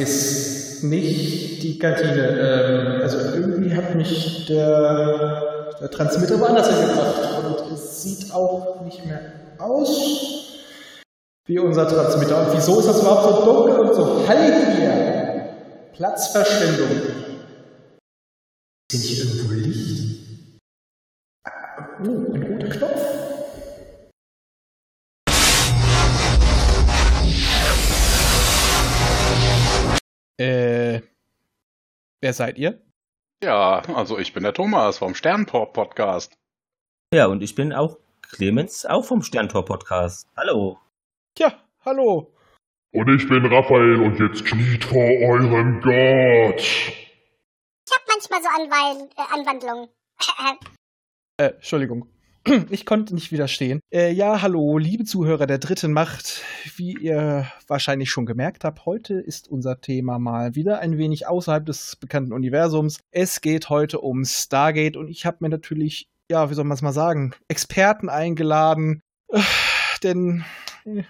ist nicht die Kantine. Ähm, also irgendwie hat mich der, der Transmitter woanders hingebracht und es sieht auch nicht mehr aus wie unser Transmitter. Und wieso ist das überhaupt so dunkel und so hell hier? Platzverschwendung. Ist hier irgendwo Licht? Oh, ein roter Knopf. Äh, wer seid ihr? Ja, also ich bin der Thomas vom Sterntor-Podcast. Ja, und ich bin auch Clemens, auch vom Sterntor-Podcast. Hallo. Ja, hallo. Und ich bin Raphael und jetzt kniet vor eurem Gott. Ich hab manchmal so Anweil äh, Anwandlungen. Äh, Entschuldigung. Ich konnte nicht widerstehen. Äh, ja, hallo, liebe Zuhörer der dritten Macht. Wie ihr wahrscheinlich schon gemerkt habt, heute ist unser Thema mal wieder ein wenig außerhalb des bekannten Universums. Es geht heute um Stargate und ich habe mir natürlich, ja, wie soll man es mal sagen, Experten eingeladen. Äh, denn äh,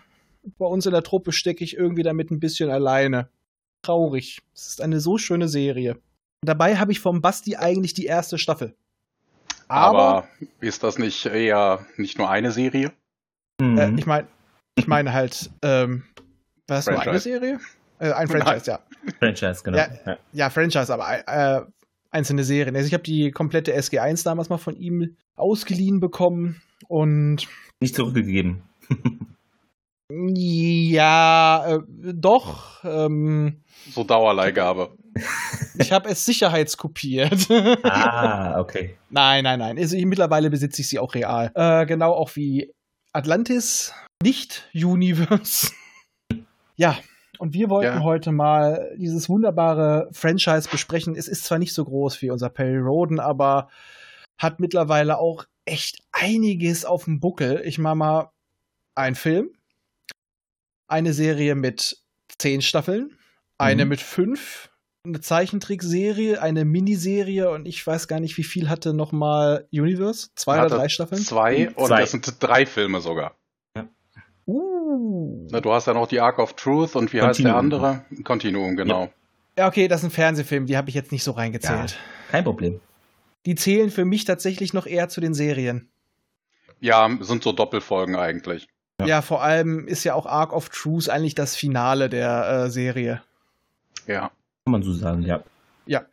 bei uns in der Truppe stecke ich irgendwie damit ein bisschen alleine. Traurig. Es ist eine so schöne Serie. Dabei habe ich vom Basti eigentlich die erste Staffel. Aber, ist das nicht eher nicht nur eine Serie? Mhm. Äh, ich meine, ich meine halt, ähm, was nur eine Franchise. Serie? Äh, ein Franchise, ja. Franchise, genau. Ja. Ja. Ja, Franchise, aber äh, einzelne Serien. Also ich habe die komplette SG1 damals mal von ihm ausgeliehen bekommen und Nicht zurückgegeben. ja, äh, doch, ähm, So Dauerleihgabe. ich habe es sicherheitskopiert. ah, okay. Nein, nein, nein. Also ich, mittlerweile besitze ich sie auch real. Äh, genau auch wie Atlantis, nicht Universe. ja, und wir wollten Ja. heute mal dieses wunderbare Franchise besprechen. Es ist zwar nicht so groß wie unser Perry Roden, aber hat mittlerweile auch echt einiges auf dem Buckel. Ich mache mal einen Film, eine Serie mit zehn Staffeln, eine Mhm. mit fünf, eine Zeichentrickserie, eine Miniserie und ich weiß gar nicht, wie viel hatte noch mal Universe? Zwei Hatte oder drei Staffeln? Zwei und Zwei. das sind drei Filme sogar. Uh. Ne, Du hast ja noch die Ark of Truth und wie heißt der Continuum. andere? Continuum, genau. Ja, okay, das ist ein Fernsehfilm, die habe ich jetzt nicht so reingezählt. Kein Problem. Die zählen für mich tatsächlich noch eher zu den Serien. Ja, sind so Doppelfolgen eigentlich. Ja. Ja, vor allem ist ja auch Arc of Truth eigentlich das Finale der äh, Serie. Ja. Kann man so sagen, ja. Ja.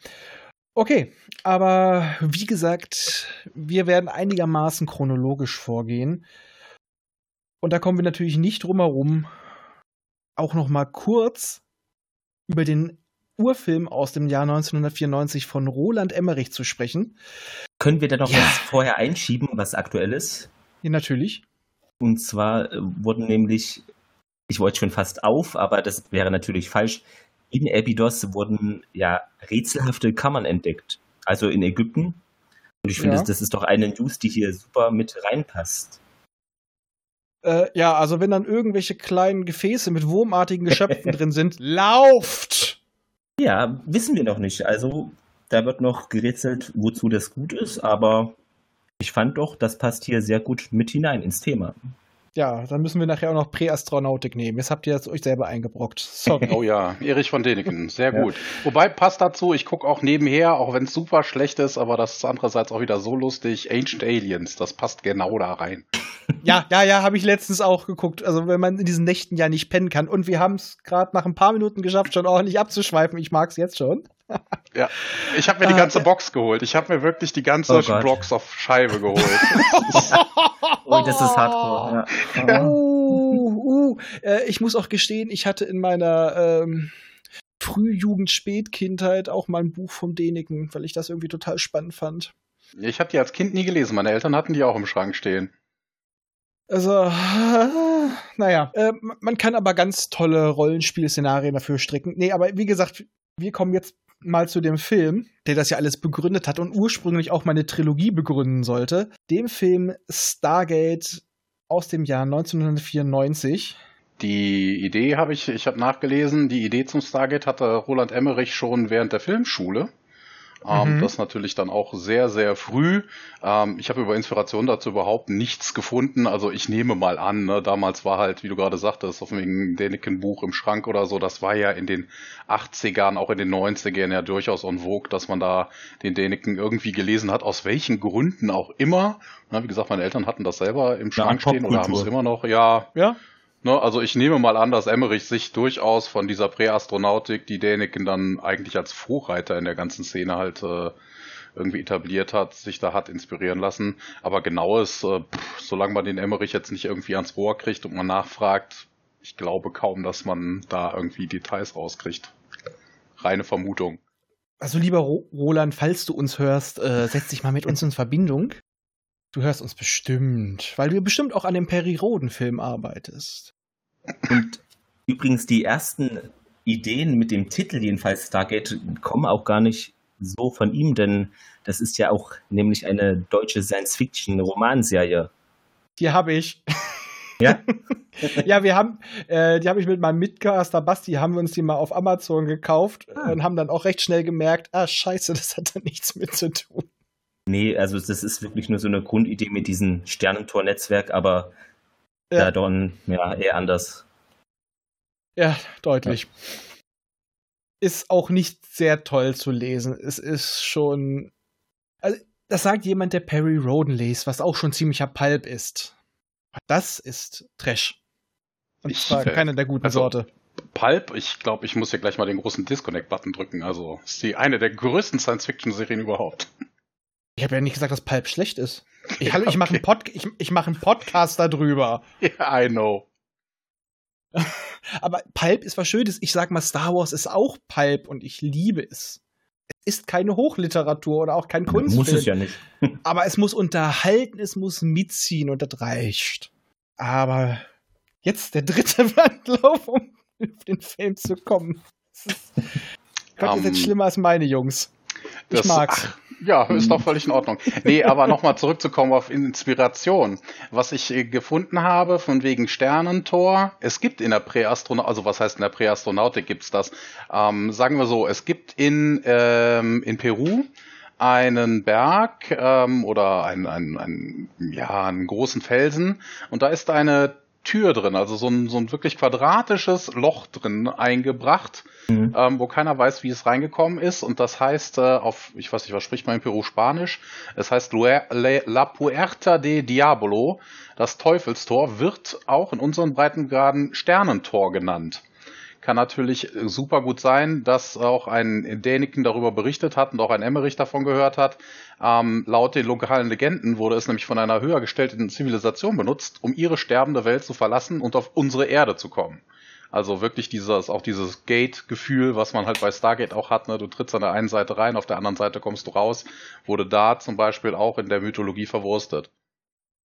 Okay, aber wie gesagt, wir werden einigermaßen chronologisch vorgehen. Und da kommen wir natürlich nicht drum herum, auch noch mal kurz über den Urfilm aus dem Jahr 1994 von Roland Emmerich zu sprechen. Können wir da noch Ja. was vorher einschieben, was aktuell ist? Ja, natürlich. Und zwar äh, wurden nämlich, ich wollte schon fast auf, aber das wäre natürlich falsch. In Abydos wurden ja rätselhafte Kammern entdeckt. Also in Ägypten. Und ich finde, Ja. das, das ist doch eine News, die hier super mit reinpasst. Äh, ja, also wenn dann irgendwelche kleinen Gefäße mit wurmartigen Geschöpfen drin sind, lauft! Ja, wissen wir noch nicht. Also da wird noch gerätselt, wozu das gut ist, aber ich fand doch, das passt hier sehr gut mit hinein ins Thema. Ja, dann müssen wir nachher auch noch Präastronautik nehmen. Jetzt habt ihr es euch selber eingebrockt. Sorry. Oh ja, Erich von Däniken, sehr Ja. gut. Wobei passt dazu, ich gucke auch nebenher, auch wenn es super schlecht ist, aber das ist andererseits auch wieder so lustig. Ancient Aliens, das passt genau da rein. Ja, ja, ja, habe ich letztens auch geguckt. Also wenn man in diesen Nächten ja nicht pennen kann. Und wir haben es gerade nach ein paar Minuten geschafft, schon ordentlich abzuschweifen. Ich mag es jetzt schon. Ja, ich habe mir die Ah, ganze ja. Box geholt. Ich habe mir wirklich die ganze Oh. Box auf Scheibe geholt. Oh, das ist hardcore. Ja. Uh, uh, äh, ich muss auch gestehen, ich hatte in meiner ähm, Frühjugend, Spätkindheit auch mal ein Buch vom Däniken, weil ich das irgendwie total spannend fand. ich habe die als Kind nie gelesen. Meine Eltern hatten die auch im Schrank stehen. Also, naja, äh, man kann aber ganz tolle Rollenspielszenarien dafür stricken. Nee, aber wie gesagt, wir kommen jetzt mal zu dem Film, der das ja alles begründet hat und ursprünglich auch meine Trilogie begründen sollte. Dem Film Stargate aus dem Jahr 1994. Die Idee habe ich, ich habe nachgelesen, die Idee zum Stargate hatte Roland Emmerich schon während der Filmschule. Ähm, Mhm. Das natürlich dann auch sehr, sehr früh. Ähm, ich habe über Inspiration dazu überhaupt nichts gefunden. Also ich nehme mal an, ne, damals war halt, wie du gerade sagtest, auf wegen Däniken-Buch im Schrank oder so, das war ja in den 80ern, auch in den 90ern ja durchaus en vogue, dass man da den Däniken irgendwie gelesen hat, aus welchen Gründen auch immer. Na, wie gesagt, meine Eltern hatten das selber im Schrank stehen oder haben es immer noch. Ja, Ja? Ne, also ich nehme mal an, dass Emmerich sich durchaus von dieser Präastronautik, die Däniken dann eigentlich als Vorreiter in der ganzen Szene halt äh, irgendwie etabliert hat, sich da hat inspirieren lassen. Aber genaues, äh, pff, solange man den Emmerich jetzt nicht irgendwie ans Rohr kriegt und man nachfragt, ich glaube kaum, dass man da irgendwie Details rauskriegt. Reine Vermutung. Also lieber Ro Roland, falls du uns hörst, äh, setz dich mal mit uns in Verbindung. Du hörst uns bestimmt, weil du bestimmt auch an dem Perry Roden-Film arbeitest. Und übrigens, die ersten Ideen mit dem Titel, jedenfalls Stargate, kommen auch gar nicht so von ihm, denn das ist ja auch nämlich eine deutsche Science-Fiction-Romanserie. Die habe ich. Ja? Ja, wir haben, äh, die habe ich mit meinem Mitcaster Basti, haben wir uns die mal auf Amazon gekauft Ah. und haben dann auch recht schnell gemerkt, ah, scheiße, das hat da nichts mit zu tun. Nee, also das ist wirklich nur so eine Grundidee mit diesem Sternentor-Netzwerk, aber Ja. ja. dann ja eher anders. Ja, deutlich. Ist auch nicht sehr toll zu lesen. Es ist schon. Also, das sagt jemand, der Perry Roden liest, was auch schon ziemlicher Pulp ist. Das ist Trash. Und Ich, zwar äh, keiner der guten also- Sorte. Pulp, ich glaube, ich muss hier gleich mal den großen Disconnect-Button drücken. Also ist die eine der größten Science-Fiction-Serien überhaupt. Ich habe ja nicht gesagt, dass Pulp schlecht ist. Ich, hallo, ich mache einen, Pod ich, ich mach einen Podcast darüber. Ja, I know. Aber Pulp ist was Schönes. Ich sag mal, Star Wars ist auch Pulp und ich liebe es. Es ist keine Hochliteratur oder auch kein Kunstfilm. Muss es ja nicht. Aber es muss unterhalten, es muss mitziehen und das reicht. Aber jetzt der dritte Anlauf, um auf den Film zu kommen. Das ist, Gott, ihr Ähm, seid schlimmer als meine Jungs. Ich Das- mag's. ach, Ja, ist doch völlig in Ordnung. Nee, aber nochmal zurückzukommen auf Inspiration. Was ich äh, gefunden habe, von wegen Sternentor, es gibt in der Präastronautik, also was heißt in der Präastronautik gibt's das? Ähm, sagen wir so, es gibt in, ähm, in Peru einen Berg ähm, oder einen, einen, einen, ja, einen großen Felsen und da ist eine Tür drin, also so ein, so ein wirklich quadratisches Loch drin eingebracht Mhm. ähm, wo keiner weiß, wie es reingekommen ist. Und das heißt äh, auf, ich weiß nicht, was spricht man in Peru Spanisch? Es heißt La Puerta de Diablo. Das Teufelstor wird auch in unseren Breitengraden Sternentor genannt. Kann natürlich äh, super gut sein, dass auch ein Däniken darüber berichtet hat und auch ein Emmerich davon gehört hat. Ähm, laut den lokalen Legenden wurde es nämlich von einer höher gestellten Zivilisation benutzt, um ihre sterbende Welt zu verlassen und auf unsere Erde zu kommen. Also wirklich dieses, auch dieses Gate-Gefühl, was man halt bei Stargate auch hat, ne? Du trittst an der einen Seite rein, auf der anderen Seite kommst du raus, wurde da zum Beispiel auch in der Mythologie verwurstet.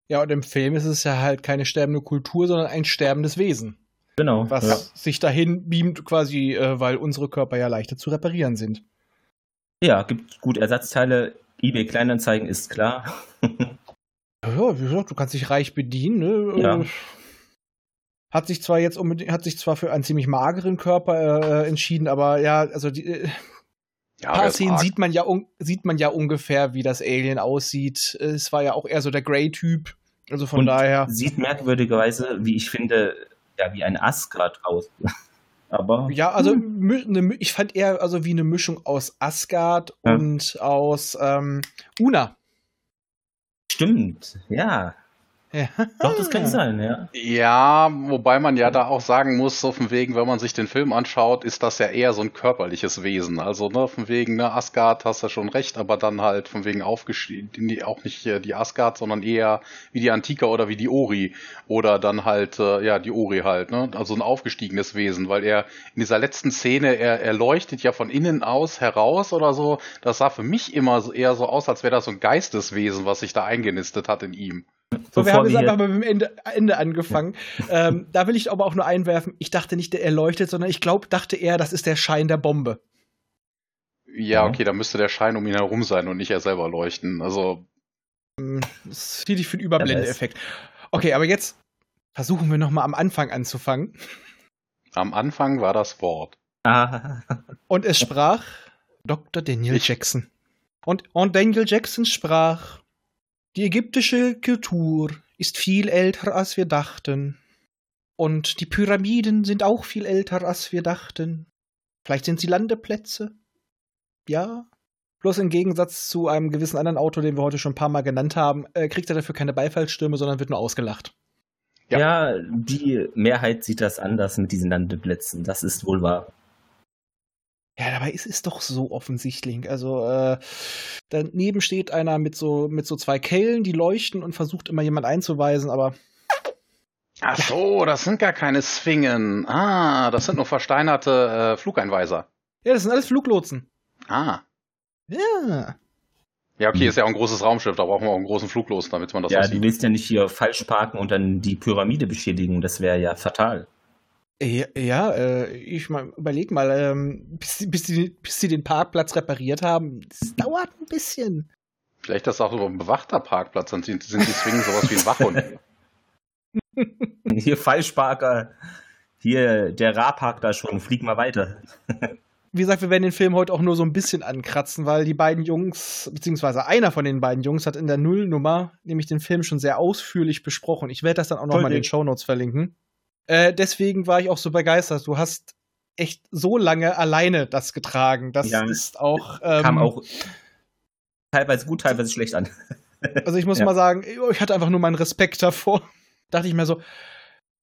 Ja, und im Film ist es ja halt keine sterbende Kultur, sondern ein sterbendes Wesen, Genau. was ja. sich dahin beamt, quasi, äh, weil unsere Körper ja leichter zu reparieren sind. ja, gibt gut Ersatzteile. eBay Kleinanzeigen ist klar. Ja, wie gesagt, du kannst dich reich bedienen. Ne? Ja. Äh, Hat sich zwar jetzt unbedingt, hat sich zwar für einen ziemlich mageren Körper äh, entschieden, aber ja, also die äh, Ja, paar Szenen sieht man ja un sieht man ja ungefähr, wie das Alien aussieht. Es war ja auch eher so der Grey-Typ. Also von Und daher. Sieht merkwürdigerweise, wie ich finde, ja, wie ein Asgard aus. Aber Ja, also mü- ne, mü- ich fand eher also wie eine Mischung aus Asgard Ja. und aus ähm, Una. stimmt, ja. Ja. Doch, das kann sein, ja. Ja, wobei man ja da auch sagen muss, so von wegen, wenn man sich den Film anschaut, ist das ja eher so ein körperliches Wesen. Also, ne, von wegen, ne, Asgard hast du schon recht, aber dann halt von wegen aufgestiegen, auch nicht äh, die Asgard, sondern eher wie die Antika oder wie die Ori. Oder dann halt, äh, ja, die Ori halt, ne? Also ein aufgestiegenes Wesen, weil er in dieser letzten Szene, er, er leuchtet ja von innen aus heraus oder so. Das sah für mich immer so, eher so aus, als wäre das so ein Geisteswesen, was sich da eingenistet hat in ihm. So, wir haben jetzt einfach mal mit dem Ende, Ende angefangen. ähm, da will ich aber auch nur einwerfen, ich dachte nicht, er leuchtet, sondern ich glaube, dachte er, das ist der Schein der Bombe. Ja, okay, da müsste der Schein um ihn herum sein und nicht er selber leuchten. Also, Das hielt ich für einen Überblendeeffekt. Okay, aber jetzt Versuchen wir nochmal am Anfang anzufangen. Am Anfang war das Wort. Ah, Und es sprach Dr. Daniel Ich- Jackson. Und, und Daniel Jackson sprach, die ägyptische Kultur ist viel älter, als wir dachten. Und die Pyramiden sind auch viel älter, als wir dachten. Vielleicht sind sie Landeplätze. Ja. Bloß im Gegensatz zu einem gewissen anderen Autor, den wir heute schon ein paar Mal genannt haben, äh, kriegt er dafür keine Beifallsstürme, sondern wird nur ausgelacht. Ja. ja. die Mehrheit sieht das anders mit diesen Landeplätzen. Das ist wohl wahr. Ja, dabei ist es doch so offensichtlich. Also äh, daneben steht einer mit so mit so zwei Kehlen, die leuchten und versucht immer jemand einzuweisen, aber Ach so, das sind gar keine Sphingen. Ah, das sind nur versteinerte äh, Flugeinweiser. ja, das sind alles Fluglotsen. Ah. Ja. Ja, okay, ist ja auch ein großes Raumschiff, da brauchen wir auch einen großen Fluglosen, damit man das ja, du willst ja nicht hier falsch parken und dann die Pyramide beschädigen. Das wäre ja fatal. Ja, ja äh, ich mal, überleg mal, ähm, bis, sie- bis, sie, bis sie den Parkplatz repariert haben, das dauert ein bisschen. Vielleicht ist das auch so ein bewachter Parkplatz, dann sind, sind die Swingen sowas wie ein Wachhund. Hier Falschparker. Hier, der Ra parkt da schon. Flieg mal weiter. Wie gesagt, wir werden den Film heute auch nur so ein bisschen ankratzen, weil die beiden Jungs, beziehungsweise einer von den beiden Jungs hat in der Nullnummer nämlich den Film schon sehr ausführlich besprochen. Ich werde das dann auch noch mal in den. Shownotes verlinken. Äh, deswegen war ich auch so begeistert. Du hast echt so lange alleine das getragen. Das Ja. ist auch. Ähm, Kam auch teilweise gut, teilweise schlecht an. Also ich muss Ja. mal sagen, ich hatte einfach nur meinen Respekt davor. Dachte ich mir so,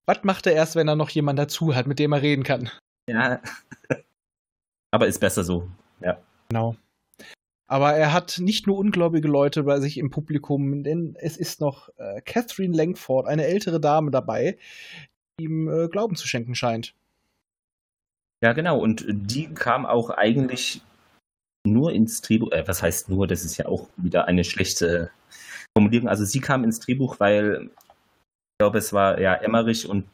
was macht er erst, wenn er noch jemand dazu hat, mit dem er reden kann? Ja. Aber ist besser so. Genau. Aber er hat nicht nur ungläubige Leute bei sich im Publikum, denn es ist noch äh, Catherine Langford, eine ältere Dame dabei, ihm äh, Glauben zu schenken scheint. Ja, genau. Und die kam auch eigentlich nur ins Drehbuch. Äh, was heißt nur? Das ist ja auch wieder eine schlechte Formulierung. Also sie kam ins Drehbuch, weil ich glaube, es war ja Emmerich und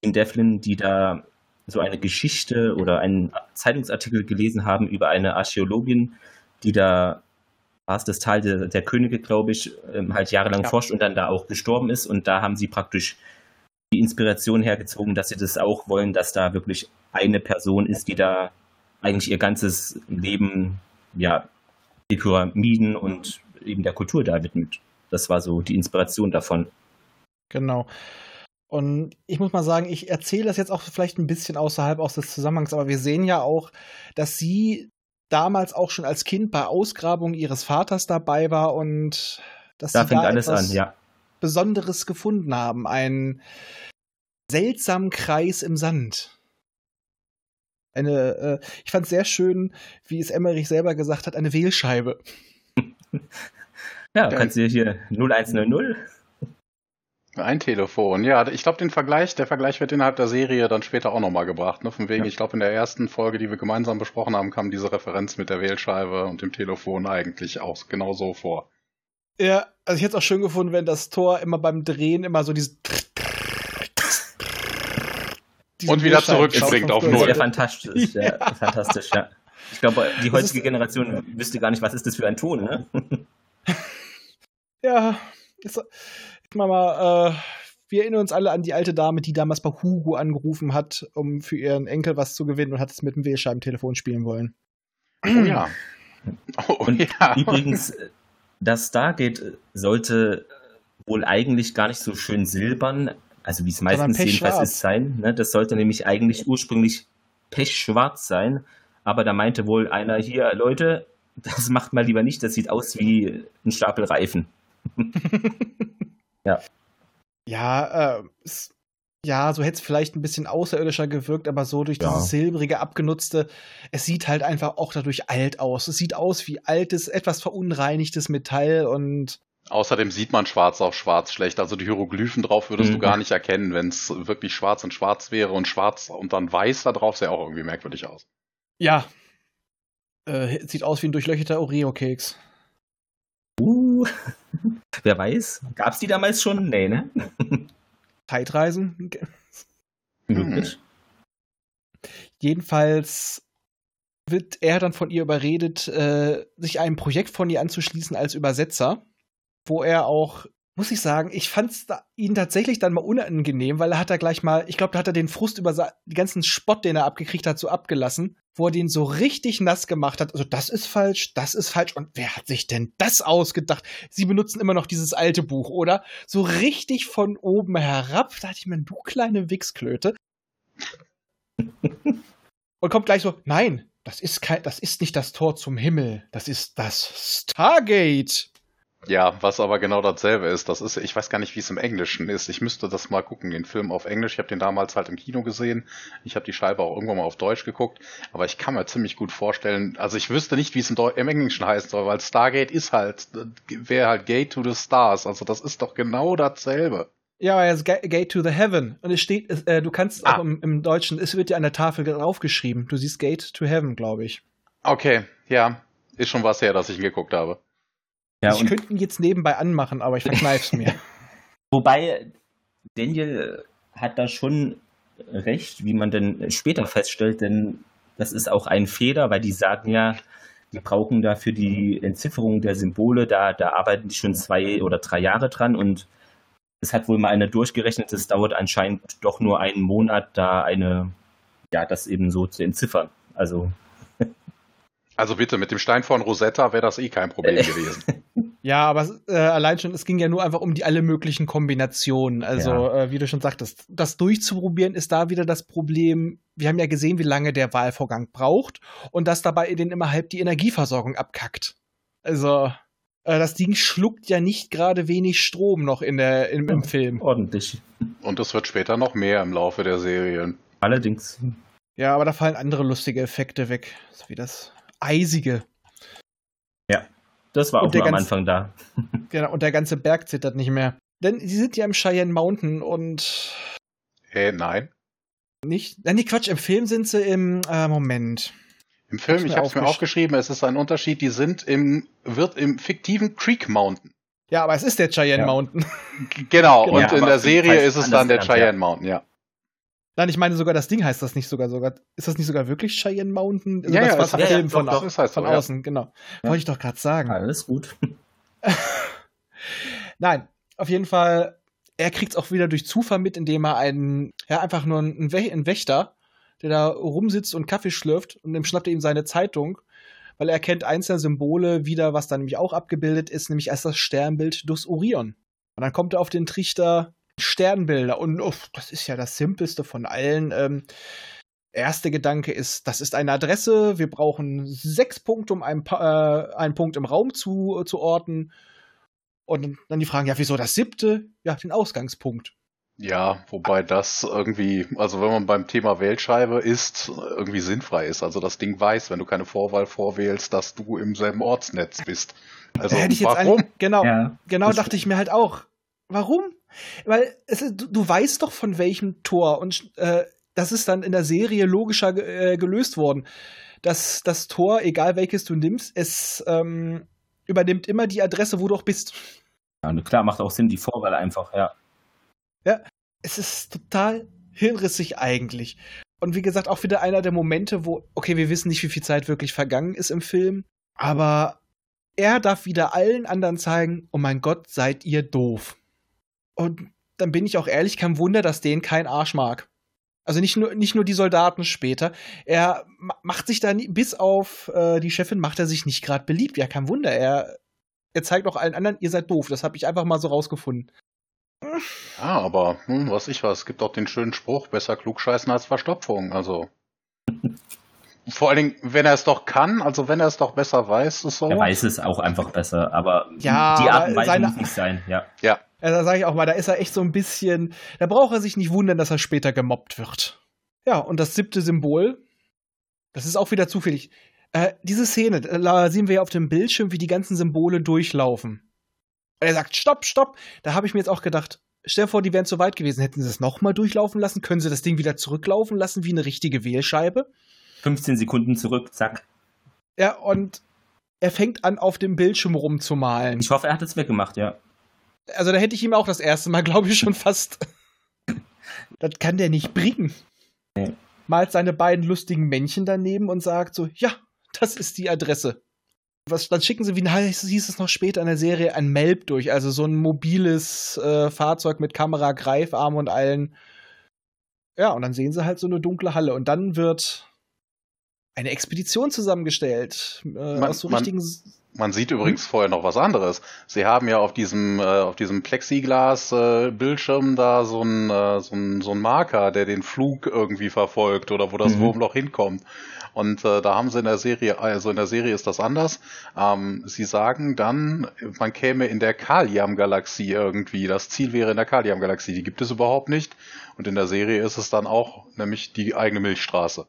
Tim Devlin, die da so eine Geschichte oder einen Zeitungsartikel gelesen haben über eine Archäologin, die da war es das Tal der, der Könige, glaube ich, ähm, halt jahrelang Ja. forscht und dann da auch gestorben ist. Und da haben sie praktisch die Inspiration hergezogen, dass sie das auch wollen, dass da wirklich eine Person ist, die da eigentlich ihr ganzes Leben, ja, die Pyramiden und eben der Kultur da widmet. Das war so die Inspiration davon. Genau. Und ich muss mal sagen, ich erzähle das jetzt auch vielleicht ein bisschen außerhalb aus des Zusammenhangs, aber wir sehen ja auch, dass sie damals auch schon als Kind bei Ausgrabungen ihres Vaters dabei war und dass Da sie fängt da alles etwas an, ja. Besonderes gefunden haben. Einen seltsamen Kreis im Sand. Eine, äh, ich fand sehr schön, wie es Emmerich selber gesagt hat, eine Wählscheibe. Ja, Ja. kannst du hier 0100. Ein Telefon, ja, ich glaube, den Vergleich, der Vergleich wird innerhalb der Serie dann später auch nochmal gebracht. Ne? Von wegen, Ja. ich glaube, in der ersten Folge, die wir gemeinsam besprochen haben, kam diese Referenz mit der Wählscheibe und dem Telefon eigentlich auch genau so vor. Ja, also ich hätte es auch schön gefunden, wenn das Tor immer beim Drehen immer so diesen Und wieder zurückspringt auf Null. Sehr fantastisch, ja. fantastisch, ja. Ich glaube, die heutige ist- Generation wüsste gar nicht, was ist das für ein Ton, ne? Ja, ist, ich mach mal, äh, wir erinnern uns alle an die alte Dame, die damals bei Hugo angerufen hat, um für ihren Enkel was zu gewinnen und hat es mit dem Wählscheibentelefon spielen wollen. Oh ja. Oh Und ja. übrigens, äh, das Stargate sollte wohl eigentlich gar nicht so schön silbern, also wie es meistens jedenfalls ist sein. Ne? Das sollte nämlich eigentlich ursprünglich pechschwarz sein. Aber da meinte wohl einer hier, Leute, das macht mal lieber nicht, das sieht aus wie ein Stapel Reifen. Ja, äh, es, ja, so hätte es vielleicht ein bisschen außerirdischer gewirkt, aber so durch Ja. dieses silbrige, abgenutzte, es sieht halt einfach auch dadurch alt aus. Es sieht aus wie altes, etwas verunreinigtes Metall und Außerdem sieht man schwarz auf schwarz schlecht. Also die Hieroglyphen drauf würdest du Mhm. gar nicht erkennen, wenn es wirklich schwarz und schwarz wäre und schwarz und dann weiß da drauf, sähe auch irgendwie merkwürdig aus. ja. Äh, sieht aus wie ein durchlöcherter Oreo-Keks. Uh, wer weiß, gab's die damals schon? Nee, ne? Zeitreisen? Möglich. Jedenfalls wird er dann von ihr überredet, äh, sich einem Projekt von ihr anzuschließen als Übersetzer, wo er auch muss ich sagen, ich fand da, ihn tatsächlich dann mal unangenehm, weil er hat da gleich mal, ich glaube, da hat er den Frust über die ganzen Spott, den er abgekriegt hat, so abgelassen, wo er den so richtig nass gemacht hat. Also das ist falsch, das ist falsch. Und wer hat sich denn das ausgedacht? Sie benutzen immer noch dieses alte Buch, oder? So richtig von oben herab. Da dachte ich mir, du kleine Wichsklöte. Und kommt gleich so, nein, das ist kein, das ist nicht das Tor zum Himmel, das ist das Stargate. Ja, was aber genau dasselbe ist. Das ist, ich weiß gar nicht, wie es im Englischen ist. Ich müsste das mal gucken, den Film auf Englisch. Ich habe den damals halt im Kino gesehen. Ich habe die Scheibe auch irgendwann mal auf Deutsch geguckt. Aber ich kann mir ziemlich gut vorstellen, also ich wüsste nicht, wie es im, Deu im Englischen soll, weil Stargate ist halt, wäre halt Gate to the Stars. Also das ist doch genau dasselbe. Ja, aber es Ga- Gate to the Heaven. Und es steht, äh, du kannst Ah. auch im, im Deutschen, es wird dir an der Tafel draufgeschrieben. Du siehst Gate to Heaven, glaube ich. Okay, ja, ist schon was her, dass ich ihn geguckt habe. Ja, ich könnte ihn jetzt nebenbei anmachen, aber ich verkneif's mir. wobei Daniel hat da schon recht, wie man dann später feststellt, denn das ist auch ein Fehler, weil die sagen ja, die brauchen da für die Entzifferung der Symbole, da, da arbeiten die schon zwei oder drei Jahre dran und es hat wohl mal einer durchgerechnet, es dauert anscheinend doch nur einen Monat, da eine, ja, das eben so zu entziffern. Also, Also bitte, mit dem Stein von Rosetta wäre das eh kein Problem gewesen. ja, aber äh, allein schon, es ging ja nur einfach um die alle möglichen Kombinationen. Also, Ja. äh, wie du schon sagtest, das durchzuprobieren ist da wieder das Problem. Wir haben ja gesehen, wie lange der Wahlvorgang braucht und dass dabei denen immer halb die Energieversorgung abkackt. Also, äh, das Ding schluckt ja nicht gerade wenig Strom noch in der, im, im Film. ordentlich. Und es wird später noch mehr im Laufe der Serien. Allerdings. Ja, aber da fallen andere lustige Effekte weg. So wie das Eisige. Das war Und auch am Anfang da. Genau, und der ganze Berg zittert nicht mehr. Denn sie sind ja im Cheyenne Mountain und Äh, nein. nicht. Nein, nee, Quatsch, im Film sind sie im äh, Moment. Im Film, Hab's ich habe es mir aufgesch- aufgeschrieben, es ist ein Unterschied, die sind im, wird im fiktiven Creek Mountain. Ja, aber es ist der Cheyenne Ja. Mountain. Genau, Genau. und Ja, in der Serie ist es dann der genannt, ja. Cheyenne Mountain, ja. Nein, ich meine sogar, das Ding heißt das nicht sogar sogar. Ist das nicht sogar wirklich Cheyenne Mountain? Also Ja, das ja, war es- der ja, ja, Film von, doch, doch, es heißt von so, ja. außen, genau. Wollte ich doch gerade sagen. Alles gut. Nein, auf jeden Fall, er kriegt's auch wieder durch Zufall mit, indem er einen, ja, einfach nur einen, einen Wächter, der da rumsitzt und Kaffee schlürft und dann schnappt er ihm seine Zeitung, weil er erkennt eins der Symbole wieder, was da nämlich auch abgebildet ist, nämlich als das Sternbild des Orion. Und dann kommt er auf den Trichter Sternbilder und uff, das ist ja das simpelste von allen. Ähm, erste Gedanke ist, das ist eine Adresse, wir brauchen sechs Punkte, um einen, Pa- äh, einen Punkt im Raum zu, zu orten. Und dann die Fragen, ja, wieso das siebte? Ja, den Ausgangspunkt. Ja, wobei das irgendwie, also wenn man beim Thema Wählscheibe ist, irgendwie sinnfrei ist. Also das Ding weiß, wenn du keine Vorwahl vorwählst, dass du im selben Ortsnetz bist. Also Da hätte ich jetzt warum? eigentlich- genau, Ja. genau dachte ich mir halt auch. Warum? Weil es du, du weißt doch von welchem Tor und äh, das ist dann in der Serie logischer äh, gelöst worden. Dass das Tor, egal welches du nimmst, es ähm, übernimmt immer die Adresse, wo du auch bist. ja, und klar, macht auch Sinn, die Vorwahl einfach, ja. es ist total hirnrissig eigentlich. Und wie gesagt, auch wieder einer der Momente, wo, okay, wir wissen nicht, wie viel Zeit wirklich vergangen ist im Film, aber er darf wieder allen anderen zeigen, oh mein Gott, seid ihr doof. Und dann bin ich auch ehrlich, kein Wunder, dass den kein Arsch mag. Also nicht nur, nicht nur die Soldaten später. Er ma- macht sich da nie, bis auf äh, die Chefin macht er sich nicht gerade beliebt. Ja, kein Wunder. Er, er zeigt auch allen anderen, ihr seid doof. Das habe ich einfach mal so rausgefunden. Ja, aber hm, was ich was, es gibt auch den schönen Spruch, besser klugscheißen als Verstopfung. Also vor allen Dingen, wenn er es doch kann, also wenn er es doch besser weiß, ist so. Er weiß es auch einfach besser, aber Ja, die Art und Weise muss nicht sein, ja. Also da sage ich auch mal, da ist er echt so ein bisschen, da braucht er sich nicht wundern, dass er später gemobbt wird. Ja, und das siebte Symbol, das ist auch wieder zufällig. Äh, diese Szene, da sehen wir ja auf dem Bildschirm, wie die ganzen Symbole durchlaufen. Und er sagt, stopp, stopp. Da habe ich mir jetzt auch gedacht, stell dir vor, die wären zu weit gewesen. Hätten sie es nochmal durchlaufen lassen? Können sie das Ding wieder zurücklaufen lassen wie eine richtige Wählscheibe? 15 Sekunden zurück, zack. Ja, und er fängt an, auf dem Bildschirm rumzumalen. Ich hoffe, er hat es weggemacht, ja. Also da hätte ich ihm auch das erste Mal, glaube ich, schon fast. das kann der nicht bringen. Nee. Malt seine beiden lustigen Männchen daneben und sagt so, ja, das ist die Adresse. was, dann schicken sie, wie heißt, hieß es noch später in der Serie, ein Melb durch, also so ein mobiles äh, Fahrzeug mit Kamera, Greifarm und allen. Ja, und dann sehen sie halt so eine dunkle Halle und dann wird eine Expedition zusammengestellt äh, Man- aus so man- richtigen. Man sieht übrigens vorher noch was anderes. Sie haben ja auf diesem, äh, auf diesem Plexiglas-Bildschirm da so einen äh, so einen- so einen Marker, der den Flug irgendwie verfolgt oder wo das Mhm. Wurmloch hinkommt. Und äh, da haben sie in der Serie, also in der Serie ist das anders. Ähm, sie sagen dann, man käme in der Kaliam-Galaxie irgendwie. Das Ziel wäre in der Kaliam-Galaxie. Die gibt es überhaupt nicht. Und in der Serie ist es dann auch nämlich die eigene Milchstraße.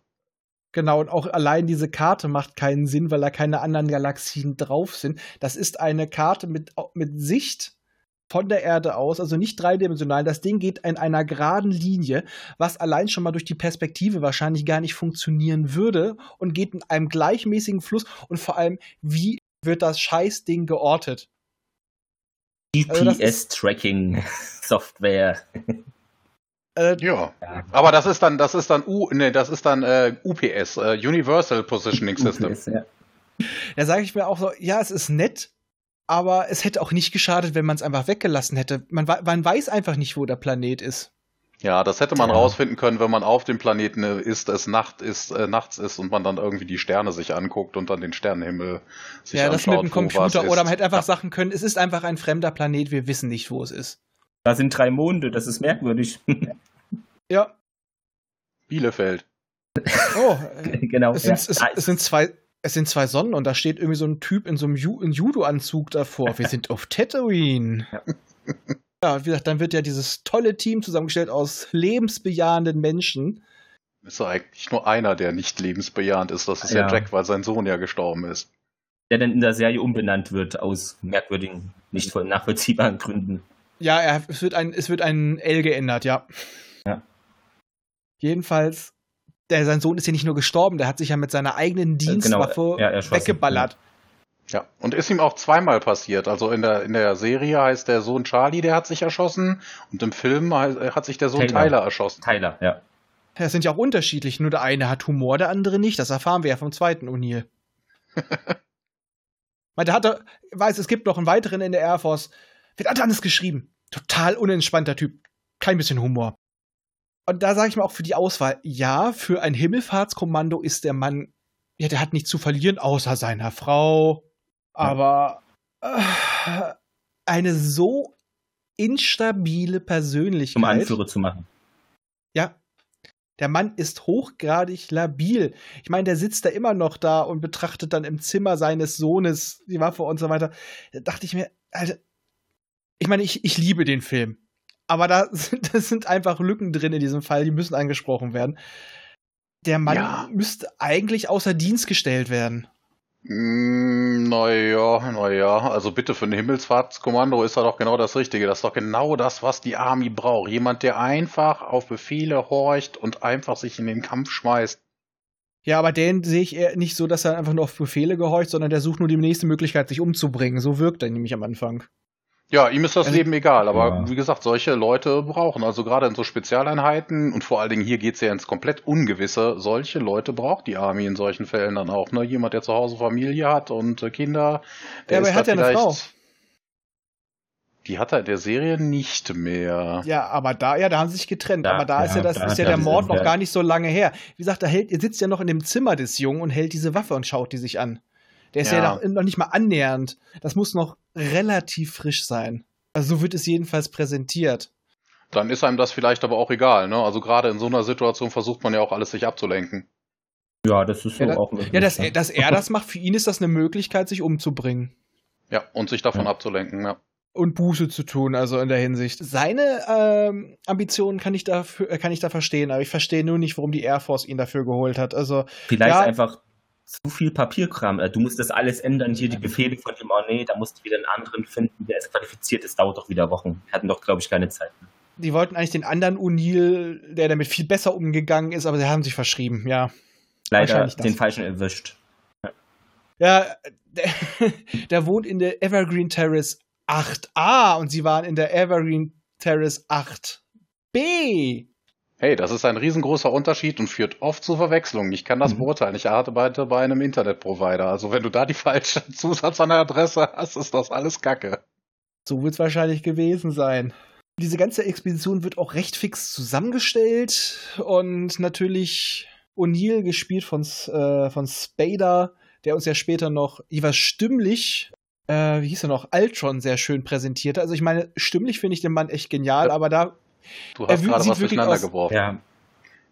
Genau, und auch allein diese Karte macht keinen Sinn, weil da keine anderen Galaxien drauf sind. Das ist eine Karte mit, mit Sicht von der Erde aus, also nicht dreidimensional. Das Ding geht in einer geraden Linie, was allein schon mal durch die Perspektive wahrscheinlich gar nicht funktionieren würde und geht in einem gleichmäßigen Fluss. Und vor allem, wie wird das Scheißding geortet? Also GPS-Tracking-Software. Äh, Ja. Ja. Aber das ist dann, das ist dann U, nee, das ist dann äh, UPS, äh, Universal Positioning System. UPS, ja. Da sage ich mir auch so, ja, es ist nett, aber es hätte auch nicht geschadet, wenn man es einfach weggelassen hätte. Man, man weiß einfach nicht, wo der Planet ist. Ja, das hätte man Ja. rausfinden können, wenn man auf dem Planeten ist, es Nacht ist, äh, nachts ist und man dann irgendwie die Sterne sich anguckt und dann den Sternenhimmel sich ja, das anschaut, mit dem wo was Computer. Oder man hätte einfach ja. sagen können, es ist einfach ein fremder Planet, wir wissen nicht, wo es ist. Da sind drei Monde, das ist merkwürdig. Ja. Bielefeld. Oh, äh, genau. es, ja. sind, es, Ah, es sind zwei. Es sind zwei Sonnen und da steht irgendwie so ein Typ in so einem Ju in Judo-Anzug davor. Wir sind auf Tatooine. Ja. Ja, wie gesagt, dann wird ja dieses tolle Team zusammengestellt aus lebensbejahenden Menschen. Ist doch eigentlich nur einer, der nicht lebensbejahend ist. Das ist ja, Ja. Jack, weil sein Sohn ja gestorben ist. der dann in der Serie umbenannt wird aus merkwürdigen, nicht voll nachvollziehbaren Gründen. Ja, er, es, wird ein, es wird ein L geändert, ja. Ja. Jedenfalls, der, sein Sohn ist ja nicht nur gestorben, der hat sich ja mit seiner eigenen Dienstwaffe genau, ja, erschossen. weggeballert. Ja, und ist ihm auch zweimal passiert. Also in der, in der Serie heißt der Sohn Charlie, der hat sich erschossen. Und im Film hei- hat sich der Sohn Taylor. Tyler erschossen. Tyler, ja. Das sind ja auch unterschiedlich. Nur der eine hat Humor, der andere nicht. Das erfahren wir ja vom zweiten O'Neill. Weil der hatte, weiß, es gibt noch einen weiteren in der Air Force. Wird alles geschrieben. Total unentspannter Typ. Kein bisschen Humor. Und da sage ich mal auch für die Auswahl, ja, für ein Himmelfahrtskommando ist der Mann, ja, der hat nichts zu verlieren, außer seiner Frau. Aber äh, eine so instabile Persönlichkeit. Um Anführer zu machen. Ja. Der Mann ist hochgradig labil. Ich meine, der sitzt da immer noch da und betrachtet dann im Zimmer seines Sohnes die Waffe und so weiter. Da dachte ich mir, Alter, ich meine, ich, ich liebe den Film. Aber da sind, das sind einfach Lücken drin in diesem Fall, die müssen angesprochen werden. Der Mann Ja. müsste eigentlich außer Dienst gestellt werden. Mm, Naja, naja, also bitte für ein Himmelsfahrtskommando ist er doch genau das Richtige. Das ist doch genau das, was die Army braucht. Jemand, der einfach auf Befehle horcht und einfach sich in den Kampf schmeißt. Ja, aber den sehe ich eher nicht so, dass er einfach nur auf Befehle gehorcht, sondern der sucht nur die nächste Möglichkeit, sich umzubringen. So wirkt er nämlich am Anfang. Ja, ihm ist das Leben egal, aber Ja. wie gesagt, solche Leute brauchen, also gerade in so Spezialeinheiten und vor allen Dingen hier geht's ja ins komplett Ungewisse, solche Leute braucht die Army in solchen Fällen dann auch. Ne? Jemand, der zu Hause Familie hat und äh, Kinder, der Ja, aber ist er hat da ja eine. Frau. Die hat er in der Serie nicht mehr. Ja, aber da, ja, da haben sie sich getrennt. Da- aber da ist ja ja, das, da ist ja er der Mord noch ja. gar nicht so lange her. Wie gesagt, er hält, er sitzt ja noch in dem Zimmer des Jungen und hält diese Waffe und schaut die sich an. Der ist ja, Ja. noch, noch nicht mal annähernd. Das muss noch relativ frisch sein. Also so wird es jedenfalls präsentiert. Dann ist einem das vielleicht aber auch egal. Ne? Also gerade in so einer Situation versucht man ja auch alles sich abzulenken. Ja, das ist so Ja, da- auch möglich. Ja, dass er, dass er das macht, für ihn ist das eine Möglichkeit, sich umzubringen. Ja, und sich davon Ja. abzulenken. Ja. Und Buße zu tun, also in der Hinsicht. Seine ähm, Ambitionen kann ich, dafür, äh, kann ich da verstehen, aber ich verstehe nur nicht, warum die Air Force ihn dafür geholt hat. Also, Vielleicht Ja. einfach zu viel Papierkram. Äh, Du musst das alles ändern, hier die Befehle von dem, oh nee, da musst du wieder einen anderen finden, der ist qualifiziert, das dauert doch wieder Wochen. Wir hatten doch, glaube ich, keine Zeit. die wollten eigentlich den anderen O'Neill, der damit viel besser umgegangen ist, aber sie haben sich verschrieben, ja. Leider den falschen erwischt. Ja, der, der wohnt in der Evergreen Terrace 8a und sie waren in der Evergreen Terrace 8b. Hey, das ist ein riesengroßer Unterschied und führt oft zu Verwechslungen. Ich kann das Mhm. beurteilen. Ich arbeite bei einem Internetprovider. Also wenn du da die falsche Zusatz an der Adresse hast, ist das alles Kacke. So wird es wahrscheinlich gewesen sein. Diese ganze Expedition wird auch recht fix zusammengestellt und natürlich O'Neill gespielt von, äh, von Spader, der uns ja später noch jeweils stimmlich, äh, wie hieß er noch, Ultron sehr schön präsentierte. Also ich meine, stimmlich finde ich den Mann echt genial, Ja. aber da, Du Er hast gerade was wirklich durcheinander aus- geworfen. Ja,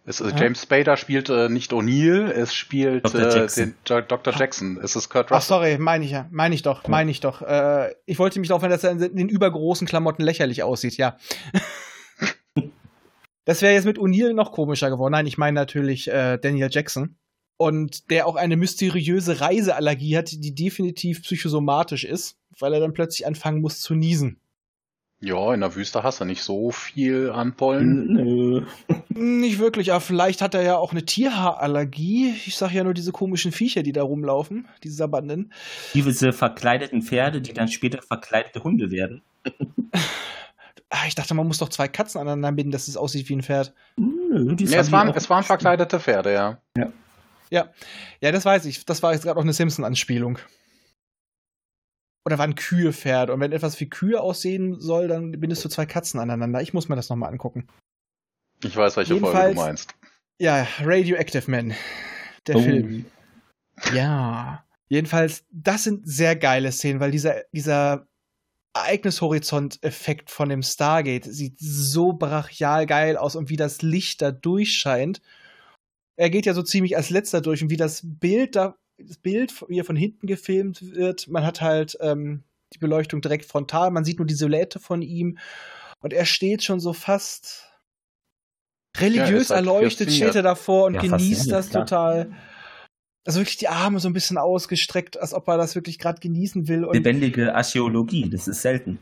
Es, äh, Ja. James Spader spielt äh, nicht O'Neill, es spielt Dr. äh, Jackson. den Dr. Jackson. Es ist Kurt ach Russell. sorry, meine ich ja, meine ich doch, meine ich doch. Äh, ich wollte mich darauf hin, dass er in den übergroßen Klamotten lächerlich aussieht, ja. Das wäre jetzt mit O'Neill noch komischer geworden. Nein, ich meine natürlich äh, Daniel Jackson. Und der auch eine mysteriöse Reiseallergie hat, die definitiv psychosomatisch ist, weil er dann plötzlich anfangen muss zu niesen. Ja, in der Wüste hast du nicht so viel an Pollen. nö. Nicht wirklich, aber vielleicht hat er ja auch eine Tierhaarallergie. Ich sag ja nur diese komischen Viecher, die da rumlaufen, diese Sabanden. Diese verkleideten Pferde, die dann später verkleidete Hunde werden. Ah, ich dachte, man muss doch zwei Katzen aneinander binden, dass es aussieht wie ein Pferd. Nö, Ja, es, waren, es waren verkleidete Pferde, ja. Ja, das weiß ich. Das war jetzt gerade auch eine Simpson-Anspielung. Oder waren Kühe Pferde? Und wenn etwas wie Kühe aussehen soll, dann bindest du zwei Katzen aneinander. Ich muss mir das nochmal angucken. Ich weiß, welche Folge Jedenfalls- du meinst. Ja, Radioactive Man. Der Oh. Film. Ja. Jedenfalls, das sind sehr geile Szenen, weil dieser, dieser Ereignishorizont-Effekt von dem Stargate sieht so brachial geil aus und wie das Licht da durchscheint. Er geht ja so ziemlich als letzter durch und wie das Bild da, das Bild, wie er von hinten gefilmt wird, man hat halt ähm, die Beleuchtung direkt frontal, man sieht nur die Silhouette von ihm und er steht schon so fast religiös ist halt erleuchtet, steht er davor und Ja, genießt das klar. total. Also wirklich die Arme so ein bisschen ausgestreckt, als ob er das wirklich gerade genießen will. Und Lebendige Archäologie, das ist selten.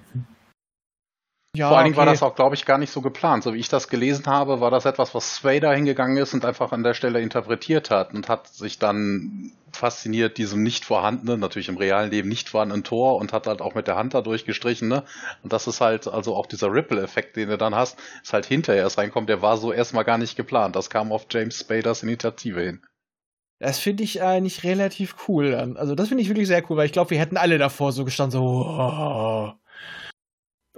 Ja, Vor allen Dingen war okay. das auch, glaube ich, gar nicht so geplant. So wie ich das gelesen habe, war das etwas, was Swader hingegangen ist und einfach an der Stelle interpretiert hat und hat sich dann fasziniert diesem nicht vorhandenen, natürlich im realen Leben nicht vorhandenen Tor und hat halt auch mit der Hand da durchgestrichen, ne? Und das ist halt, also auch dieser Ripple-Effekt, den du dann hast, ist halt hinterher erst reinkommt, der war so erstmal gar nicht geplant. Das kam auf James Spaders Initiative hin. Das finde ich eigentlich relativ cool. Also das finde ich wirklich sehr cool, weil ich glaube, wir hätten alle davor so gestanden, so. "Wow."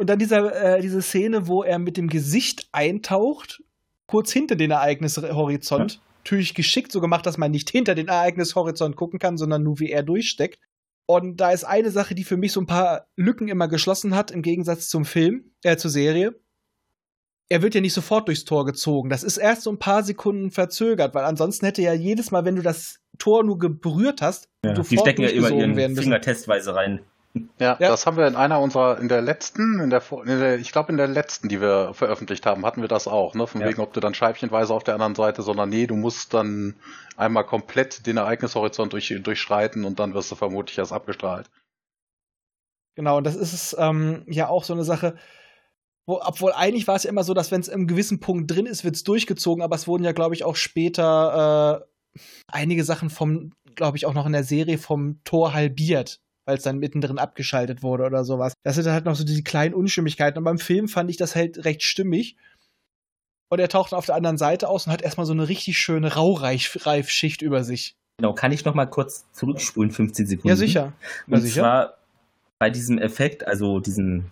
Und dann dieser, äh, diese Szene, wo er mit dem Gesicht eintaucht, kurz hinter den Ereignishorizont. Natürlich geschickt so gemacht, dass man nicht hinter den Ereignishorizont gucken kann, sondern nur wie er durchsteckt. Und da ist eine Sache, die für mich so ein paar Lücken immer geschlossen hat, im Gegensatz zum Film, äh, zur Serie. Er wird ja nicht sofort durchs Tor gezogen. Das ist erst so ein paar Sekunden verzögert, weil ansonsten hätte ja jedes Mal, wenn du das Tor nur berührt hast, Ja, sofort die stecken ja immer ihren werden müssen. Finger testweise rein. Ja, Ja. das haben wir in einer unserer, in der letzten, in der, in der ich glaube in der letzten, die wir veröffentlicht haben, hatten wir das auch, ne? Von Ja. wegen, ob du dann scheibchenweise auf der anderen Seite, sondern nee, du musst dann einmal komplett den Ereignishorizont durch, durchschreiten und dann wirst du vermutlich erst abgestrahlt. Genau, und das ist ähm, ja auch so eine Sache, wo, obwohl eigentlich war es ja immer so, dass wenn es im gewissen Punkt drin ist, wird es durchgezogen, aber es wurden ja, glaube ich, auch später äh, einige Sachen vom, glaube ich, auch noch in der Serie vom Tor halbiert, weil es dann mittendrin abgeschaltet wurde oder sowas. Das sind halt noch so diese kleinen Unstimmigkeiten. Und beim Film fand ich das halt recht stimmig. Und er taucht auf der anderen Seite aus und hat erstmal so eine richtig schöne Raureifschicht über sich. Genau, kann ich noch mal kurz zurückspulen, 15 Sekunden? Ja, sicher. Und sicher. zwar bei diesem Effekt, also diesem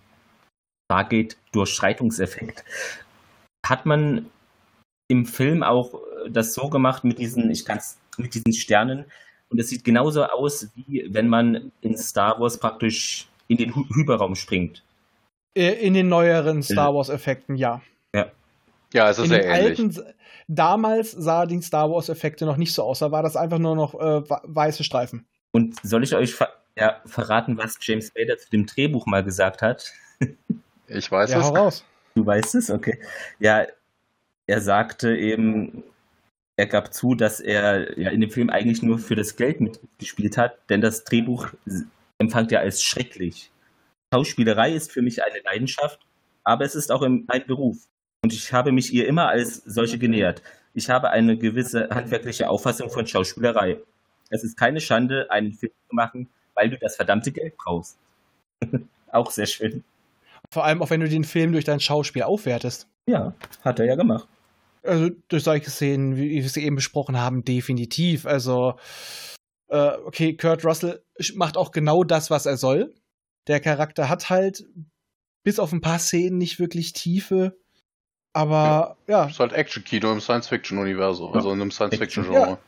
Stargate-Durchschreitungseffekt, hat man im Film auch äh, das so gemacht mit diesen, ich kann's, mit diesen Sternen. Und es sieht genauso aus, wie wenn man in Star Wars praktisch in den Hy- Hyperraum springt. Äh, In den neueren Star Wars-Effekten, ja. Ja, es ist in sehr den ähnlich. alten, damals sah die Star Wars-Effekte noch nicht so aus. Da war das einfach nur noch äh, weiße Streifen. Und soll ich euch ver ja, verraten, was James Spader zu dem Drehbuch mal gesagt hat? Ich weiß ja, es. hau raus. Du weißt es? Okay. Ja, er sagte eben, er gab zu, dass er ja in dem Film eigentlich nur für das Geld mitgespielt hat, denn das Drehbuch empfand er als schrecklich. Schauspielerei ist für mich eine Leidenschaft, aber es ist auch ein Beruf. Und ich habe mich ihr immer als solche genähert. Ich habe eine gewisse handwerkliche Auffassung von Schauspielerei. Es ist keine Schande, einen Film zu machen, weil du das verdammte Geld brauchst. auch sehr schön. Vor allem auch, wenn du den Film durch dein Schauspiel aufwertest. Ja, hat er ja gemacht. Also durch solche Szenen, wie wir sie eben besprochen haben, definitiv. Also, äh, okay, Kurt Russell macht auch genau das, was er soll. Der Charakter hat halt bis auf ein paar Szenen nicht wirklich Tiefe. Aber ja, Ist halt Action-Kino im Science-Fiction-Universum, also in einem Science-Fiction-Genre. Ja.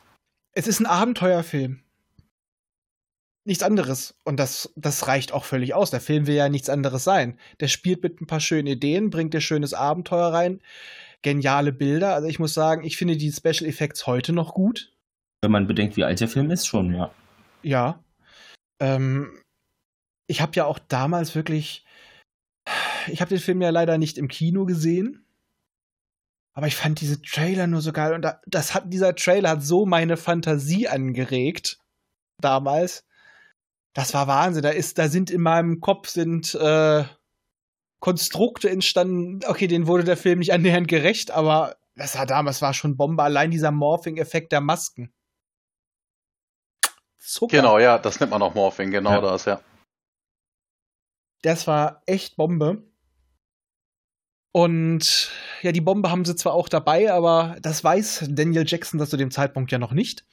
es ist ein Abenteuerfilm. Nichts anderes. Und das, das reicht auch völlig aus. Der Film will ja nichts anderes sein. Der spielt mit ein paar schönen Ideen, bringt dir schönes Abenteuer rein, geniale Bilder. Also ich muss sagen, ich finde die Special Effects heute noch gut. Wenn man bedenkt, wie alt der Film ist, schon, ja. Ja. Ähm, ich habe ja auch damals wirklich. Ich habe den Film ja leider nicht im Kino gesehen. Aber ich fand diese Trailer nur so geil. Und da, das hat, dieser Trailer hat so meine Fantasie angeregt. Damals. Das war Wahnsinn. Da ist, da sind in meinem Kopf sind äh, Konstrukte entstanden. Okay, denen wurde der Film nicht annähernd gerecht, aber das war damals war schon Bombe. Allein dieser Morphing-Effekt der Masken. Zucker. Genau, ja, das nennt man auch Morphing, genau Ja. das, ja. Das war echt Bombe. Und ja, die Bombe haben sie zwar auch dabei, aber das weiß Daniel Jackson das zu dem Zeitpunkt ja noch nicht.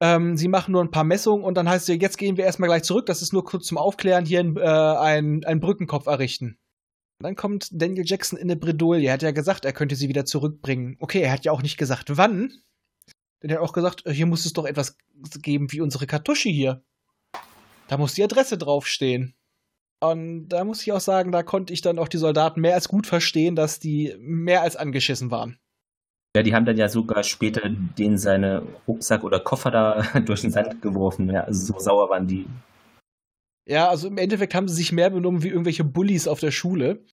Ähm, sie machen nur ein paar Messungen und dann heißt es, jetzt gehen wir erstmal gleich zurück. Das ist nur kurz zum Aufklären, hier äh, ein, ein Brückenkopf errichten. Dann kommt Daniel Jackson in eine Bredouille. Er hat ja gesagt, er könnte sie wieder zurückbringen. Okay, er hat ja auch nicht gesagt, wann. Denn er hat auch gesagt, äh, hier muss es doch etwas geben wie unsere Kartusche hier. Da muss die Adresse draufstehen. Und da muss ich auch sagen, da konnte ich dann auch die Soldaten mehr als gut verstehen, dass die mehr als angeschissen waren. Ja, die haben dann ja sogar später den seine Rucksack oder Koffer da durch den Sand geworfen. Ja, also so sauer waren die. Ja, also im Endeffekt haben sie sich mehr benommen wie irgendwelche Bullies auf der Schule.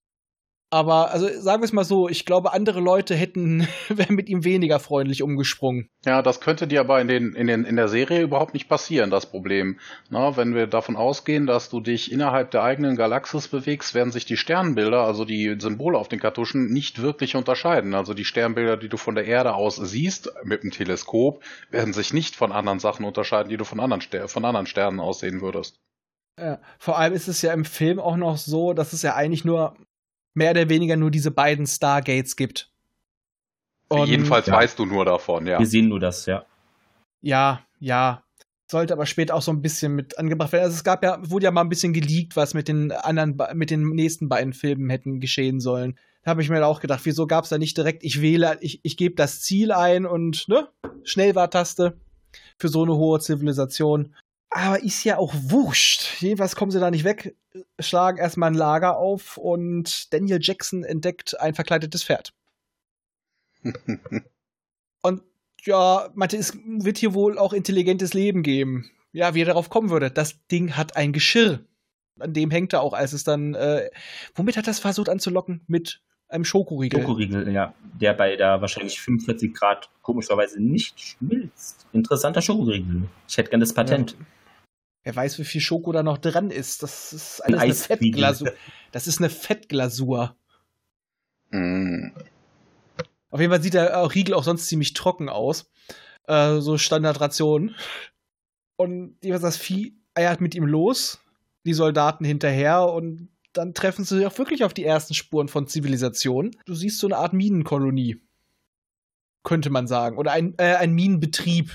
Aber, also sagen wir es mal so, ich glaube, andere Leute hätten, wären mit ihm weniger freundlich umgesprungen. Ja, das könnte dir aber in, den, in, den, in der Serie überhaupt nicht passieren, das Problem. Na, wenn wir davon ausgehen, dass du dich innerhalb der eigenen Galaxis bewegst, werden sich die Sternbilder, also die Symbole auf den Kartuschen, nicht wirklich unterscheiden. Also die Sternbilder, die du von der Erde aus siehst, mit dem Teleskop, werden sich nicht von anderen Sachen unterscheiden, die du von anderen, von anderen Sternen aus sehen würdest. Ja, vor allem ist es ja im Film auch noch so, dass es ja eigentlich nur mehr oder weniger nur diese beiden Stargates gibt. Und- Jedenfalls ja. weißt du nur davon, ja. Wir sehen nur das, ja. Ja, ja. Sollte aber später auch so ein bisschen mit angebracht werden. Also es gab ja, wurde ja mal ein bisschen geleakt, was mit den anderen, mit den nächsten beiden Filmen hätten geschehen sollen. Da habe ich mir auch gedacht, wieso gab es da nicht direkt, ich wähle, ich, ich gebe das Ziel ein und, ne, Schnellwartaste für so eine hohe Zivilisation. Aber ist ja auch wurscht. Jedenfalls kommen sie da nicht weg, schlagen erstmal ein Lager auf und Daniel Jackson entdeckt ein verkleidetes Pferd. Und ja, meinte, es wird hier wohl auch intelligentes Leben geben. Ja, wie er darauf kommen würde. Das Ding hat ein Geschirr. An dem hängt er auch, als es dann. Äh, womit hat das versucht anzulocken? Mit einem Schokoriegel. Schokoriegel, ja. Der bei da wahrscheinlich 45 Grad komischerweise nicht schmilzt. Interessanter Schokoriegel. Ich hätte gerne das Patent. Wer weiß, wie viel Schoko da noch dran ist. Das ist Ein alles eine Eisriegel. Fettglasur. Das ist eine Fettglasur. Mm. Auf jeden Fall sieht der äh, Riegel auch sonst ziemlich trocken aus. Äh, so Standardration. Und das Vieh eiert mit ihm los, die Soldaten hinterher und dann treffen sie auch wirklich auf die ersten Spuren von Zivilisation. Du siehst so eine Art Minenkolonie. Könnte man sagen. Oder ein, äh, ein Minenbetrieb.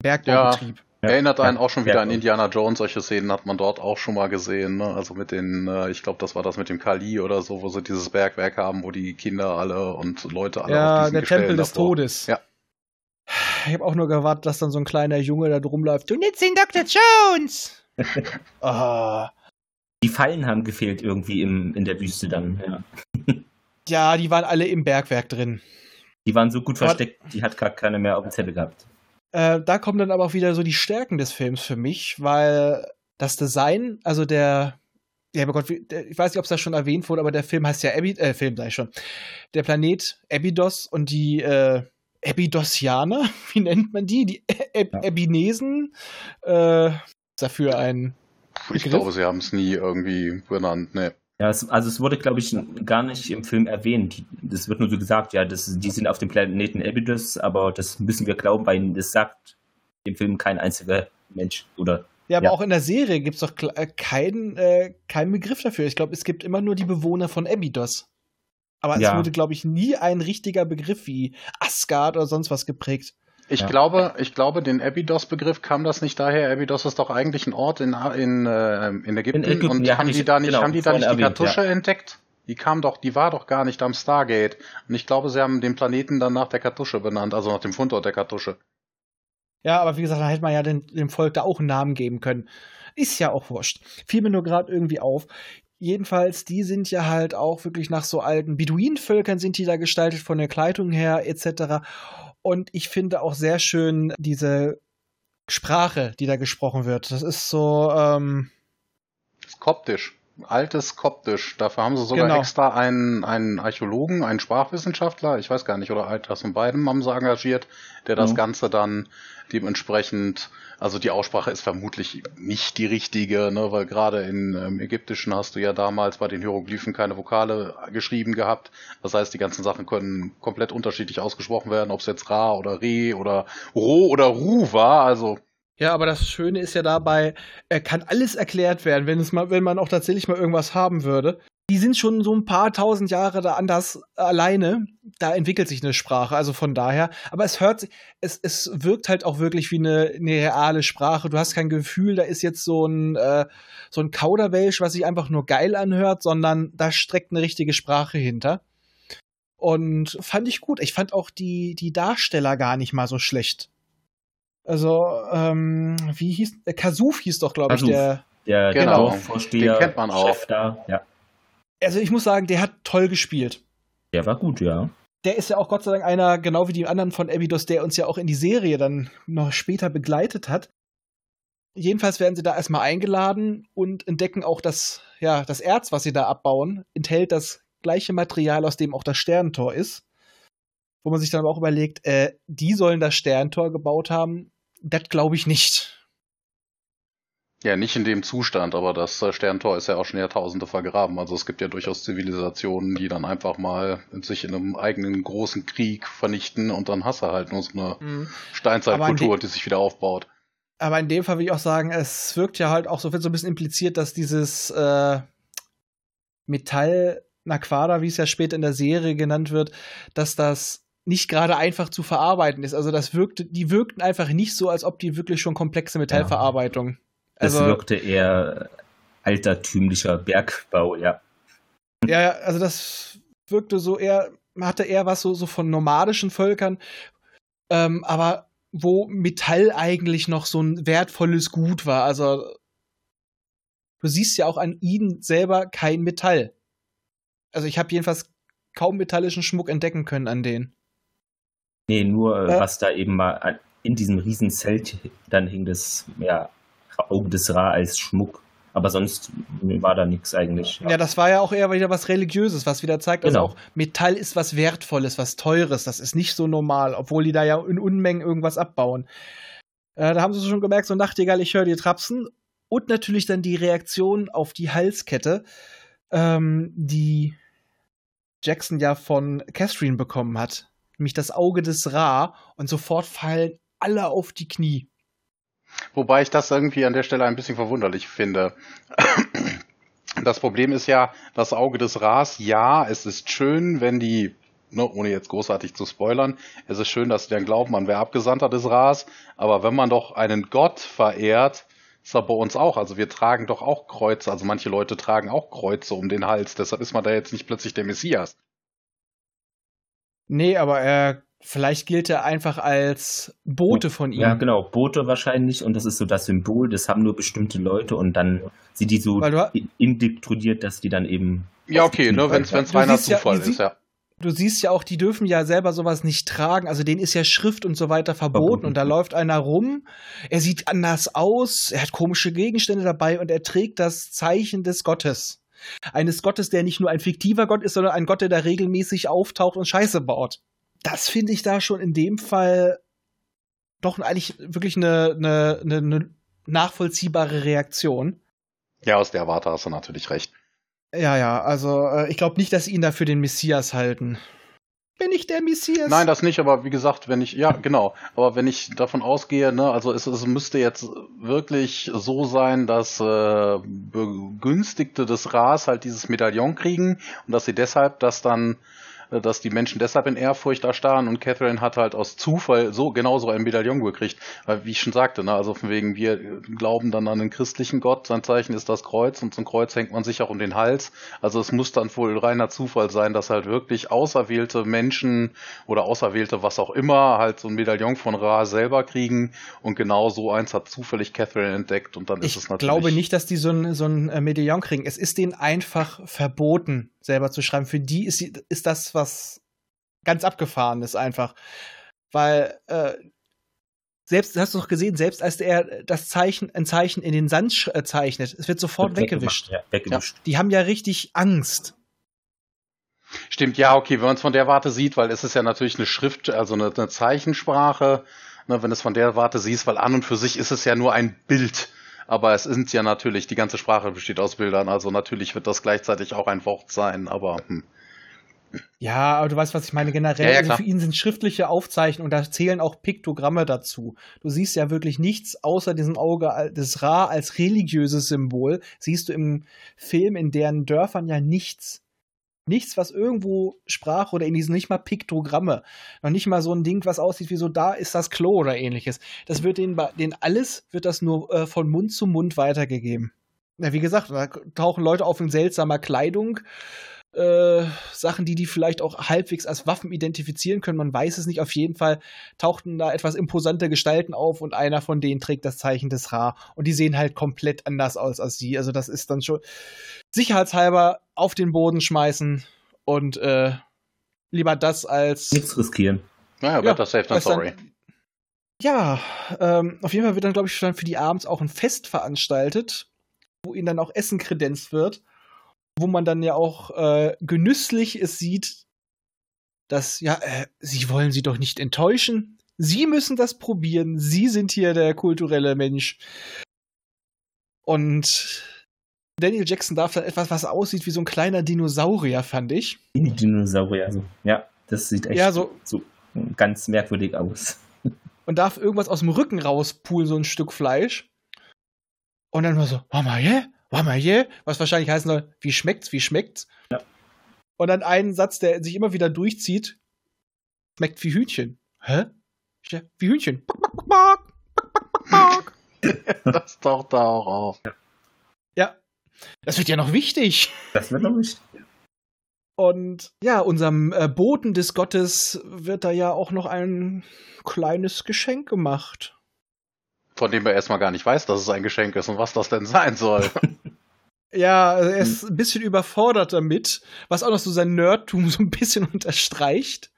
Bergbaubetrieb. Ja. Erinnert einen Ja, auch schon wieder ja. an Indiana Jones. Solche Szenen hat man dort auch schon mal gesehen. Ne? Also mit den, äh, ich glaube, das war das mit dem Kali oder so, wo sie dieses Bergwerk haben, wo die Kinder alle und Leute alle auf Ja, diesen der Gestellen Tempel des davor- Todes. Ja. Ich habe auch nur gewartet, dass dann so ein kleiner Junge da drum läuft. Du nennst den Dr. Jones! Ah. Die Fallen haben gefehlt irgendwie im, in der Wüste dann, ja. Ja, die waren alle im Bergwerk drin. Die waren so gut Aber- versteckt, die hat gar keine mehr auf dem Zettel gehabt. Äh, da kommen dann aber auch wieder so die Stärken des Films für mich, weil das Design, also der, ja, aber Gott, ich weiß nicht, ob es da schon erwähnt wurde, aber der Film heißt ja Abby, äh, Film sag ich schon. Der Planet Abydos und die äh, Abydosianer, wie nennt man die? Die Ab Ja. Abinesen, äh, ist dafür ein, Ich Begriff? glaube, sie haben es nie irgendwie benannt. Ne. Ja, es, also es wurde, glaube ich, gar nicht im Film erwähnt. Das wird nur so gesagt, ja, das, die sind auf dem Planeten Abydos, aber das müssen wir glauben, weil das sagt im Film kein einziger Mensch oder ja, aber Ja. auch in der Serie gibt es doch äh, keinen, äh, keinen Begriff dafür. Ich glaube, es gibt immer nur die Bewohner von Abydos. Aber es Ja. wurde, glaube ich, nie ein richtiger Begriff wie Asgard oder sonst was geprägt. Ich Ja. glaube, ich glaube, den Abydos-Begriff kam das nicht daher. Abydos ist doch eigentlich ein Ort in, in, äh, in Ägypten. In Ägypten, und ja, haben die ich- da nicht, genau, haben die da nicht die erwähnt, Kartusche entdeckt? Die kam doch, die war doch gar nicht am Stargate. Und ich glaube, sie haben den Planeten dann nach der Kartusche benannt, also nach dem Fundort der Kartusche. Ja, aber wie gesagt, da hätte man ja den, dem Volk da auch einen Namen geben können. Ist ja auch wurscht. Fiel mir nur gerade irgendwie auf. Jedenfalls, die sind ja halt auch wirklich nach so alten Beduinenvölkern sind die da gestaltet, von der Kleidung her etc. Und ich finde auch sehr schön diese Sprache, die da gesprochen wird. Das ist so, ähm, ist koptisch. Altes Koptisch. Dafür haben sie sogar Genau. extra einen, einen Archäologen, einen Sprachwissenschaftler, ich weiß gar nicht, oder das von beiden haben sie engagiert, der das Mhm. Ganze dann dementsprechend, also die Aussprache ist vermutlich nicht die richtige, ne, weil gerade in ähm, Ägyptischen hast du ja damals bei den Hieroglyphen keine Vokale geschrieben gehabt. Das heißt, die ganzen Sachen können komplett unterschiedlich ausgesprochen werden, ob es jetzt Ra oder Re oder Ro oder Ru war. Also Ja, aber das Schöne ist ja dabei, er kann alles erklärt werden, wenn es mal, wenn man auch tatsächlich mal irgendwas haben würde. Die sind schon so ein paar tausend Jahre da anders alleine. Da entwickelt sich eine Sprache, also von daher. Aber es hört, es, es wirkt halt auch wirklich wie eine, eine reale Sprache. Du hast kein Gefühl, da ist jetzt so ein, äh, so ein Kauderwelsch, was sich einfach nur geil anhört, sondern da streckt eine richtige Sprache hinter. Und fand ich gut. Ich fand auch die, die Darsteller gar nicht mal so schlecht. Also, ähm, wie hieß, äh, Kasuf hieß doch, glaube ich, der. Der, der Genau. Dorfvorsteher, Den kennt man auch. Chef da, ja. Also, ich muss sagen, der hat toll gespielt. Der war gut, ja. Der ist ja auch Gott sei Dank einer, genau wie die anderen von Abydos, der uns ja auch in die Serie dann noch später begleitet hat. Jedenfalls werden sie da erstmal eingeladen und entdecken auch, dass ja, das Erz, was sie da abbauen, enthält das gleiche Material, aus dem auch das Sternentor ist. Wo man sich dann aber auch überlegt, äh, die sollen das Sternentor gebaut haben. Das glaube ich nicht. Ja, nicht in dem Zustand, aber das äh, Sterntor ist ja auch schon Jahrtausende vergraben. Also es gibt ja durchaus Zivilisationen, die dann einfach mal sich in einem eigenen großen Krieg vernichten und dann hast du halt nur so eine Aber Steinzeitkultur, in die sich wieder aufbaut. Aber in dem Fall will ich auch sagen, es wirkt ja halt auch so, wird so ein bisschen impliziert, dass dieses äh, Metall Naquada, wie es ja später in der Serie genannt wird, dass das nicht gerade einfach zu verarbeiten ist. Also das wirkte, die wirkten einfach nicht so, als ob die wirklich schon komplexe Metallverarbeitung. Das Also, wirkte eher altertümlicher Bergbau, ja. ja, also das wirkte so eher, hatte eher was so, so von nomadischen Völkern, ähm, aber wo Metall eigentlich noch so ein wertvolles Gut war. Also du siehst ja auch an ihnen selber kein Metall. Also ich habe jedenfalls kaum metallischen Schmuck entdecken können an denen. Nee, nur äh, was da eben mal in diesem riesen Zelt dann hing, das ja, Auge des Ra als Schmuck. Aber sonst war da nichts eigentlich. Ja. das war ja auch eher wieder was Religiöses, was wieder zeigt, also Genau. auch Metall ist was Wertvolles, was Teures. Das ist nicht so normal, obwohl die da ja in Unmengen irgendwas abbauen. Äh, da haben sie schon gemerkt, so Nachtigall, ich höre dir trapsen. Und natürlich dann die Reaktion auf die Halskette, ähm, die Jackson ja von Catherine bekommen hat. Nämlich das Auge des Ra. Und sofort fallen alle auf die Knie. Wobei ich das irgendwie an der Stelle ein bisschen verwunderlich finde. Das Problem ist ja, das Auge des Ras, ja, es ist schön, wenn die, ne, ohne jetzt großartig zu spoilern, es ist schön, dass sie dann glauben, man wäre Abgesandter des Ras, aber wenn man doch einen Gott verehrt, ist das bei uns auch. Also wir tragen doch auch Kreuze, also manche Leute tragen auch Kreuze um den Hals, deshalb ist man da jetzt nicht plötzlich der Messias. Nee, aber er, vielleicht gilt er einfach als Bote von ihm. Ja, genau, Boote wahrscheinlich und das ist so das Symbol, das haben nur bestimmte Leute und dann sind die so indiktoriert, dass die dann eben. Ja, okay, ne, wenn es reiner ja- Zufall sie- ist, ja. Du siehst ja auch, die dürfen ja selber sowas nicht tragen. Also denen ist ja Schrift und so weiter verboten. Verboten. Und da läuft einer rum. Er sieht anders aus. Er hat komische Gegenstände dabei und er trägt das Zeichen des Gottes. Eines Gottes, der nicht nur ein fiktiver Gott ist, sondern ein Gott, der da regelmäßig auftaucht und Scheiße baut. Das finde ich da schon in dem Fall doch eigentlich wirklich eine, eine, eine, eine nachvollziehbare Reaktion. Ja, aus der Warte hast du natürlich recht. Ja, ja, also äh, ich glaube nicht, dass sie ihn da für den Messias halten. bin ich der Messias? Nein, das nicht, aber wie gesagt, wenn ich, ja, genau, aber wenn ich davon ausgehe, ne, also es, es müsste jetzt wirklich so sein, dass äh, Begünstigte des Ras halt dieses Medaillon kriegen und dass sie deshalb das dann dass die Menschen deshalb in Ehrfurcht erstarren und Catherine hat halt aus Zufall so genauso ein Medaillon gekriegt. Weil, wie ich schon sagte, ne, also von wegen, wir glauben dann an den christlichen Gott, sein Zeichen ist das Kreuz und so ein Kreuz hängt man sich auch um den Hals. Also es muss dann wohl reiner Zufall sein, dass halt wirklich auserwählte Menschen oder auserwählte was auch immer halt so ein Medaillon von Ra selber kriegen und genau so eins hat zufällig Catherine entdeckt und dann ich ist es natürlich. Ich glaube nicht, dass die so ein, so ein äh, Medaillon kriegen. Es ist denen einfach verboten, selber zu schreiben. Für die ist, ist das was ganz abgefahren ist einfach. Weil, äh, selbst, hast du doch gesehen, selbst als er das Zeichen, ein Zeichen in den Sand äh, zeichnet, es wird sofort Wird weggewischt. Ja, weggewischt. Die haben ja richtig Angst. Stimmt, ja, okay, wenn man es von der Warte sieht, weil es ist ja natürlich eine Schrift, also eine, eine Zeichensprache, ne, wenn es von der Warte siehst, weil an und für sich ist es ja nur ein Bild. Aber es sind ja natürlich, die ganze Sprache besteht aus Bildern, also natürlich wird das gleichzeitig auch ein Wort sein, aber hm. Ja, aber du weißt, was ich meine. Generell, Ja, ja, also für ihn sind schriftliche Aufzeichnungen, da zählen auch Piktogramme dazu. Du siehst ja wirklich nichts außer diesem Auge des Ra als religiöses Symbol. Siehst du im Film in deren Dörfern ja nichts. Nichts, was irgendwo sprach oder diesen nicht mal Piktogramme. Noch nicht mal so ein Ding, was aussieht wie so, da ist das Klo oder ähnliches. Das wird denen, denen alles wird das nur äh, von Mund zu Mund weitergegeben. Ja, wie gesagt, da tauchen Leute auf in seltsamer Kleidung äh, Sachen, die die vielleicht auch halbwegs als Waffen identifizieren können. Man weiß es nicht. Auf jeden Fall tauchten da etwas imposante Gestalten auf und einer von denen trägt das Zeichen des Ra. Und die sehen halt komplett anders aus als sie. Also das ist dann schon sicherheitshalber auf den Boden schmeißen und äh, lieber das als Nichts riskieren. naja, better safe than als dann- sorry. Ja, ähm, auf jeden Fall wird dann, glaube ich, dann für die abends auch ein Fest veranstaltet, wo ihnen dann auch Essen kredenzt wird, wo man dann ja auch äh, genüsslich es sieht, dass, ja, äh, sie wollen sie doch nicht enttäuschen. Sie müssen das probieren. Sie sind hier der kulturelle Mensch. Und Daniel Jackson darf dann etwas, was aussieht wie so ein kleiner Dinosaurier, fand ich. Die Dinosaurier. Also, ja, das sieht echt Ja, so- so ganz merkwürdig aus. und darf irgendwas aus dem Rücken rauspulen, so ein Stück Fleisch. Und dann war so, Mama, je? Mama, je? Was wahrscheinlich heißen soll, wie schmeckt's, wie schmeckt's? Ja. Und dann einen Satz, der sich immer wieder durchzieht, schmeckt wie Hühnchen. Hä? Wie Hühnchen. Das taucht da auch auf. Ja, das wird ja noch wichtig. Das wird noch nicht. Und ja, unserem äh, Boten des Gottes wird da ja auch noch ein kleines Geschenk gemacht. Von dem er erstmal gar nicht weiß, dass es ein Geschenk ist und was das denn sein soll. Ja, also er ist ein bisschen überfordert damit, was auch noch so sein Nerdtum so ein bisschen unterstreicht.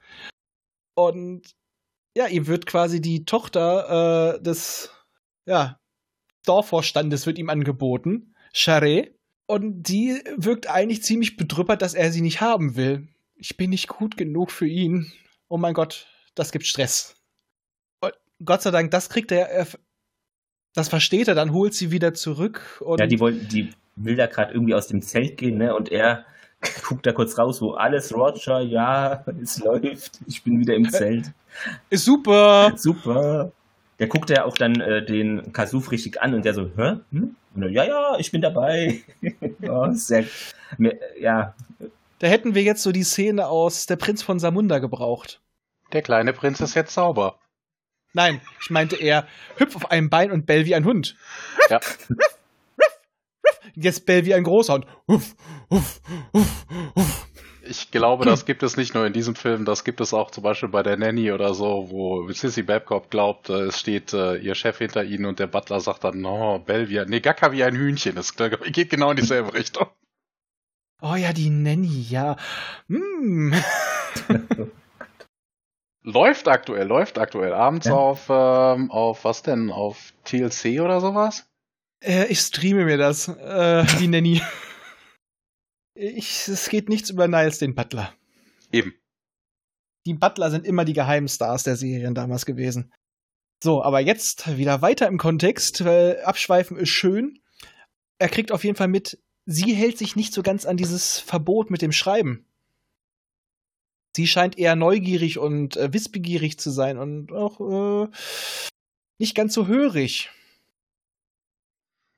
Und ja, ihm wird quasi die Tochter äh, des ja, Dorfvorstandes wird ihm angeboten, Charé. Und die wirkt eigentlich ziemlich bedrüppert, dass er sie nicht haben will. Ich bin nicht gut genug für ihn. Oh mein Gott, das gibt Stress. Und Gott sei Dank, das kriegt er, er das versteht er, dann holt sie wieder zurück. Ja, die, wollen, die will da gerade irgendwie aus dem Zelt gehen, ne? Und er guckt da kurz raus, wo alles Roger, ja, es läuft, ich bin wieder im Zelt. ist super. Super. Der guckt ja auch dann äh, den Kasuf richtig an und der so, hä? Hm? Und er, ja, ja, ich bin dabei. oh, sehr, ja, Da hätten wir jetzt so die Szene aus Der Prinz von Samunda gebraucht. Der kleine Prinz ist jetzt sauber. Nein, ich meinte eher, hüpf auf einem Bein und bell wie ein Hund. Ja. Jetzt bell wie ein großer Hund. Uff, uff, uff, uff. Ich glaube, das gibt es nicht nur in diesem Film, das gibt es auch zum Beispiel bei der Nanny oder so, wo Sissy Babcock glaubt, äh, es steht äh, ihr Chef hinter ihnen und der Butler sagt dann, no, Bell wie ein, nee, Gacker wie ein Hühnchen. Das geht genau in dieselbe Richtung. Oh ja, die Nanny, ja. Hm. Läuft aktuell, läuft aktuell. Abends Ja. auf, ähm, auf was denn? Auf TLC oder sowas? Äh, ich streame mir das, äh, die Nanny. Ich, es geht nichts über Niles, den Butler. Eben. Die Butler sind immer die Geheimstars der Serien damals gewesen. So, aber jetzt wieder weiter im Kontext, weil Abschweifen ist schön. Er kriegt auf jeden Fall mit, sie hält sich nicht so ganz an dieses Verbot mit dem Schreiben. Sie scheint eher neugierig und äh, wissbegierig zu sein und auch äh, nicht ganz so hörig.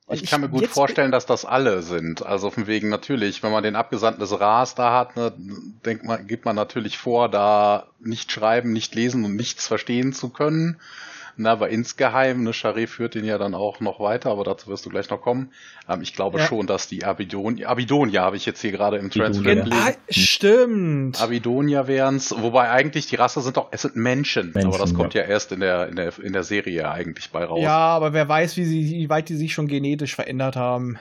Und Ich kann mir gut vorstellen, dass das alle sind. Also von wegen natürlich, wenn man den Abgesandten des Ras da hat, ne, denkt man, gibt man natürlich vor, da nicht schreiben, nicht lesen und nichts verstehen zu können. Na, aber insgeheim, ne, Charé führt den ja dann auch noch weiter, aber dazu wirst du gleich noch kommen. Ähm, ich glaube Ja. schon, dass die Abidonia, Abidonia habe ich jetzt hier gerade im gelesen. ah, stimmt. Abidonia wären's, wobei eigentlich die Rasse sind doch, es sind Menschen, Menschen, aber das kommt ja. ja, erst in der, in der, in der Serie eigentlich bei raus. Ja, aber wer weiß, wie, sie, wie weit die sich schon genetisch verändert haben.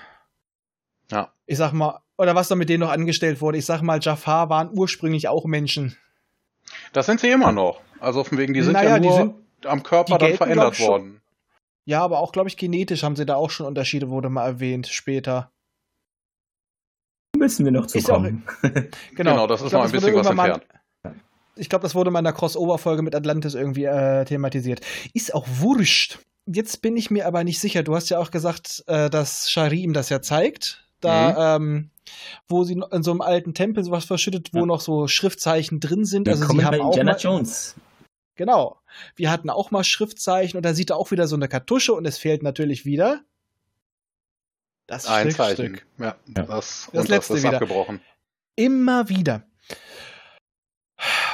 Ja. Ich sag mal, oder was da mit denen noch angestellt wurde. Ich sag mal, Jafar waren ursprünglich auch Menschen. Das sind sie immer noch. Also von wegen, die sind Naja, ja die nur sind- am Körper dann verändert schon. worden. Ja, aber auch, glaube ich, genetisch haben sie da auch schon Unterschiede, wurde mal erwähnt später. Müssen wir noch zu auch- kommen. Genau, das Ich ist glaub, noch ein bisschen was entfernt. Mal, ich glaube, das wurde mal in der Crossover-Folge mit Atlantis irgendwie äh, thematisiert. Ist auch wurscht. Jetzt bin ich mir aber nicht sicher. Du hast ja auch gesagt, äh, dass Shari ihm das ja zeigt. Da, ähm, wo sie in so einem alten Tempel sowas verschüttet, wo Ja. noch so Schriftzeichen drin sind. Also Willkommen sie haben bei auch Indiana mal, Jones. Genau. Wir hatten auch mal Schriftzeichen und da sieht er auch wieder so eine Kartusche und es fehlt natürlich wieder das Ein Schriftstück. Zeichen. Ja, Ja. das, Das und letzte das ist wieder. abgebrochen. Immer wieder.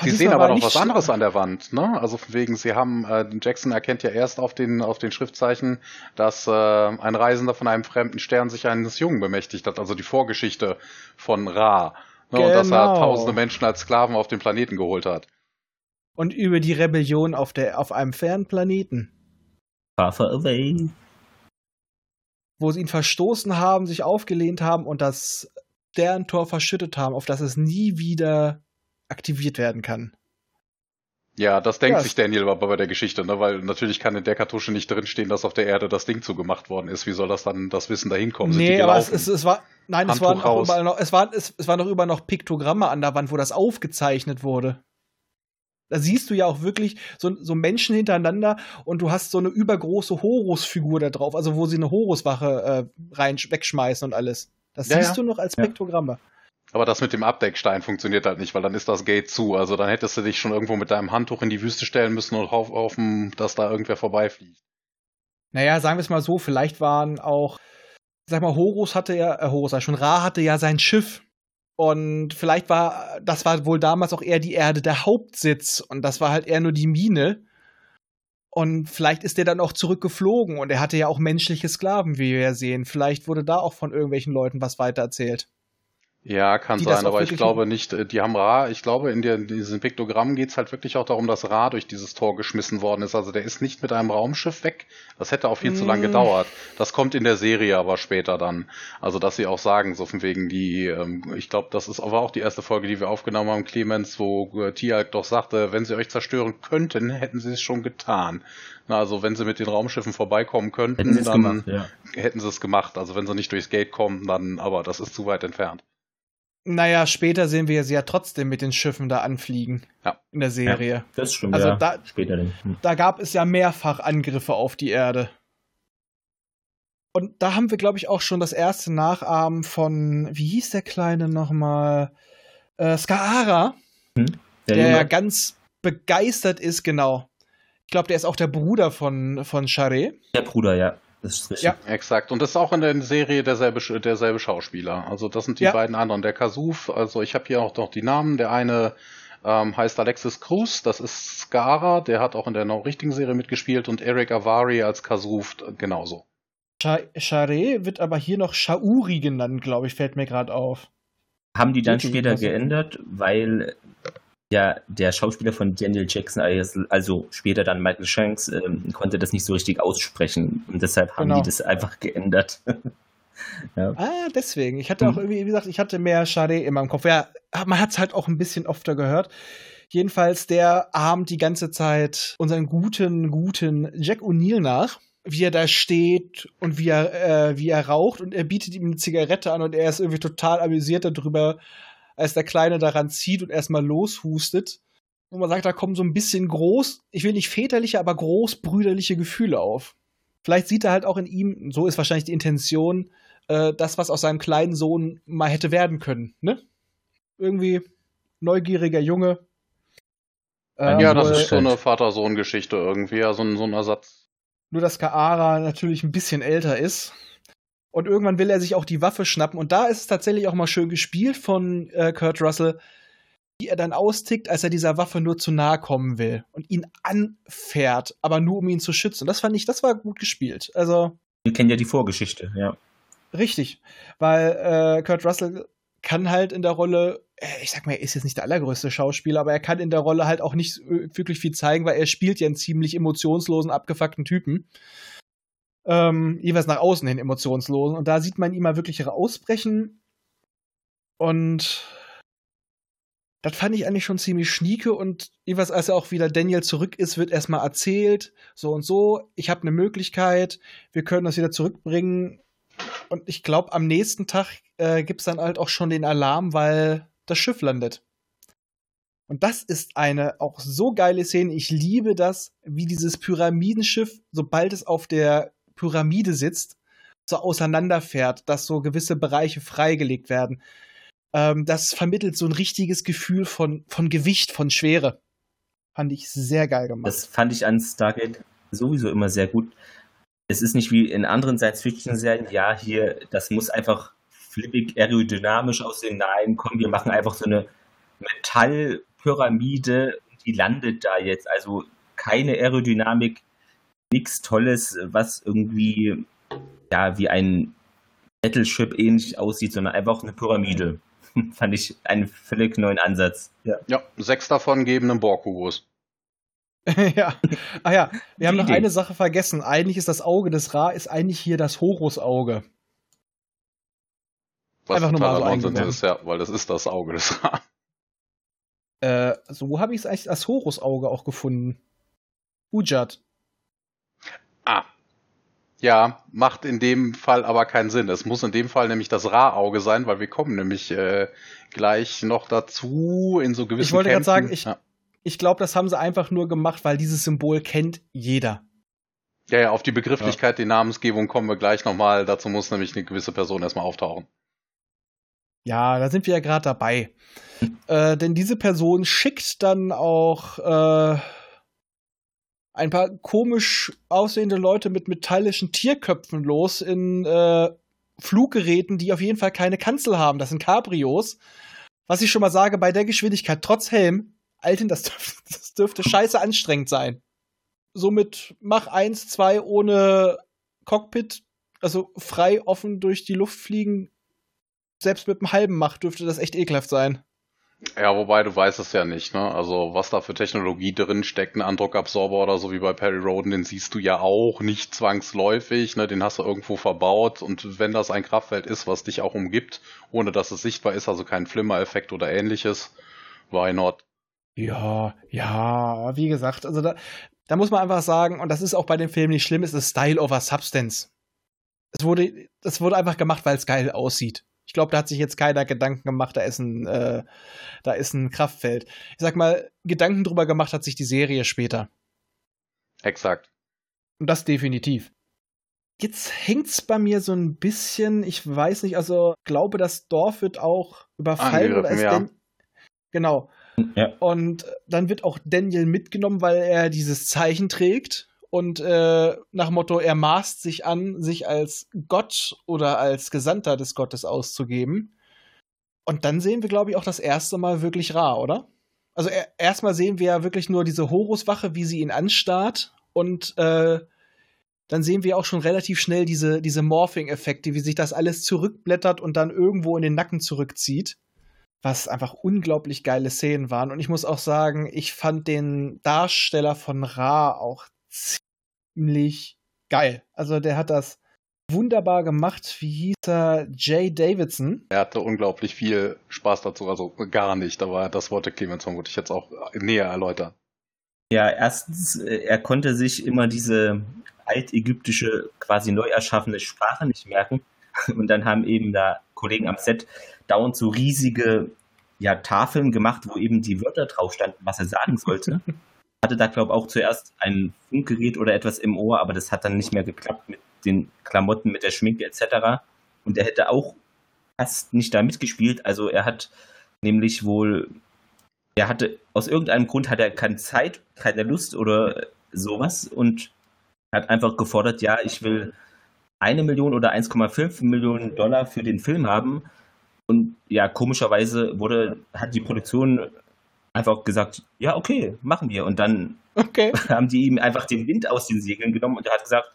Sie sehen aber noch was anderes an der Wand, ne? Also von wegen, sie haben, äh, Jackson erkennt ja erst auf den, auf den Schriftzeichen, dass äh, ein Reisender von einem fremden Stern sich eines Jungen bemächtigt hat, also die Vorgeschichte von Ra. Ne? Und dass er Genau. tausende Menschen als Sklaven auf den Planeten geholt hat. Und über die Rebellion auf, der, auf einem fernen Planeten, Far, far away. wo sie ihn verstoßen haben, sich aufgelehnt haben und das Sterntor verschüttet haben, auf das es nie wieder aktiviert werden kann. Ja, das denkt Ja, sich Daniel aber bei der Geschichte, ne? weil natürlich kann in der Kartusche nicht drinstehen, dass auf der Erde das Ding zugemacht worden ist. Wie soll das dann das Wissen dahin kommen? Sind nee, aber es, es, es war. Nein, es waren, noch, es, waren, es, es waren noch überall noch Piktogramme an der Wand, wo das aufgezeichnet wurde. Da siehst du ja auch wirklich so, so Menschen hintereinander und du hast so eine übergroße Horus-Figur da drauf, also wo sie eine Horuswache äh, rein wegschmeißen und alles. Das Ja, siehst ja. du noch als Ja. Piktogramme. Aber das mit dem Abdeckstein funktioniert halt nicht, weil dann ist das Gate zu. Also dann hättest du dich schon irgendwo mit deinem Handtuch in die Wüste stellen müssen und hoff- hoffen, dass da irgendwer vorbeifliegt. Naja, sagen wir es mal so, vielleicht waren auch, sag mal, Horus hatte ja, äh, Horus, schon, Ra hatte ja sein Schiff. Und vielleicht war, das war wohl damals auch eher die Erde der Hauptsitz und das war halt eher nur die Mine. Und vielleicht ist der dann auch zurückgeflogen und er hatte ja auch menschliche Sklaven, wie wir ja sehen. Vielleicht wurde da auch von irgendwelchen Leuten was weitererzählt. Ja, kann sein, aber ich glaube nicht, äh, die haben Ra, ich glaube, in, der, in diesem Piktogramm geht's halt wirklich auch darum, dass Ra durch dieses Tor geschmissen worden ist. Also der ist nicht mit einem Raumschiff weg. Das hätte auch viel zu lang Mm. gedauert. Das kommt in der Serie aber später dann. Also, dass sie auch sagen, so von wegen die, ähm, ich glaube, das ist aber auch die erste Folge, die wir aufgenommen haben, Clemens, wo äh, Tialk doch sagte, wenn sie euch zerstören könnten, hätten sie es schon getan. Na, also, wenn sie mit den Raumschiffen vorbeikommen könnten, Hätten sie es dann gemacht, ja. hätten sie es gemacht. Also, wenn sie nicht durchs Gate kommen, dann, aber das ist zu weit entfernt. Naja, später sehen wir sie ja trotzdem mit den Schiffen da anfliegen. Ja. In der Serie. Das stimmt, Also ja. da- Später dann. Hm. da gab es ja mehrfach Angriffe auf die Erde. Und da haben wir, glaube ich, auch schon das erste Nachahmen von, wie hieß der Kleine nochmal? Äh, Skaara, Der der ja ganz begeistert ist, genau. Ich glaube, der ist auch der Bruder von, von Charé. der Bruder, ja. Das ist richtig. Ja. Exakt. Und das ist auch in der Serie derselbe, derselbe Schauspieler. Also das sind die Ja. beiden anderen. Der Kasuf, also ich habe hier auch noch die Namen. Der eine ähm, heißt Alexis Cruz, das ist Skara, der hat auch in der noch richtigen Serie mitgespielt und Eric Avari als Kasuf äh, genauso. Charé wird aber hier noch Shauri genannt, glaube ich, fällt mir gerade auf. Haben die dann Wirklich, später geändert, weil ja der Schauspieler von Daniel Jackson, also später dann Michael Shanks, ähm, konnte das nicht so richtig aussprechen und deshalb haben Genau. die das einfach geändert. ja. Ah, deswegen. Ich hatte auch Hm. irgendwie, wie gesagt, ich hatte mehr Charé immer im Kopf. Ja, man hat es halt auch ein bisschen öfter gehört. Jedenfalls, der ahmt die ganze Zeit unseren guten, guten Jack O'Neill nach, wie er da steht und wie er, äh, wie er raucht und er bietet ihm eine Zigarette an und er ist irgendwie total amüsiert darüber, als der Kleine daran zieht und erstmal loshustet. Wo man sagt, da kommen so ein bisschen groß, ich will nicht väterliche, aber großbrüderliche Gefühle auf. Vielleicht sieht er halt auch in ihm, so ist wahrscheinlich die Intention, äh, das, was aus seinem kleinen Sohn mal hätte werden können, ne? Irgendwie neugieriger Junge, Ähm, ja, das ist so eine Vater-Sohn-Geschichte irgendwie, ja, so ein, so ein Ersatz. Nur, dass Kaara natürlich ein bisschen älter ist. Und irgendwann will er sich auch die Waffe schnappen. Und da ist es tatsächlich auch mal schön gespielt von äh, Kurt Russell, wie er dann austickt, als er dieser Waffe nur zu nahe kommen will und ihn anfährt, aber nur um ihn zu schützen. Das fand ich, das war gut gespielt. Also Wir kennen ja die Vorgeschichte, ja. richtig, weil äh, Kurt Russell kann halt in der Rolle, äh, ich sag mal, er ist jetzt nicht der allergrößte Schauspieler, aber er kann in der Rolle halt auch nicht äh, wirklich viel zeigen, weil er spielt ja einen ziemlich emotionslosen, abgefuckten Typen. Ähm, jeweils nach außen hin emotionslosen. Und da sieht man ihn mal wirklich ausbrechen. Und das fand ich eigentlich schon ziemlich schnieke. Und jeweils, als er auch wieder Daniel zurück ist, wird erstmal erzählt, so und so, ich habe eine Möglichkeit, wir können das wieder zurückbringen. Und ich glaube, am nächsten Tag äh, gibt es dann halt auch schon den Alarm, weil das Schiff landet. Und das ist eine auch so geile Szene. Ich liebe das, wie dieses Pyramidenschiff, sobald es auf der Pyramide sitzt, so auseinanderfährt, dass so gewisse Bereiche freigelegt werden. Ähm, das vermittelt so ein richtiges Gefühl von, von Gewicht, von Schwere. Fand ich sehr geil gemacht. Das fand ich an Stargate sowieso immer sehr gut. Es ist nicht wie in anderen Science-Fiction-Serien, ja, hier, das muss einfach flippig aerodynamisch aussehen. Nein, komm, wir machen einfach so eine Metallpyramide die landet da jetzt. Also keine Aerodynamik, nichts Tolles, was irgendwie ja wie ein Battleship ähnlich aussieht, sondern einfach eine Pyramide. Fand ich einen völlig neuen Ansatz. Ja. Ja, sechs davon geben einen Borg-Kubus. ja. Ah ja, wir haben noch eine Sache vergessen. Eigentlich ist das Auge des Ra ist eigentlich hier das Horus-Auge. Was Einfach nur mal so Nonsens ist, ja, weil das ist das Auge des Ra. Äh, so wo habe ich es eigentlich als Horus-Auge auch gefunden? Ujat. Ah. Ja, macht in dem Fall aber keinen Sinn. Es muss in dem Fall nämlich das Ra-Auge sein, weil wir kommen nämlich äh, gleich noch dazu in so gewissen Ich wollte gerade sagen, ich- ja. Ich glaube, das haben sie einfach nur gemacht, weil dieses Symbol kennt jeder. ja, ja, auf die Begrifflichkeit, die Namensgebung kommen wir gleich nochmal. Dazu muss nämlich eine gewisse Person erstmal auftauchen. Ja, da sind wir ja gerade dabei. äh, denn diese Person schickt dann auch äh, ein paar komisch aussehende Leute mit metallischen Tierköpfen los in äh, Fluggeräten, die auf jeden Fall keine Kanzel haben. Das sind Cabrios. Was ich schon mal sage, bei der Geschwindigkeit trotz Helm, Alten, das dürfte, das dürfte scheiße anstrengend sein. Somit mach eins, zwei ohne Cockpit, also frei offen durch die Luft fliegen, selbst mit einem halben Mach dürfte das echt ekelhaft sein. Ja, wobei du weißt es ja nicht, ne? Also was da für Technologie drin steckt, ein Andruckabsorber oder so wie bei Perry Roden, den siehst du ja auch nicht zwangsläufig, ne? Den hast du irgendwo verbaut und wenn das ein Kraftfeld ist, was dich auch umgibt, ohne dass es sichtbar ist, also kein Flimmer-Effekt oder ähnliches, why not? Ja, ja, wie gesagt, also da, da muss man einfach sagen, und das ist auch bei dem Film nicht schlimm, es ist Style over Substance. Es wurde, das wurde einfach gemacht, weil es geil aussieht. Ich glaube, da hat sich jetzt keiner Gedanken gemacht, da ist ein, äh, da ist ein Kraftfeld. Ich sag mal, Gedanken drüber gemacht hat sich die Serie später. Exakt. Und das definitiv. Jetzt hängt's bei mir so ein bisschen, ich weiß nicht, also glaube, das Dorf wird auch überfallen oder ist ja. Genau. Ja. Und dann wird auch Daniel mitgenommen, weil er dieses Zeichen trägt und äh, nach Motto, er maßt sich an, sich als Gott oder als Gesandter des Gottes auszugeben. Und dann sehen wir, glaube ich, auch das erste Mal wirklich Ra, oder? Also er, erstmal sehen wir ja wirklich nur diese Horuswache, wie sie ihn anstarrt und äh, dann sehen wir auch schon relativ schnell diese, diese Morphing-Effekte, wie sich das alles zurückblättert und dann irgendwo in den Nacken zurückzieht. Was einfach unglaublich geile Szenen waren. Und ich muss auch sagen, ich fand den Darsteller von Ra auch ziemlich geil. Also der hat das wunderbar gemacht. Wie hieß er? Jay Davidson. Er hatte unglaublich viel Spaß dazu, also gar nicht, aber das wollte Clemens vermutlich jetzt auch näher erläutern. Ja, erstens, äh, er konnte sich immer diese altägyptische, quasi neu erschaffene Sprache nicht merken. Und dann haben eben da Kollegen am Set dauernd so riesige ja, Tafeln gemacht, wo eben die Wörter drauf standen, was er sagen sollte. Hatte da, glaube ich, auch zuerst ein Funkgerät oder etwas im Ohr, aber das hat dann nicht mehr geklappt mit den Klamotten, mit der Schminke etc. Und er hätte auch fast nicht da mitgespielt. Also er hat nämlich wohl er hatte, aus irgendeinem Grund hat er keine Zeit, keine Lust oder sowas und hat einfach gefordert, ja, ich will eine Million oder 1,5 Millionen Dollar für den Film haben. Und ja, komischerweise wurde, hat die Produktion einfach gesagt, ja, okay, machen wir. Und dann Okay. haben die ihm einfach den Wind aus den Segeln genommen und er hat gesagt,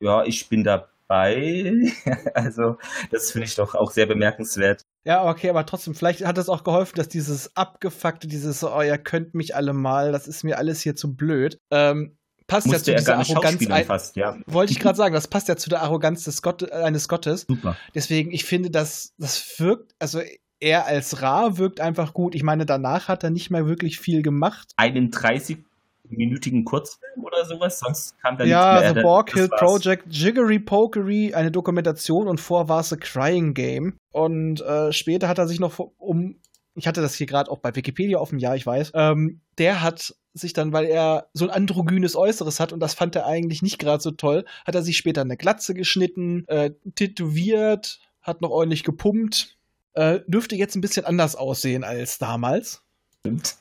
ja, ich bin dabei. also, das finde ich doch auch sehr bemerkenswert. Ja, okay, aber trotzdem, vielleicht hat es auch geholfen, dass dieses abgefuckte, dieses, oh, ihr könnt mich alle mal, das ist mir alles hier zu blöd, ähm, passt Musste ja zu dieser Arroganz. Ein, fast, ja. wollte ich gerade sagen, das passt ja zu der Arroganz des Gott, eines Gottes. Super. Deswegen, ich finde, das, das wirkt, also er als Ra wirkt einfach gut. Ich meine, danach hat er nicht mehr wirklich viel gemacht. Einen 30-minütigen Kurzfilm oder sowas, sonst kam da Ja, nichts mehr. The Das Borg Hill war's. Project, Jiggery Pokery, eine Dokumentation und vor war es A Crying Game. Und äh, später hat er sich noch um, ich hatte das hier gerade auch bei Wikipedia offen, ja, ich weiß, ähm, der hat sich dann, weil er so ein androgynes Äußeres hat und das fand er eigentlich nicht gerade so toll, hat er sich später eine Glatze geschnitten, äh, tätowiert, hat noch ordentlich gepumpt. Äh, dürfte jetzt ein bisschen anders aussehen als damals. Stimmt.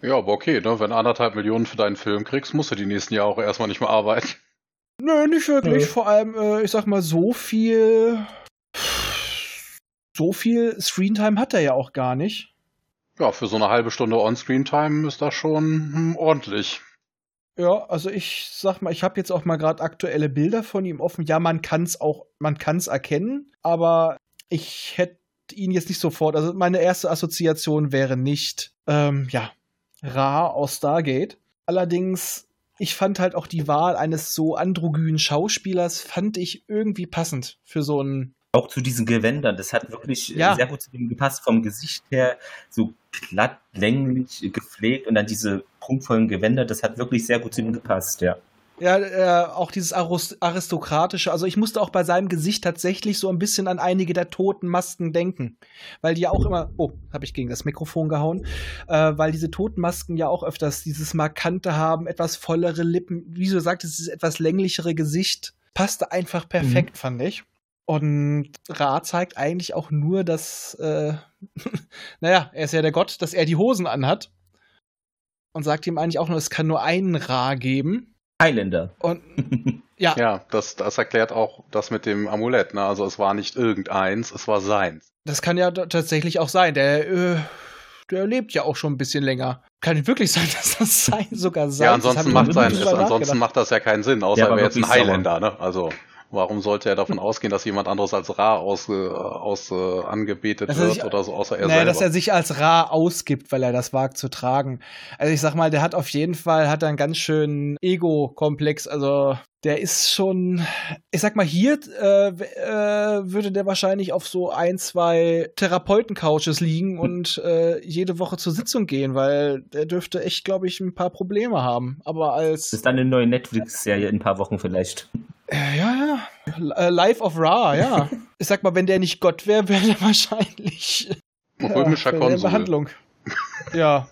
Ja, aber okay, ne? wenn du anderthalb Millionen für deinen Film kriegst, musst du die nächsten Jahre auch erstmal nicht mehr arbeiten. Nö, nicht wirklich. Nö. Vor allem, äh, ich sag mal, so viel. So viel Screentime hat er ja auch gar nicht. Ja, für so eine halbe Stunde On-Screen-Time ist das schon hm, ordentlich. Ja, also ich sag mal, ich habe jetzt auch mal gerade aktuelle Bilder von ihm offen. Ja, man kann's auch, man kann's erkennen, aber ich hätte ihn jetzt nicht sofort. Also meine erste Assoziation wäre nicht, ähm, ja, Ra aus Stargate. Allerdings, ich fand halt auch die Wahl eines so androgynen Schauspielers fand ich irgendwie passend für so einen Auch zu diesen Gewändern, das hat wirklich äh, Ja. sehr gut zu ihm gepasst, vom Gesicht her, so glatt, länglich, gepflegt und dann diese prunkvollen Gewänder, das hat wirklich sehr gut zu ihm gepasst, ja. Ja, äh, auch dieses aristokratische. Also ich musste auch bei seinem Gesicht tatsächlich so ein bisschen an einige der toten Masken denken, weil die ja auch immer. Oh, habe ich gegen das Mikrofon gehauen, äh, weil diese toten Masken ja auch öfters dieses markante haben, etwas vollere Lippen, wie du sagtest, dieses etwas länglichere Gesicht passte einfach perfekt, fand ich. Und Ra zeigt eigentlich auch nur, dass, äh, naja, er ist ja der Gott, dass er die Hosen anhat. Und sagt ihm eigentlich auch nur, es kann nur einen Ra geben. Highlander. Und ja, Ja, das, das erklärt auch das mit dem Amulett. Ne? Also es war nicht irgendeins, es war seins. das kann ja tatsächlich auch sein. Der, äh, der lebt ja auch schon ein bisschen länger. Kann wirklich sein, dass das sein sogar sein. ja, ansonsten, macht, sein, sein, ansonsten macht das ja keinen Sinn, außer Der er wäre jetzt ein. Highlander. Ne? Also warum sollte er davon ausgehen, dass jemand anderes als Ra aus, äh, aus äh, angebetet Dass wird sich- oder so, außer er naja, selber? dass er sich als Ra ausgibt, weil er das wagt zu tragen. Also ich sag mal, der hat auf jeden Fall hat einen ganz schönen Ego-Komplex. Also der ist schon, ich sag mal, hier äh, äh, würde der wahrscheinlich auf so ein, zwei Therapeuten-Couches liegen und äh, jede Woche zur Sitzung gehen, weil der dürfte echt, glaube ich, ein paar Probleme haben. Aber als Das ist dann eine neue Netflix-Serie in ein paar Wochen vielleicht. Äh, Ja, ja. Äh, Life of Ra, ja. ich sag mal, wenn der nicht Gott wäre, wäre der wahrscheinlich Römischer ja, Konsul. Behandlung. ja.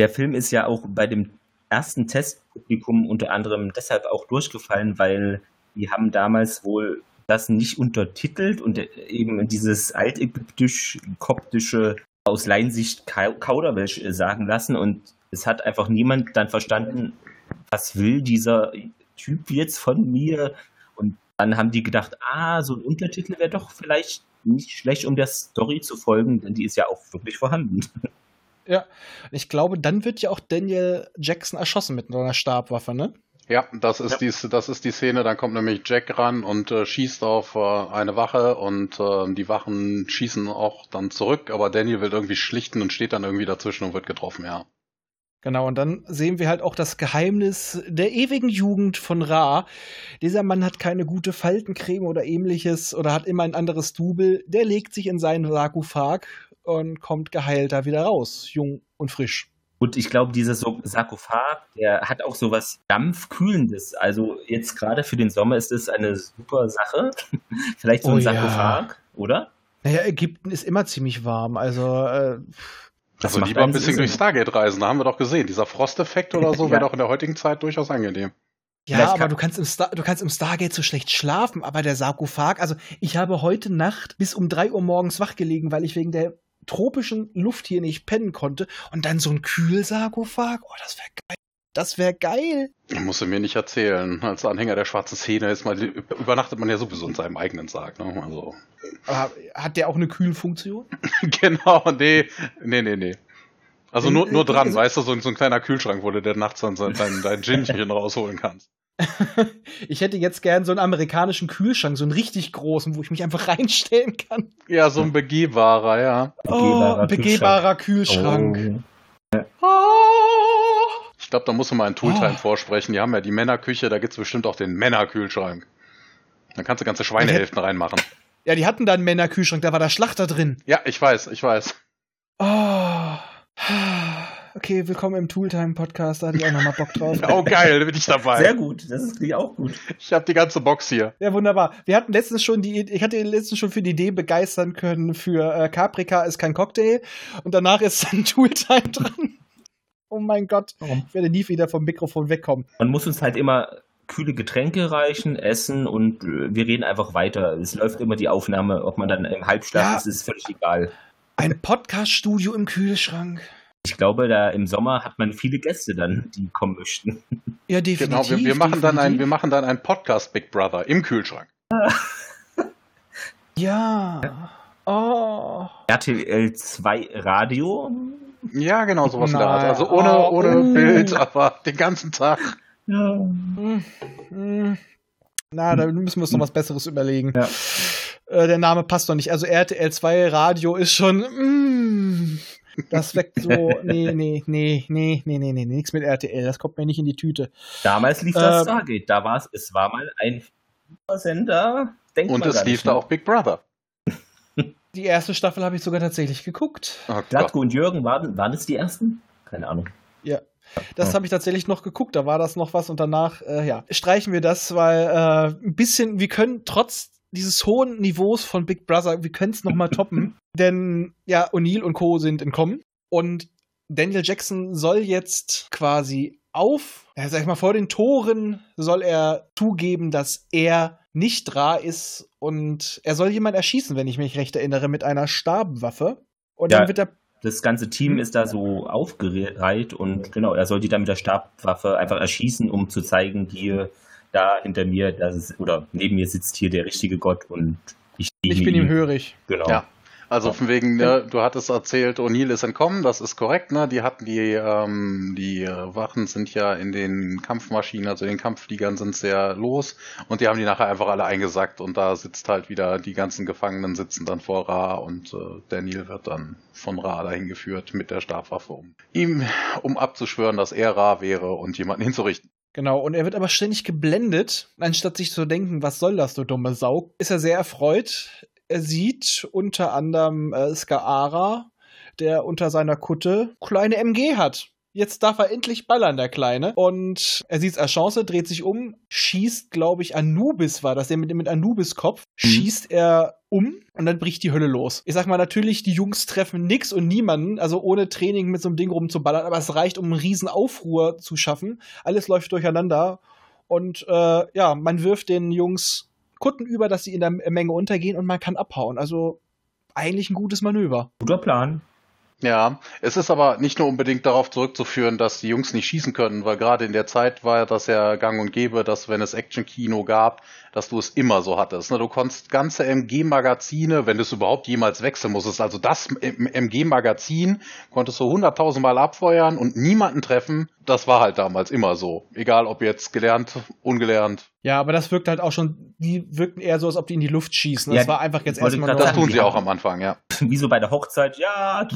Der Film ist ja auch bei dem ersten Testpublikum unter anderem deshalb auch durchgefallen, weil die haben damals wohl das nicht untertitelt und eben dieses altägyptisch-koptische aus Laiensicht Kau- Kauderwelsch äh, sagen lassen und es hat einfach niemand dann verstanden, was will dieser Typ jetzt von mir und dann haben die gedacht, ah, so ein Untertitel wäre doch vielleicht nicht schlecht, um der Story zu folgen, denn die ist ja auch wirklich vorhanden. Ich glaube, dann wird ja auch Daniel Jackson erschossen mit so einer Stabwaffe, ne? Ja, das ist, Die, das ist die Szene, dann kommt nämlich Jack ran und äh, schießt auf äh, eine Wache und äh, die Wachen schießen auch dann zurück, aber Daniel will irgendwie schlichten und steht dann irgendwie dazwischen und wird getroffen, ja. Genau, und dann sehen wir halt auch das Geheimnis der ewigen Jugend von Ra. Dieser Mann hat keine gute Faltencreme oder ähnliches oder hat immer ein anderes Double. Der legt sich in seinen Sarkophag und kommt geheilt da wieder raus, jung und frisch. Und ich glaube, dieser so Sarkophag, der hat auch so was Dampfkühlendes. Also jetzt gerade für den Sommer ist es eine super Sache. Vielleicht so Oh ein ja. Sarkophag, oder? Naja, Ägypten ist immer ziemlich warm, also äh, also lieber ein bisschen Sinn. durch Stargate reisen, da haben wir doch gesehen. Dieser Frosteffekt oder so Ja. wäre doch in der heutigen Zeit durchaus angenehm. Ja, Vielleicht aber kann- du kannst, im Star du kannst im Stargate so schlecht schlafen, aber der Sarkophag, also ich habe heute Nacht bis um drei Uhr morgens wach gelegen, weil ich wegen der tropischen Luft hier nicht pennen konnte und dann so ein Kühlsarkophag. Oh, das wäre geil. Das wäre geil. Ich musste mir nicht erzählen. Als Anhänger der schwarzen Szene ist man, übernachtet man ja sowieso in seinem eigenen Sarg. Ne? Also, hat der auch eine Kühlfunktion? genau, nee, nee, nee, nee. Also nur, nur dran, Also- weißt du, so, ein- so ein kleiner Kühlschrank, wo du dann nachts dann dein, dein Ginchen rausholen kannst. ich hätte jetzt gern so einen amerikanischen Kühlschrank, so einen richtig großen, wo ich mich einfach reinstellen kann. Ja, so ein begehbarer, ja. Begehbarer oh, begehbarer Kühlschrank. Oh. Ich glaube, da muss man mal in Tooltime Oh. vorsprechen. Die haben ja die Männerküche, da gibt's bestimmt auch den Männerkühlschrank. Dann kannst du ganze Schweinehälften reinmachen. Ja, die hatten da einen Männerkühlschrank, da war der Schlachter drin. Ja, ich weiß, ich weiß. Oh. Okay, willkommen im Tooltime-Podcast, da hatte ich auch nochmal Bock drauf. Oh, geil, da bin ich dabei. Sehr gut, das ist auch gut. Ich habe die ganze Box hier. Ja, wunderbar. Wir hatten letztens schon die, ich hatte letztens schon für die Idee begeistern können für äh, Caprica ist kein Cocktail und danach ist dann Tooltime dran. Oh mein Gott, ich werde nie wieder vom Mikrofon wegkommen. Man muss uns halt immer kühle Getränke reichen, essen und äh, wir reden einfach weiter. Es läuft immer die Aufnahme, ob man dann im Halbschlaf Ja. ist, ist völlig egal. Ein Podcast-Studio im Kühlschrank. Ich glaube, da im Sommer hat man viele Gäste dann, die kommen möchten. Ja, definitiv. Genau, wir, wir machen dann ein, wir definitiv. machen dann ein Podcast Big Brother im Kühlschrank. Ja. Oh. RTL 2 Radio. Ja, genau, sowas in der Art. Nein. Also ohne, Oh, ohne. Bild, aber den ganzen Tag. Ja. Na, da müssen wir uns noch was Besseres überlegen. Ja. Äh, der Name passt doch nicht. Also RTL 2 Radio ist schon. Mm, das weckt so. Nee, nee, nee, nee, nee, nee, nee, nichts mit RTL. Das kommt mir nicht in die Tüte. Damals lief das Ähm. Stargate. Da war es, es war mal ein Sender. Denkt Und man es gar lief nicht, da auch Big Brother. Die erste Staffel habe ich sogar tatsächlich geguckt. Oh. Glatko und Jürgen, waren, waren es die ersten? Keine Ahnung. Ja. Das habe ich tatsächlich noch geguckt, da war das noch was und danach, äh, ja, streichen wir das, weil äh, ein bisschen, wir können trotz dieses hohen Niveaus von Big Brother, wir können es nochmal toppen, denn ja, O'Neill und Co. sind entkommen und Daniel Jackson soll jetzt quasi auf, ja, sag ich mal, vor den Toren soll er zugeben, dass er nicht Ra ist und er soll jemand erschießen, wenn ich mich recht erinnere, mit einer Stabwaffe. Und Ja. dann wird er Das ganze Team ist da so aufgereiht und genau, er soll die dann mit der Stabwaffe einfach erschießen, um zu zeigen, hier, da hinter mir, das ist, oder neben mir sitzt hier der richtige Gott und ich, ich bin ihm hörig. Genau. Ja. Also von wegen, ne, du hattest erzählt, O'Neill ist entkommen, das ist korrekt, ne? Die hatten die, ähm, die äh, Wachen sind ja in den Kampfmaschinen, also den Kampffliegern sind sehr los und die haben die nachher einfach alle eingesackt und da sitzt halt wieder, die ganzen Gefangenen sitzen dann vor Ra und äh, Daniel wird dann von Ra dahin geführt mit der Stabwaffe, um ihm, um abzuschwören, dass er Ra wäre und jemanden hinzurichten. Genau, und er wird aber ständig geblendet. Anstatt sich zu denken, was soll das, du dumme Sau, ist er sehr erfreut. Er sieht unter anderem äh, Skaara, der unter seiner Kutte kleine MG hat. Jetzt darf er endlich ballern, der Kleine. Und er sieht es als Chance, dreht sich um, schießt, glaube ich, Anubis war das, der mit, mit Anubis-Kopf, schießt er um und dann bricht die Hölle los. Ich sag mal, natürlich, die Jungs treffen nix und niemanden, also ohne Training mit so einem Ding rumzuballern, aber es reicht, um einen riesen Aufruhr zu schaffen. Alles läuft durcheinander. Und äh, ja, man wirft den Jungs Kutten über, dass sie in der Menge untergehen und man kann abhauen. Also eigentlich ein gutes Manöver. Guter Plan. Ja, es ist aber nicht nur unbedingt darauf zurückzuführen, dass die Jungs nicht schießen können, weil gerade in der Zeit war das ja gang und gäbe, dass wenn es Action-Kino gab, dass du es immer so hattest. Ne, Du konntest ganze MG-Magazine, wenn du es überhaupt jemals wechseln musstest, also das MG-Magazin konntest du hunderttausendmal abfeuern und niemanden treffen. Das war halt damals immer so. Egal ob jetzt gelernt, ungelernt. Ja, aber das wirkt halt auch schon, die wirkten eher so, als ob die in die Luft schießen. Ja, Das war einfach jetzt erstmal. Das tun sie auch am Anfang, ja. Wie so bei der Hochzeit, ja.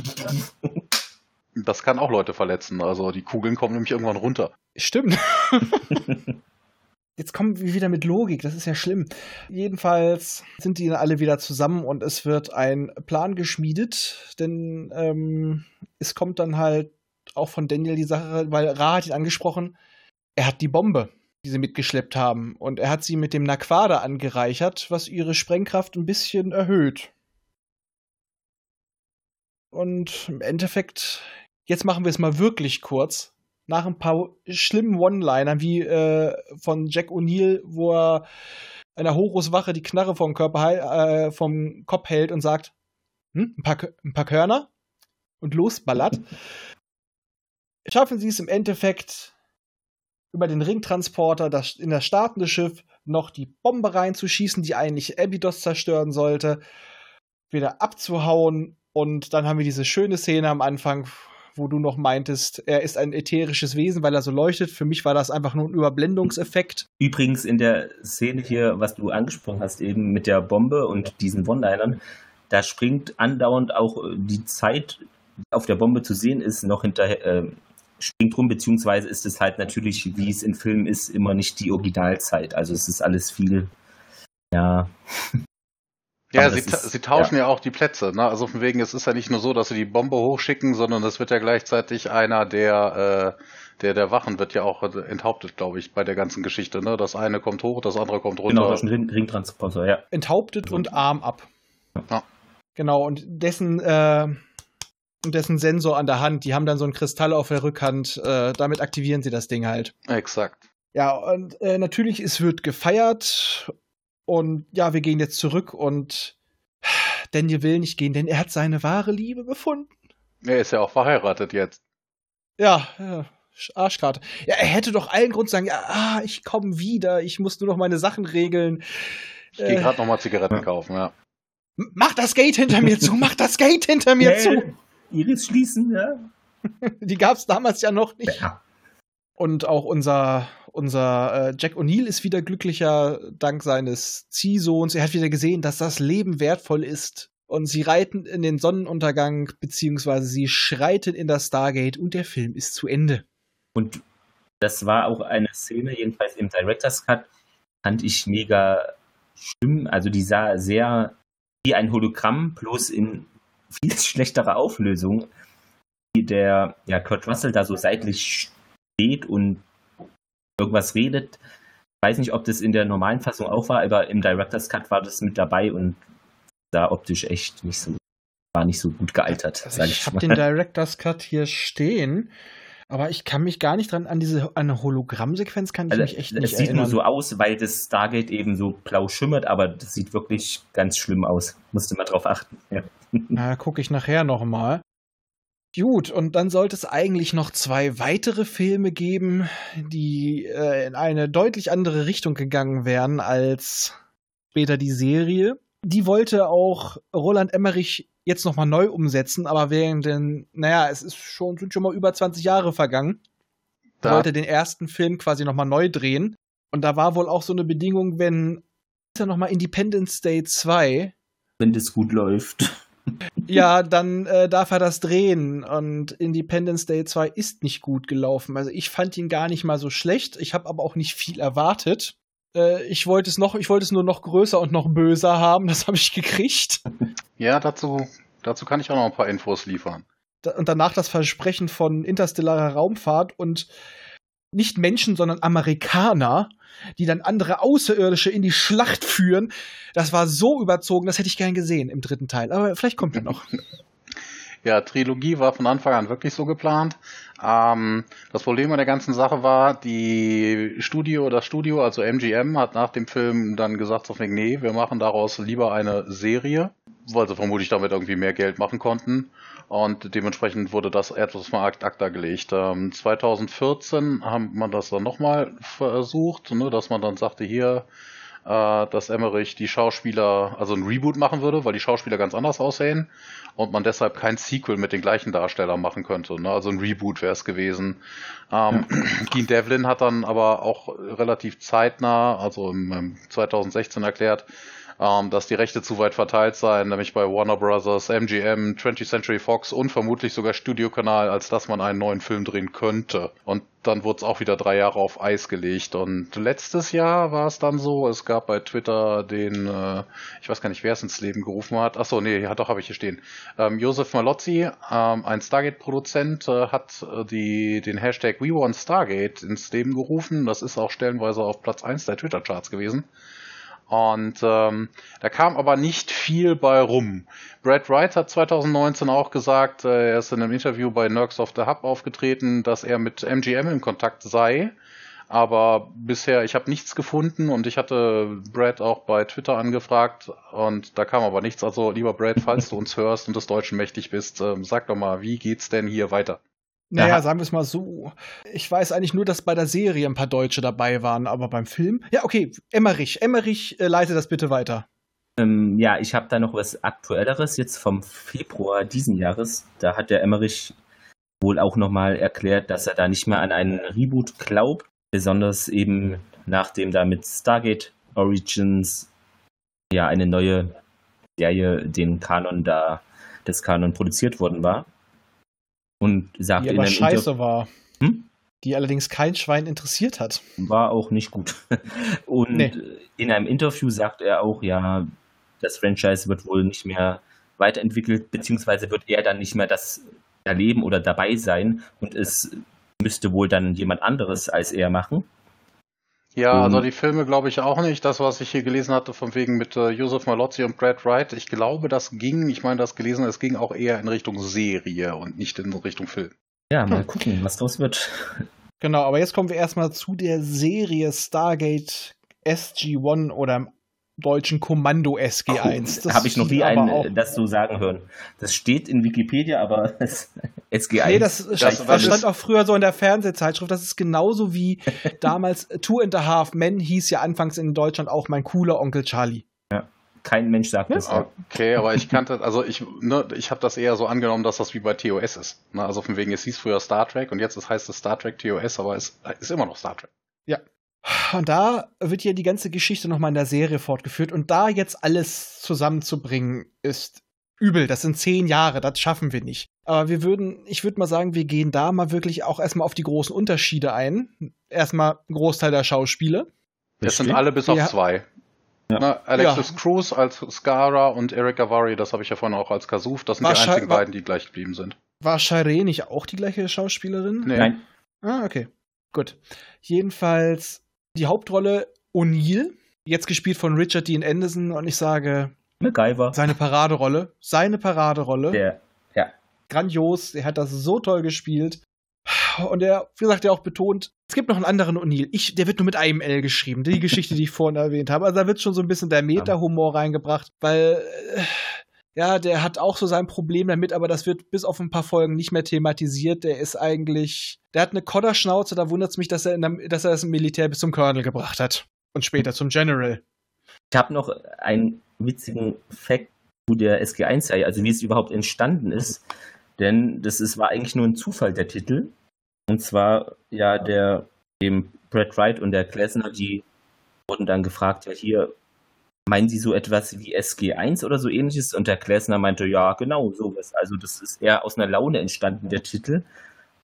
Das kann auch Leute verletzen. Also die Kugeln kommen nämlich irgendwann runter. Stimmt. Jetzt kommen wir wieder mit Logik, das ist ja schlimm. Jedenfalls sind die alle wieder zusammen und es wird ein Plan geschmiedet, denn ähm, es kommt dann halt auch von Daniel die Sache, weil Ra hat ihn angesprochen, er hat die Bombe, die sie mitgeschleppt haben und er hat sie mit dem Naquada angereichert, was ihre Sprengkraft ein bisschen erhöht. Und im Endeffekt, jetzt machen wir es mal wirklich kurz nach ein paar schlimmen One-Linern, wie äh, von Jack O'Neill, wo er einer Horuswache die Knarre vom Körper äh, vom Kopf hält und sagt, hm, ein, paar, ein paar Körner und losballert, schaffen sie es im Endeffekt über den Ringtransporter das, in das startende Schiff noch die Bombe reinzuschießen, die eigentlich Abydos zerstören sollte, wieder abzuhauen. Und dann haben wir diese schöne Szene am Anfang, wo du noch meintest, er ist ein ätherisches Wesen, weil er so leuchtet. Für mich war das einfach nur ein Überblendungseffekt. Übrigens in der Szene hier, was du angesprochen hast, eben mit der Bombe und diesen One-Linern, da springt andauernd auch äh, die Zeit, die auf der Bombe zu sehen ist, noch hinterher, äh, springt rum, beziehungsweise ist es halt natürlich, wie es in Filmen ist, immer nicht die Originalzeit. Also es ist alles viel, ja. Ja, sie, das ta ist- sie tauschen ja. auch die Plätze. Ne? Also von wegen, es ist ja nicht nur so, dass sie die Bombe hochschicken, sondern es wird ja gleichzeitig einer der, äh, der, der Wachen wird ja auch enthauptet, glaube ich, bei der ganzen Geschichte. Ne? Das eine kommt hoch, das andere kommt runter. Genau, durch den Ring Ringtransporter, ja. Enthauptet und Arm ab. Ja. Genau, und dessen, äh, und dessen Sensor an der Hand, die haben dann so einen Kristall auf der Rückhand, äh, damit aktivieren sie das Ding halt. Exakt. Ja, und äh, natürlich, es wird gefeiert und ja, wir gehen jetzt zurück und Daniel will nicht gehen, denn er hat seine wahre Liebe gefunden. Er ist ja auch verheiratet jetzt. Ja, ja Arschkarte. Ja, er hätte doch allen Grund zu sagen, ja, ah, ich komme wieder, ich muss nur noch meine Sachen regeln. Ich gehe Äh, gerade nochmal Zigaretten kaufen, ja. Mach das Gate hinter mir zu, mach das Gate hinter mir zu. Iris schließen, ja. Die gab's damals ja noch nicht. ja. Und auch unser, unser äh, Jack O'Neill ist wieder glücklicher dank seines Ziehsohns. Er hat wieder gesehen, dass das Leben wertvoll ist. Und sie reiten in den Sonnenuntergang, beziehungsweise sie schreiten in das Stargate und der Film ist zu Ende. Und das war auch eine Szene, jedenfalls im Director's Cut, fand ich mega schlimm. Also die sah sehr wie ein Hologramm, bloß in viel schlechterer Auflösung. Wie der ja, Kurt Russell da so seitlich steht und irgendwas redet. Ich weiß nicht, ob das in der normalen Fassung auch war, aber im Director's Cut war das mit dabei und sah optisch echt nicht so, war nicht so gut gealtert, Also ich ich habe den Director's Cut hier stehen, aber ich kann mich gar nicht dran an diese an eine Hologrammsequenz kann ich Also, mich echt es nicht sieht erinnern. nur so aus, weil das Stargate eben so blau schimmert, aber das sieht wirklich ganz schlimm aus. Musste mal drauf achten. Ja. Na, gucke ich nachher noch mal. Gut, und dann sollte es eigentlich noch zwei weitere Filme geben, die äh, in eine deutlich andere Richtung gegangen wären als später die Serie. Die wollte auch Roland Emmerich jetzt noch mal neu umsetzen, aber während den, naja, es ist schon, sind schon mal über 20 Jahre vergangen. Da, wollte den ersten Film quasi noch mal neu drehen. Und da war wohl auch so eine Bedingung, wenn ist ja noch mal Independence Day 2 Wenn das gut läuft. Ja, dann äh, darf er das drehen. Und Independence Day 2 ist nicht gut gelaufen. Also ich fand ihn gar nicht mal so schlecht. Ich habe aber auch nicht viel erwartet. Äh, ich wollte es noch, ich wollte es nur noch größer und noch böser haben. Das habe ich gekriegt. ja, dazu, dazu kann ich auch noch ein paar Infos liefern. Da- Und danach das Versprechen von interstellarer Raumfahrt und nicht Menschen, sondern Amerikaner, die dann andere Außerirdische in die Schlacht führen. Das war so überzogen, das hätte ich gern gesehen im dritten Teil. Aber vielleicht kommt er noch. Ja, Trilogie war von Anfang an wirklich so geplant. Ähm, das Problem an der ganzen Sache war, die Studio, das Studio, also MGM, hat nach dem Film dann gesagt, so nee, wir machen daraus lieber eine Serie, weil sie vermutlich damit irgendwie mehr Geld machen konnten. Und dementsprechend wurde das etwas mal ad acta gelegt. Ähm, 2014 haben man das dann nochmal versucht, ne, dass man dann sagte, hier, äh, dass Emmerich die Schauspieler, also ein Reboot machen würde, weil die Schauspieler ganz anders aussehen und man deshalb kein Sequel mit den gleichen Darstellern machen könnte. Ne? Also ein Reboot wäre es gewesen. Ähm, Keen Devlin hat dann aber auch relativ zeitnah, also im, im 2016 erklärt, ähm, dass die Rechte zu weit verteilt seien, nämlich bei Warner Brothers, MGM, 20th Century Fox und vermutlich sogar Studiokanal, als dass man einen neuen Film drehen könnte. Und dann wurde es auch wieder drei Jahre auf Eis gelegt. Und letztes Jahr war es dann so, es gab bei Twitter den, äh, ich weiß gar nicht, wer es ins Leben gerufen hat. Achso, nee, ja, doch, habe ich hier stehen. Ähm, Josef Malozzi, ähm, ein Stargate-Produzent, äh, hat äh, die, den Hashtag We Want Stargate ins Leben gerufen. Das ist auch stellenweise auf Platz 1 der Twitter-Charts gewesen. Und ähm, da kam aber nicht viel bei rum. Brad Wright hat 2019 auch gesagt, äh, er ist in einem Interview bei Nerds of the Hub aufgetreten, dass er mit MGM in Kontakt sei, Aber bisher, ich habe nichts gefunden und ich hatte Brad auch bei Twitter angefragt und da kam aber nichts. Also lieber Brad, falls du uns hörst und des Deutschen mächtig bist, ähm, sag doch mal, wie geht's denn hier weiter? Naja, Ja. sagen wir es mal so. Ich weiß eigentlich nur, dass bei der Serie ein paar Deutsche dabei waren, aber beim Film. Ja, okay, Emmerich. Emmerich, äh, leite das bitte weiter. Ähm, ja, ich habe da noch was Aktuelleres jetzt vom Februar diesen Jahres. Da hat der Emmerich wohl auch nochmal erklärt, dass er da nicht mehr an einen Reboot glaubt. Besonders eben nachdem da mit Stargate Origins ja eine neue Serie den Kanon da, des Kanon produziert worden war. Und sagte Die in aber einem scheiße Inter war. Hm? Die allerdings kein Schwein interessiert hat. war auch nicht gut. Und Nee. in einem Interview sagt er auch, ja, das Franchise wird wohl nicht mehr weiterentwickelt, beziehungsweise wird er dann nicht mehr das erleben oder dabei sein und es müsste wohl dann jemand anderes als er machen. Ja, Mhm. also die Filme glaube ich auch nicht. Das, was ich hier gelesen hatte, von wegen mit äh, Joseph Malozzi und Brad Wright, ich glaube, das ging, ich meine, das gelesen, es ging auch eher in Richtung Serie und nicht in Richtung Film. Ja, mal gucken, was draus wird. Genau, aber jetzt kommen wir erstmal zu der Serie Stargate SG-1 oder im deutschen Kommando SG-1. Das Habe ich noch nie einen äh, das so sagen hören. Das steht in Wikipedia, aber es- SG1. Nee, das, das, das das stand auch früher so in der Fernsehzeitschrift. Das ist genauso wie damals Two and a Half Men hieß ja anfangs in Deutschland auch mein cooler Onkel Charlie. Kein Mensch sagt das. Ja. Okay, aber ich kannte, also ich, ne, ich habe das eher so angenommen, dass das wie bei TOS ist. Ne, also von wegen, es hieß früher Star Trek und jetzt heißt es Star Trek TOS, aber es ist immer noch Star Trek. Und da wird ja die ganze Geschichte nochmal in der Serie fortgeführt. Und da jetzt alles zusammenzubringen, ist übel. Das sind zehn Jahre, das schaffen wir nicht. Aber wir würden, ich würde mal sagen, wir gehen da mal wirklich auch erstmal auf die großen Unterschiede ein. Erstmal ein Großteil der Schauspieler. Es sind alle bis auf Ja. zwei. Ne, Alexis Cruz als Skara und Eric Avari, das habe ich ja vorhin auch als Kasuf. Das sind die Wahrscheinlich- einzigen beiden, die gleich geblieben sind. War Shireen nicht auch die gleiche Schauspielerin? Nee. Nein, Ah, okay. Gut. Jedenfalls die Hauptrolle O'Neill, jetzt gespielt von Richard Dean Anderson. Und ich sage, MacGyver. seine Paraderolle. Seine Paraderolle. Der, ja, grandios. Er hat das so toll gespielt. Und er, wie gesagt, er auch betont, es gibt noch einen anderen O'Neill. Ich, der wird nur mit einem L geschrieben. Die Geschichte, die ich vorhin erwähnt habe. Also da wird schon so ein bisschen der Meta-Humor reingebracht, weil, äh, ja, der hat auch so sein Problem damit, aber das wird bis auf ein paar Folgen nicht mehr thematisiert. Der ist eigentlich, der hat eine Kodderschnauze, da wundert es mich, dass er, der, dass er das Militär bis zum Colonel gebracht hat. Und später zum General. Ich habe noch einen witzigen Fact zu der SG1-Serie, also wie es überhaupt entstanden ist. Denn das ist, war eigentlich nur ein Zufall, der Titel. Und zwar, ja, der, dem Brad Wright und der Klesner, die wurden dann gefragt, ja, hier, meinen Sie so etwas wie SG1 oder so ähnliches? Und der Klesner meinte, ja, genau, sowas. Also das ist eher aus einer Laune entstanden, der Titel.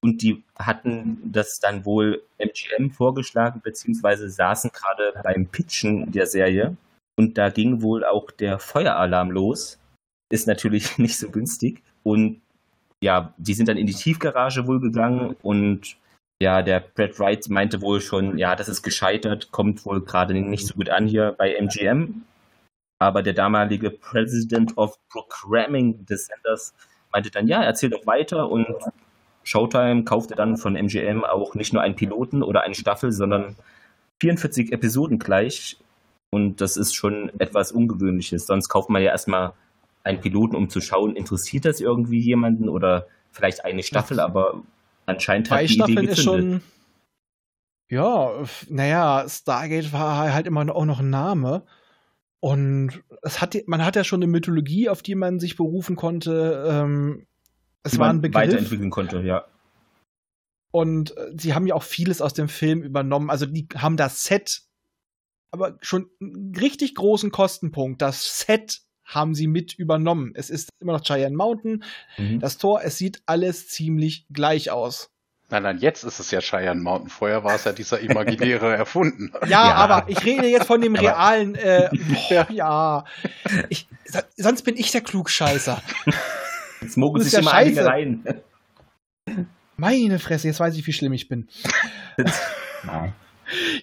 Und die hatten das dann wohl MGM vorgeschlagen, beziehungsweise saßen gerade beim Pitchen der Serie. Und da ging wohl auch der Feueralarm los. Ist natürlich nicht so günstig. Und ja, die sind dann in die Tiefgarage wohl gegangen und ja, der Brad Wright meinte wohl schon, ja, das ist gescheitert, kommt wohl gerade nicht so gut an hier bei MGM. Aber der damalige President of Programming des Senders meinte dann, ja, erzähl doch weiter und Showtime kaufte dann von MGM auch nicht nur einen Piloten oder eine Staffel, sondern 44 Episoden gleich. Und das ist schon etwas Ungewöhnliches. Sonst kauft man ja erstmal einen Piloten, um zu schauen, interessiert das irgendwie jemanden oder vielleicht eine Staffel, aber anscheinend hat die Idee Staffeln ist gezündet. schon. Ja, naja, Stargate war halt immer auch noch ein Name. Und es hat, man hat ja schon eine Mythologie, auf die man sich berufen konnte. Ähm, es die war ein Begriff. weiterentwickeln konnte, ja. Und äh, sie haben ja auch vieles aus dem Film übernommen. Also die haben das Set, aber schon einen richtig großen Kostenpunkt. Das Set haben sie mit übernommen. Es ist immer noch Cheyenne Mountain. Mhm. Das Tor, es sieht alles ziemlich gleich aus. Nein, nein, jetzt ist es ja Cheyenne Mountain. Vorher war es ja dieser imaginäre erfunden. Ja, Ja. aber ich rede jetzt von dem Aber- realen. Äh, Ja. boah, ja. Ich, so- sonst bin ich der Klugscheißer. Jetzt mogeln sich ja immer scheiße. rein. Meine Fresse, jetzt weiß ich, wie schlimm ich bin. Ja.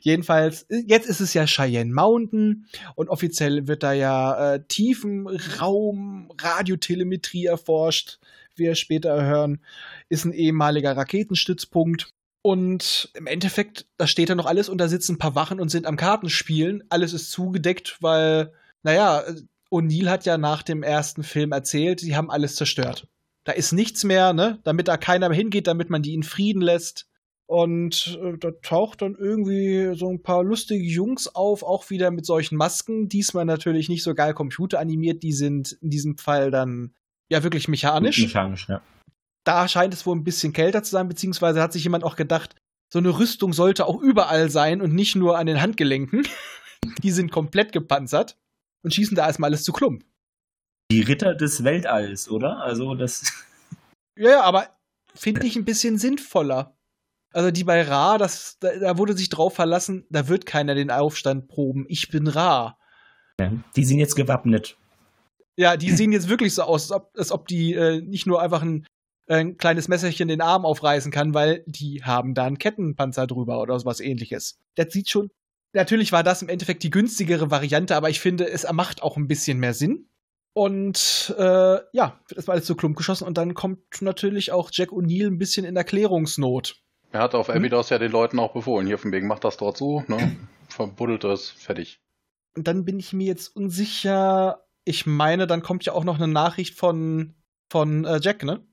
Jedenfalls, äh, jetzt ist es ja Cheyenne Mountain und offiziell wird da ja äh, Tiefenraum Radiotelemetrie erforscht. Wir später hören, ist ein ehemaliger Raketenstützpunkt. Und im Endeffekt, da steht dann noch alles und da sitzen ein paar Wachen und sind am Kartenspielen. Alles ist zugedeckt, weil, naja, O'Neill hat ja nach dem ersten Film erzählt, sie haben alles zerstört. Da ist nichts mehr, ne? Damit da keiner hingeht, damit man die in Frieden lässt. Und äh, da taucht dann irgendwie so ein paar lustige Jungs auf, auch wieder mit solchen Masken. Diesmal natürlich nicht so geil computeranimiert, die sind in diesem Fall dann ja wirklich mechanisch. Mechanisch, ja. Da scheint es wohl ein bisschen kälter zu sein, beziehungsweise hat sich jemand auch gedacht, so eine Rüstung sollte auch überall sein und nicht nur an den Handgelenken. die sind komplett gepanzert und schießen da erstmal alles zu Klump. Die Ritter des Weltalls, oder? Also das. Ja, ja, aber finde ich ein bisschen sinnvoller. Also die bei Ra, das, da, da wurde sich drauf verlassen, da wird keiner den Aufstand proben. Ich bin Ra. Ja, die sind jetzt gewappnet. Ja, die sehen jetzt wirklich so aus, als ob, als ob die äh, nicht nur einfach ein, ein kleines Messerchen den Arm aufreißen kann, weil die haben da einen Kettenpanzer drüber oder sowas ähnliches. Das sieht schon. Natürlich war das im Endeffekt die günstigere Variante, aber ich finde, es macht auch ein bisschen mehr Sinn. Und äh, ja, wird erstmal alles zu Klump geschossen und dann kommt natürlich auch Jack O'Neill ein bisschen in Erklärungsnot. Er hat auf Hm? Abydos ja den Leuten auch befohlen, hier von wegen, macht das dort so, ne? Verbuddelt es, fertig. Und dann bin ich mir jetzt unsicher. Ich meine, dann kommt ja auch noch eine Nachricht von, von äh, Jack, ne?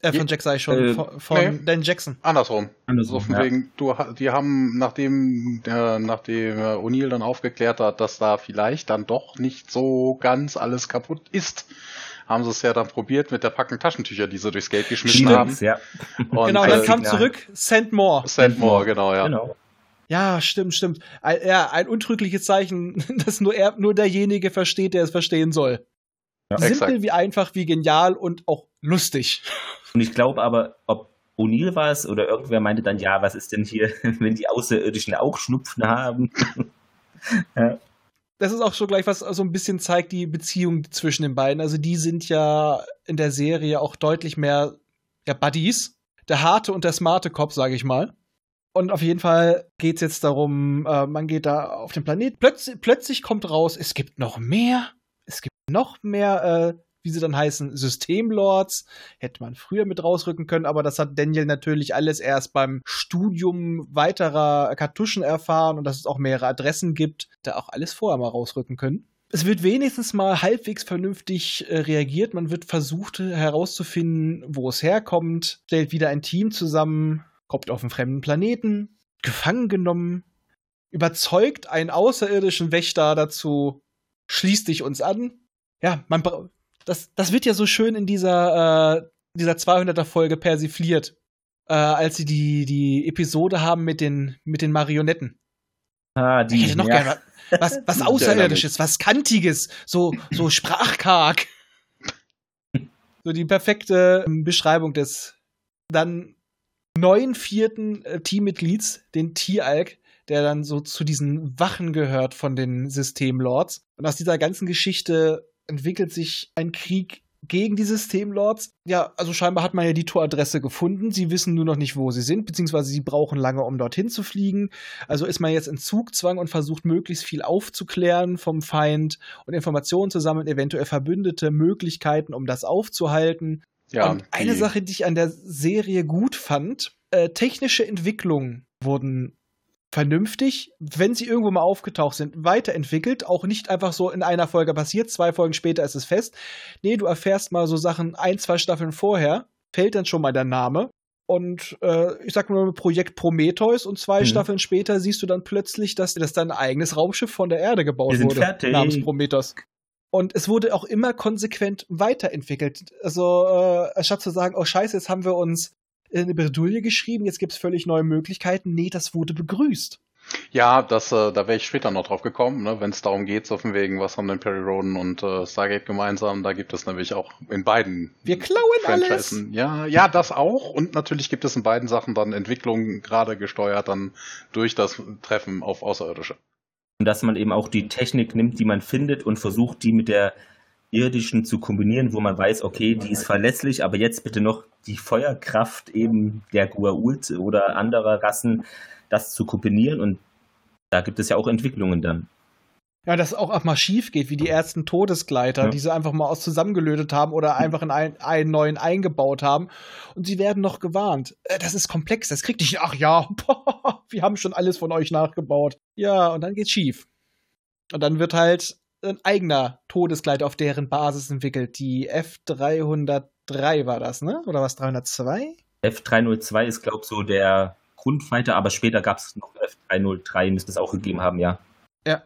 Äh, von Je- Jack sei ich schon, äh, von, von nee. Dan Jackson. Andersrum. Andersrum, so von ja. wegen, du, ha- die haben, nachdem, äh, nachdem äh, O'Neill dann aufgeklärt hat, dass da vielleicht dann doch nicht so ganz alles kaputt ist, haben sie es ja dann probiert mit der Packen Taschentücher, die sie durchs Gate geschmissen haben. Stimmt, ja. Und, genau, dann äh, kam zurück, send more. Sandmore, genau, ja. Genau. Ja, stimmt, stimmt. Ein, ja, ein untrügliches Zeichen, das nur er, nur derjenige versteht, der es verstehen soll. Ja, Simpel exakt. wie einfach, wie genial und auch lustig. Und ich glaube aber, ob O'Neill war es oder irgendwer meinte dann, ja, was ist denn hier, wenn die Außerirdischen auch Schnupfen haben? Das ist auch schon gleich, was so ein bisschen zeigt, die Beziehung zwischen den beiden. Also die sind ja in der Serie auch deutlich mehr ja, Buddies. Der harte und der smarte Cop, sage ich mal. Und auf jeden Fall geht es jetzt darum, äh, man geht da auf den Planet. Plötz plötzlich kommt raus, es gibt noch mehr. Es gibt noch mehr, äh, wie sie dann heißen, Systemlords. Hätte man früher mit rausrücken können, aber das hat Daniel natürlich alles erst beim Studium weiterer Kartuschen erfahren und dass es auch mehrere Adressen gibt, da auch alles vorher mal rausrücken können. Es wird wenigstens mal halbwegs vernünftig äh, reagiert. Man wird versucht herauszufinden, wo es herkommt, stellt wieder ein Team zusammen, kommt auf einen fremden Planeten, gefangen genommen, überzeugt einen außerirdischen Wächter dazu, schließ dich uns an. Ja, man das, das wird ja so schön in dieser, äh, dieser 200er Folge persifliert, äh, als sie die, die Episode haben mit den, mit den Marionetten. Ah, die, Ich hätte noch ja. gerne was, was Außerirdisches, was Kantiges, so, so sprachkarg. so die perfekte ähm, Beschreibung des dann neuen vierten äh, Teammitglieds, den T-Alk, der dann so zu diesen Wachen gehört von den Systemlords. Und aus dieser ganzen Geschichte entwickelt sich ein Krieg gegen die Systemlords. Ja, also scheinbar hat man ja die Toradresse gefunden. Sie wissen nur noch nicht, wo sie sind, beziehungsweise sie brauchen lange, um dorthin zu fliegen. Also ist man jetzt in Zugzwang und versucht möglichst viel aufzuklären vom Feind und Informationen zu sammeln, eventuell verbündete Möglichkeiten, um das aufzuhalten. Ja, und eine Sache, die ich an der Serie gut fand, äh, technische Entwicklungen wurden vernünftig, wenn sie irgendwo mal aufgetaucht sind, weiterentwickelt. Auch nicht einfach so in einer Folge passiert, zwei Folgen später ist es fest. Nee, du erfährst mal so Sachen ein, zwei Staffeln vorher, fällt dann schon mal der Name. Und äh, ich sag nur Projekt Prometheus und zwei Mhm. Staffeln später siehst du dann plötzlich, dass, dass dein eigenes Raumschiff von der Erde gebaut wurde. fertig. Namens Prometheus. Und es wurde auch immer konsequent weiterentwickelt. Also, äh, statt zu sagen, oh scheiße, jetzt haben wir uns eine Bredouille geschrieben, jetzt gibt es völlig neue Möglichkeiten. Nee, das wurde begrüßt. Ja, das, äh, da wäre ich später noch drauf gekommen, ne, wenn es darum geht, so von wegen, was haben denn Perry Roden und äh, Stargate gemeinsam, da gibt es nämlich auch in beiden Wir klauen alles. Franchisen. Ja, ja, das auch. Und natürlich gibt es in beiden Sachen dann Entwicklungen gerade gesteuert dann durch das Treffen auf Außerirdische. Und dass man eben auch die Technik nimmt, die man findet und versucht, die mit der irdischen zu kombinieren, wo man weiß, okay, die ist verlässlich, aber jetzt bitte noch die Feuerkraft eben der Gua'uld oder anderer Rassen, das zu kombinieren und da gibt es ja auch Entwicklungen dann. Ja, dass es auch, auch mal schief geht, wie die ersten Todesgleiter, Ja. die sie einfach mal aus zusammengelötet haben oder einfach in ein, einen neuen eingebaut haben. Und sie werden noch gewarnt. Äh, Das ist komplex, das kriegt nicht. Ach ja, wir haben schon alles von euch nachgebaut. Ja, und dann geht's schief. Und dann wird halt ein eigener Todesgleiter auf deren Basis entwickelt. Die F303 war das, ne? Oder was, 302? F302 ist, glaube ich, so der Grundfighter, aber später gab es noch F303, müsste es auch gegeben haben, ja. Ja,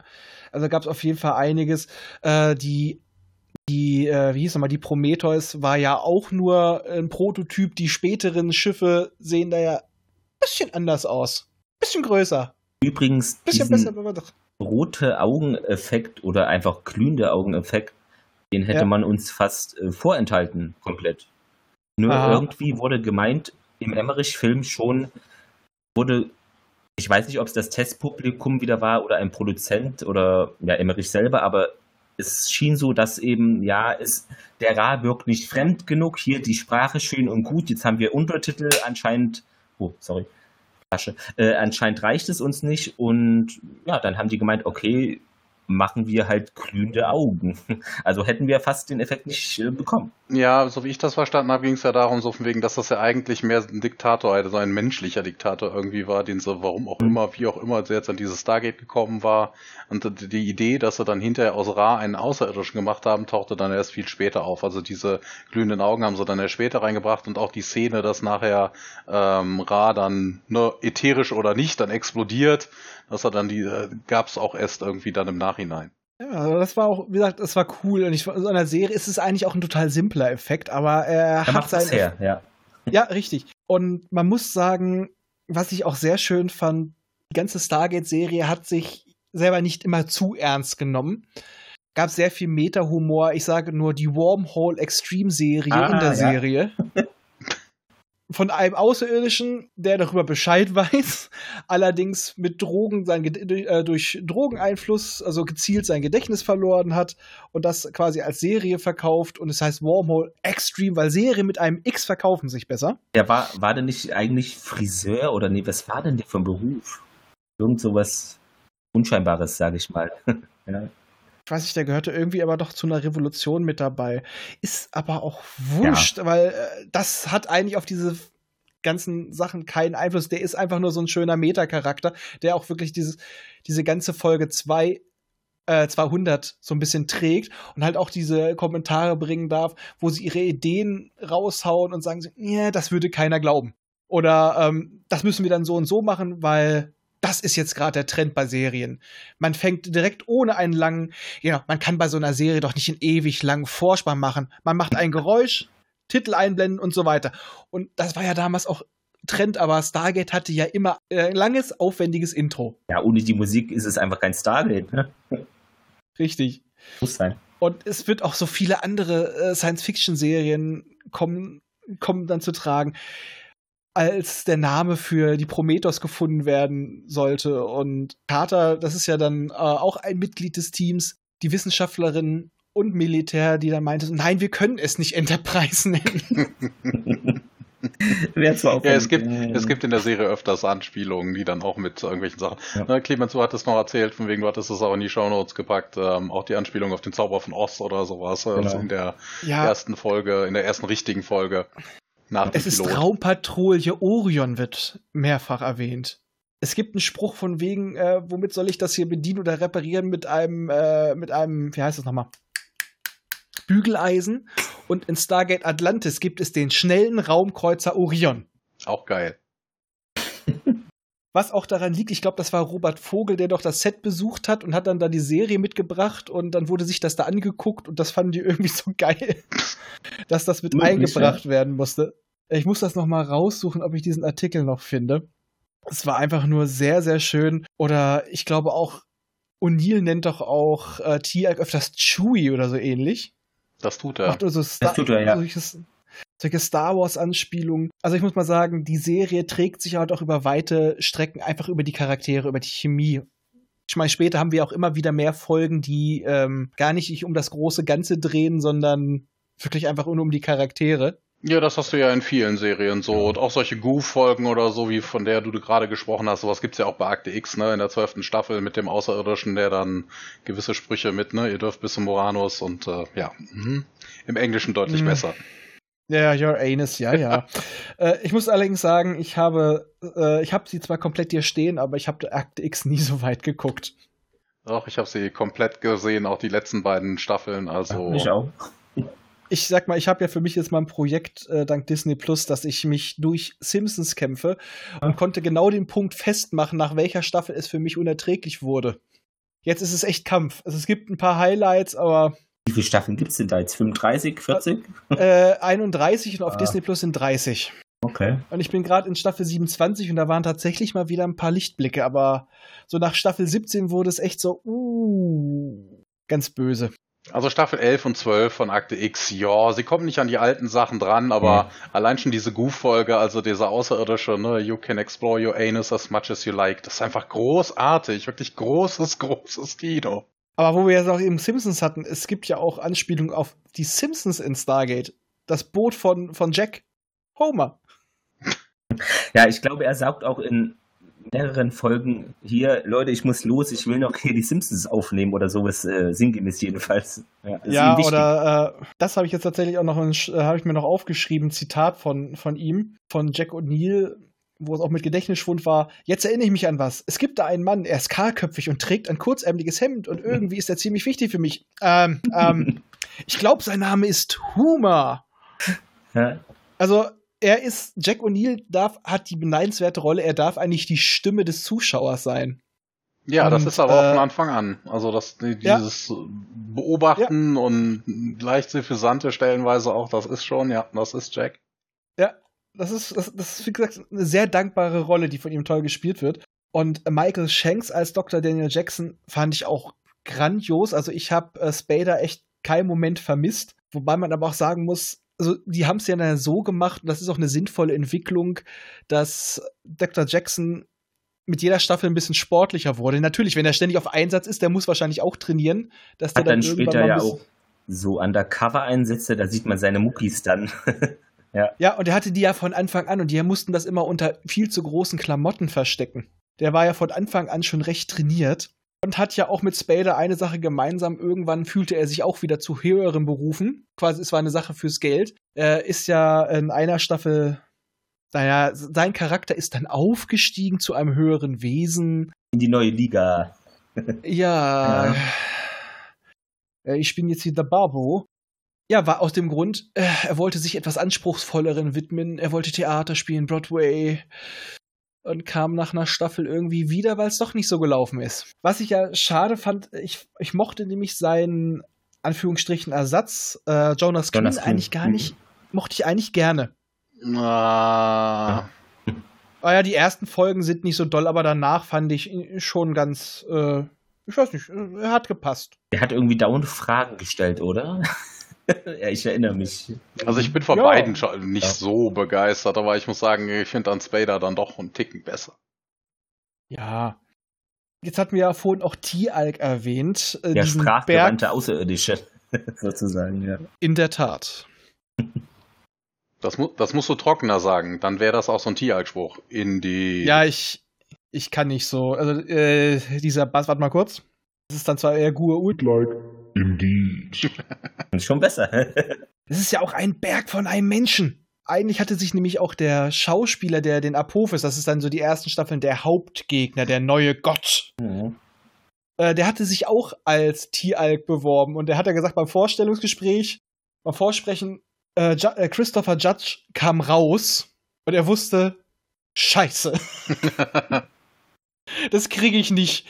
also gab es auf jeden Fall einiges. Äh, die, die, äh, wie hieß nochmal, die Prometheus war ja auch nur ein Prototyp. Die späteren Schiffe sehen da ja ein bisschen anders aus. Bisschen größer. Übrigens, Bisschen diesen besser, aber doch. Rote Augeneffekt oder einfach glühende Augeneffekt, den hätte Ja. man uns fast äh, vorenthalten, komplett. Nur Aha. irgendwie wurde gemeint, im Emmerich-Film schon wurde, ich weiß nicht, ob es das Testpublikum wieder war oder ein Produzent oder ja, Emmerich selber, aber es schien so, dass eben, ja, es, der Ra wirkt nicht fremd genug, hier die Sprache schön und gut, jetzt haben wir Untertitel anscheinend, oh, sorry, Tasche, äh, anscheinend reicht es uns nicht und ja, dann haben die gemeint, okay, machen wir halt glühende Augen. Also hätten wir fast den Effekt nicht äh, bekommen. Ja, so wie ich das verstanden habe, ging es ja darum, so von wegen, dass das ja eigentlich mehr ein Diktator, also ein menschlicher Diktator irgendwie war, den sie, warum auch immer, wie auch immer, der jetzt an dieses Stargate gekommen war. Und die Idee, dass sie dann hinterher aus Ra einen Außerirdischen gemacht haben, tauchte dann erst viel später auf. Also diese glühenden Augen haben sie dann erst später reingebracht und auch die Szene, dass nachher ähm, Ra dann ne, ätherisch oder nicht dann explodiert, dass er dann die, äh, gab es auch erst irgendwie dann im Nachhinein. Ja, also das war auch, wie gesagt, das war cool. Und ich, so einer Serie ist es eigentlich auch ein total simpler Effekt, aber er Da hat seinen her, ja. Ja, richtig. Und man muss sagen, was ich auch sehr schön fand, die ganze Stargate-Serie hat sich selber nicht immer zu ernst genommen. Gab sehr viel Meta-Humor. Ich sage nur die Wormhole Extreme-Serie Ah, in der ja. Serie. Von einem Außerirdischen, der darüber Bescheid weiß, allerdings mit Drogen sein, äh, durch Drogeneinfluss, also gezielt sein Gedächtnis verloren hat und das quasi als Serie verkauft und es heißt Wormhole Extreme, weil Serien mit einem X verkaufen sich besser. Der war, war der nicht eigentlich Friseur oder nee, was war denn der vom Beruf? Irgend sowas Unscheinbares, sage ich mal. ja. Ich weiß nicht, der gehörte irgendwie aber doch zu einer Revolution mit dabei. Ist aber auch wurscht, weil äh, das hat eigentlich auf diese ganzen Sachen keinen Einfluss. Der ist einfach nur so ein schöner Meta-Charakter, der auch wirklich dieses, diese ganze Folge 2 äh, 200 so ein bisschen trägt und halt auch diese Kommentare bringen darf, wo sie ihre Ideen raushauen und sagen, nee, das würde keiner glauben. Oder ähm, das müssen wir dann so und so machen, weil das ist jetzt gerade der Trend bei Serien. Man fängt direkt ohne einen langen, ja, man kann bei so einer Serie doch nicht einen ewig langen Vorspann machen. Man macht ein Geräusch, Titel einblenden und so weiter. Und das war ja damals auch Trend, aber Stargate hatte ja immer äh, ein langes, aufwendiges Intro. ja, ohne die Musik ist es einfach kein Stargate. Ne? Richtig. Muss sein. Und es wird auch so viele andere äh, Science-Fiction-Serien kommen, kommen dann zu tragen, als der Name für die Prometheus gefunden werden sollte. Und Carter, das ist ja dann äh, auch ein Mitglied des Teams, die Wissenschaftlerin und Militär, die dann meinte, nein, wir können es nicht Enterprise nennen. Wäre zwar Ja, es gibt, es gibt in der Serie öfters Anspielungen, die dann auch mit irgendwelchen Sachen. Ja. Na, Clemens, du hattest noch erzählt, von wegen, du hattest es auch in die Shownotes gepackt, ähm, auch die Anspielung auf den Zauber von Oz oder sowas, Genau. in der ja, ersten Folge, in der ersten richtigen Folge. Nach es ist Pilot. Raumpatrouille Orion wird mehrfach erwähnt. Es gibt einen Spruch von wegen, äh, womit soll ich das hier bedienen oder reparieren mit einem, äh, mit einem, wie heißt das nochmal? Bügeleisen. Und in Stargate Atlantis gibt es den schnellen Raumkreuzer Orion. Auch geil. Was auch daran liegt, ich glaube, das war Robert Vogel, der doch das Set besucht hat und hat dann da die Serie mitgebracht und dann wurde sich das da angeguckt und das fanden die irgendwie so geil, dass das mit Möglich, eingebracht werden musste. Ich muss das noch mal raussuchen, ob ich diesen Artikel noch finde. Es war einfach nur sehr, sehr schön. Oder ich glaube auch, O'Neill nennt doch auch äh, Tiag öfters Chewie oder so ähnlich. Das tut er. Macht also Star tut er, ja. solches, solche Star Wars-Anspielungen. Also ich muss mal sagen, die Serie trägt sich halt auch über weite Strecken einfach über die Charaktere, über die Chemie. Ich meine, später haben wir auch immer wieder mehr Folgen, die ähm, gar nicht um das große Ganze drehen, sondern wirklich einfach nur um die Charaktere. Ja, das hast du ja in vielen Serien so. Und auch solche Goof-Folgen oder so, wie von der du gerade gesprochen hast. Sowas gibt's ja auch bei Akte X, ne? In der zwölften Staffel mit dem Außerirdischen, der dann gewisse Sprüche mit, ne? Ihr dürft bis zum Moranus und äh, ja. Mhm. Im Englischen deutlich Mhm. besser. Ja, Your Anus, ja, ja. äh, ich muss allerdings sagen, ich habe, äh, ich habe sie zwar komplett hier stehen, aber ich habe Akte X nie so weit geguckt. Auch ich habe sie komplett gesehen, auch die letzten beiden Staffeln. Also Ich auch. Ich sag mal, ich habe ja für mich jetzt mal ein Projekt äh, dank Disney Plus, dass ich mich durch Simpsons kämpfe und konnte genau den Punkt festmachen, nach welcher Staffel es für mich unerträglich wurde. Jetzt ist es echt Kampf. Also es gibt ein paar Highlights, aber Wie viele Staffeln gibt es denn da jetzt? 35, 40? äh, 31 und auf Ah. Disney Plus sind 30. Okay. Und ich bin gerade in Staffel 27 und da waren tatsächlich mal wieder ein paar Lichtblicke, aber so nach Staffel 17 wurde es echt so, uh, ganz böse. Also Staffel 11 und 12 von Akte X, ja, sie kommen nicht an die alten Sachen dran, aber allein schon diese Goof-Folge, also diese außerirdische, ne, you can explore your anus as much as you like, das ist einfach großartig, wirklich großes, großes Kino. Aber wo wir jetzt auch eben Simpsons hatten, es gibt ja auch Anspielungen auf die Simpsons in Stargate. Das Boot von, von Jack Homer. Ja, ich glaube, er sagt auch in mehreren Folgen hier, Leute, ich muss los, ich will noch hier die Simpsons aufnehmen oder sowas, äh, sinngemäß jedenfalls. Ja, Ja, oder äh, das habe ich jetzt tatsächlich auch noch, äh, habe ich mir noch aufgeschrieben, Zitat von, von ihm, von Jack O'Neill, wo es auch mit Gedächtnisschwund war. Jetzt erinnere ich mich an was. Es gibt da einen Mann, er ist kahlköpfig und trägt ein kurzärmeliges Hemd und irgendwie ist er ziemlich wichtig für mich. Ähm, ähm, ich glaube, sein Name ist. Ja, Also er ist, Jack O'Neill darf, hat die beneidenswerte Rolle, er darf eigentlich die Stimme des Zuschauers sein. Ja, das Und, ist aber auch äh, von Anfang an. Also das die- Ja. dieses Beobachten und leicht suffisante stellenweise auch, das ist schon, ja, das ist Jack. Ja, das ist, das, das ist, wie gesagt, eine sehr dankbare Rolle, die von ihm toll gespielt wird. Und Michael Shanks als Dr. Daniel Jackson fand ich auch grandios. Also ich habe äh, Spader echt keinen Moment vermisst. Wobei man aber auch sagen muss, also die haben es ja dann so gemacht, und das ist auch eine sinnvolle Entwicklung, dass Dr. Jackson mit jeder Staffel ein bisschen sportlicher wurde. Natürlich, wenn er ständig auf Einsatz ist, der muss wahrscheinlich auch trainieren, dass der Hat dann irgendwann später ja auch so Undercover-Einsätze, da sieht man seine Muckis dann. Ja, und er hatte die ja von Anfang an und die mussten das immer unter viel zu großen Klamotten verstecken. Der war ja von Anfang an schon recht trainiert und hat ja auch mit Spader eine Sache gemeinsam. Irgendwann fühlte er sich auch wieder zu höheren Berufen. Quasi, es war eine Sache fürs Geld. Er ist ja in einer Staffel, naja, sein Charakter ist dann aufgestiegen zu einem höheren Wesen. In die neue Liga. Ja. Ja. Ich bin jetzt hier der Barbo. Ja, war aus dem Grund, äh, er wollte sich etwas Anspruchsvolleren widmen. Er wollte Theater spielen, Broadway. Und kam nach einer Staffel irgendwie wieder, weil es doch nicht so gelaufen ist. Was ich ja schade fand, ich, ich mochte nämlich seinen Anführungsstrichen Ersatz, äh, Jonas Jonas Quinn. eigentlich gar nicht, mochte ich eigentlich gerne. Ah, Ah ja, die ersten Folgen sind nicht so doll, aber danach fand ich ihn schon ganz, äh, ich weiß nicht, er hat gepasst. Der hat irgendwie dauernd Fragen gestellt, oder? ja, ich erinnere mich. Also ich bin von Ja. beiden schon nicht Ja. so begeistert, aber ich muss sagen, ich finde an Spader dann doch einen Ticken besser. Ja. Jetzt hatten wir ja vorhin auch Tieralk erwähnt. Äh, Der sprachgewandte Außerirdische, sozusagen, ja. In der Tat. Das, mu das musst du trockener sagen, dann wäre das auch so ein Tieralk-Spruch. In die. Ja, ich, ich kann nicht so. Also, äh, dieser Bass, warte mal kurz. Das ist dann zwar eher Gua'uld. Like indeed. Schon besser. Das ist ja auch ein Berg von einem Menschen. Eigentlich hatte sich nämlich auch der Schauspieler, der den Apophis, das ist dann so die ersten Staffeln, der Hauptgegner, der neue Gott, Mhm. äh, der hatte sich auch als Tieralk beworben und der hat ja gesagt beim Vorstellungsgespräch, beim Vorsprechen, äh, Ju äh, Christopher Judge kam raus und er wusste, Scheiße, das kriege ich nicht,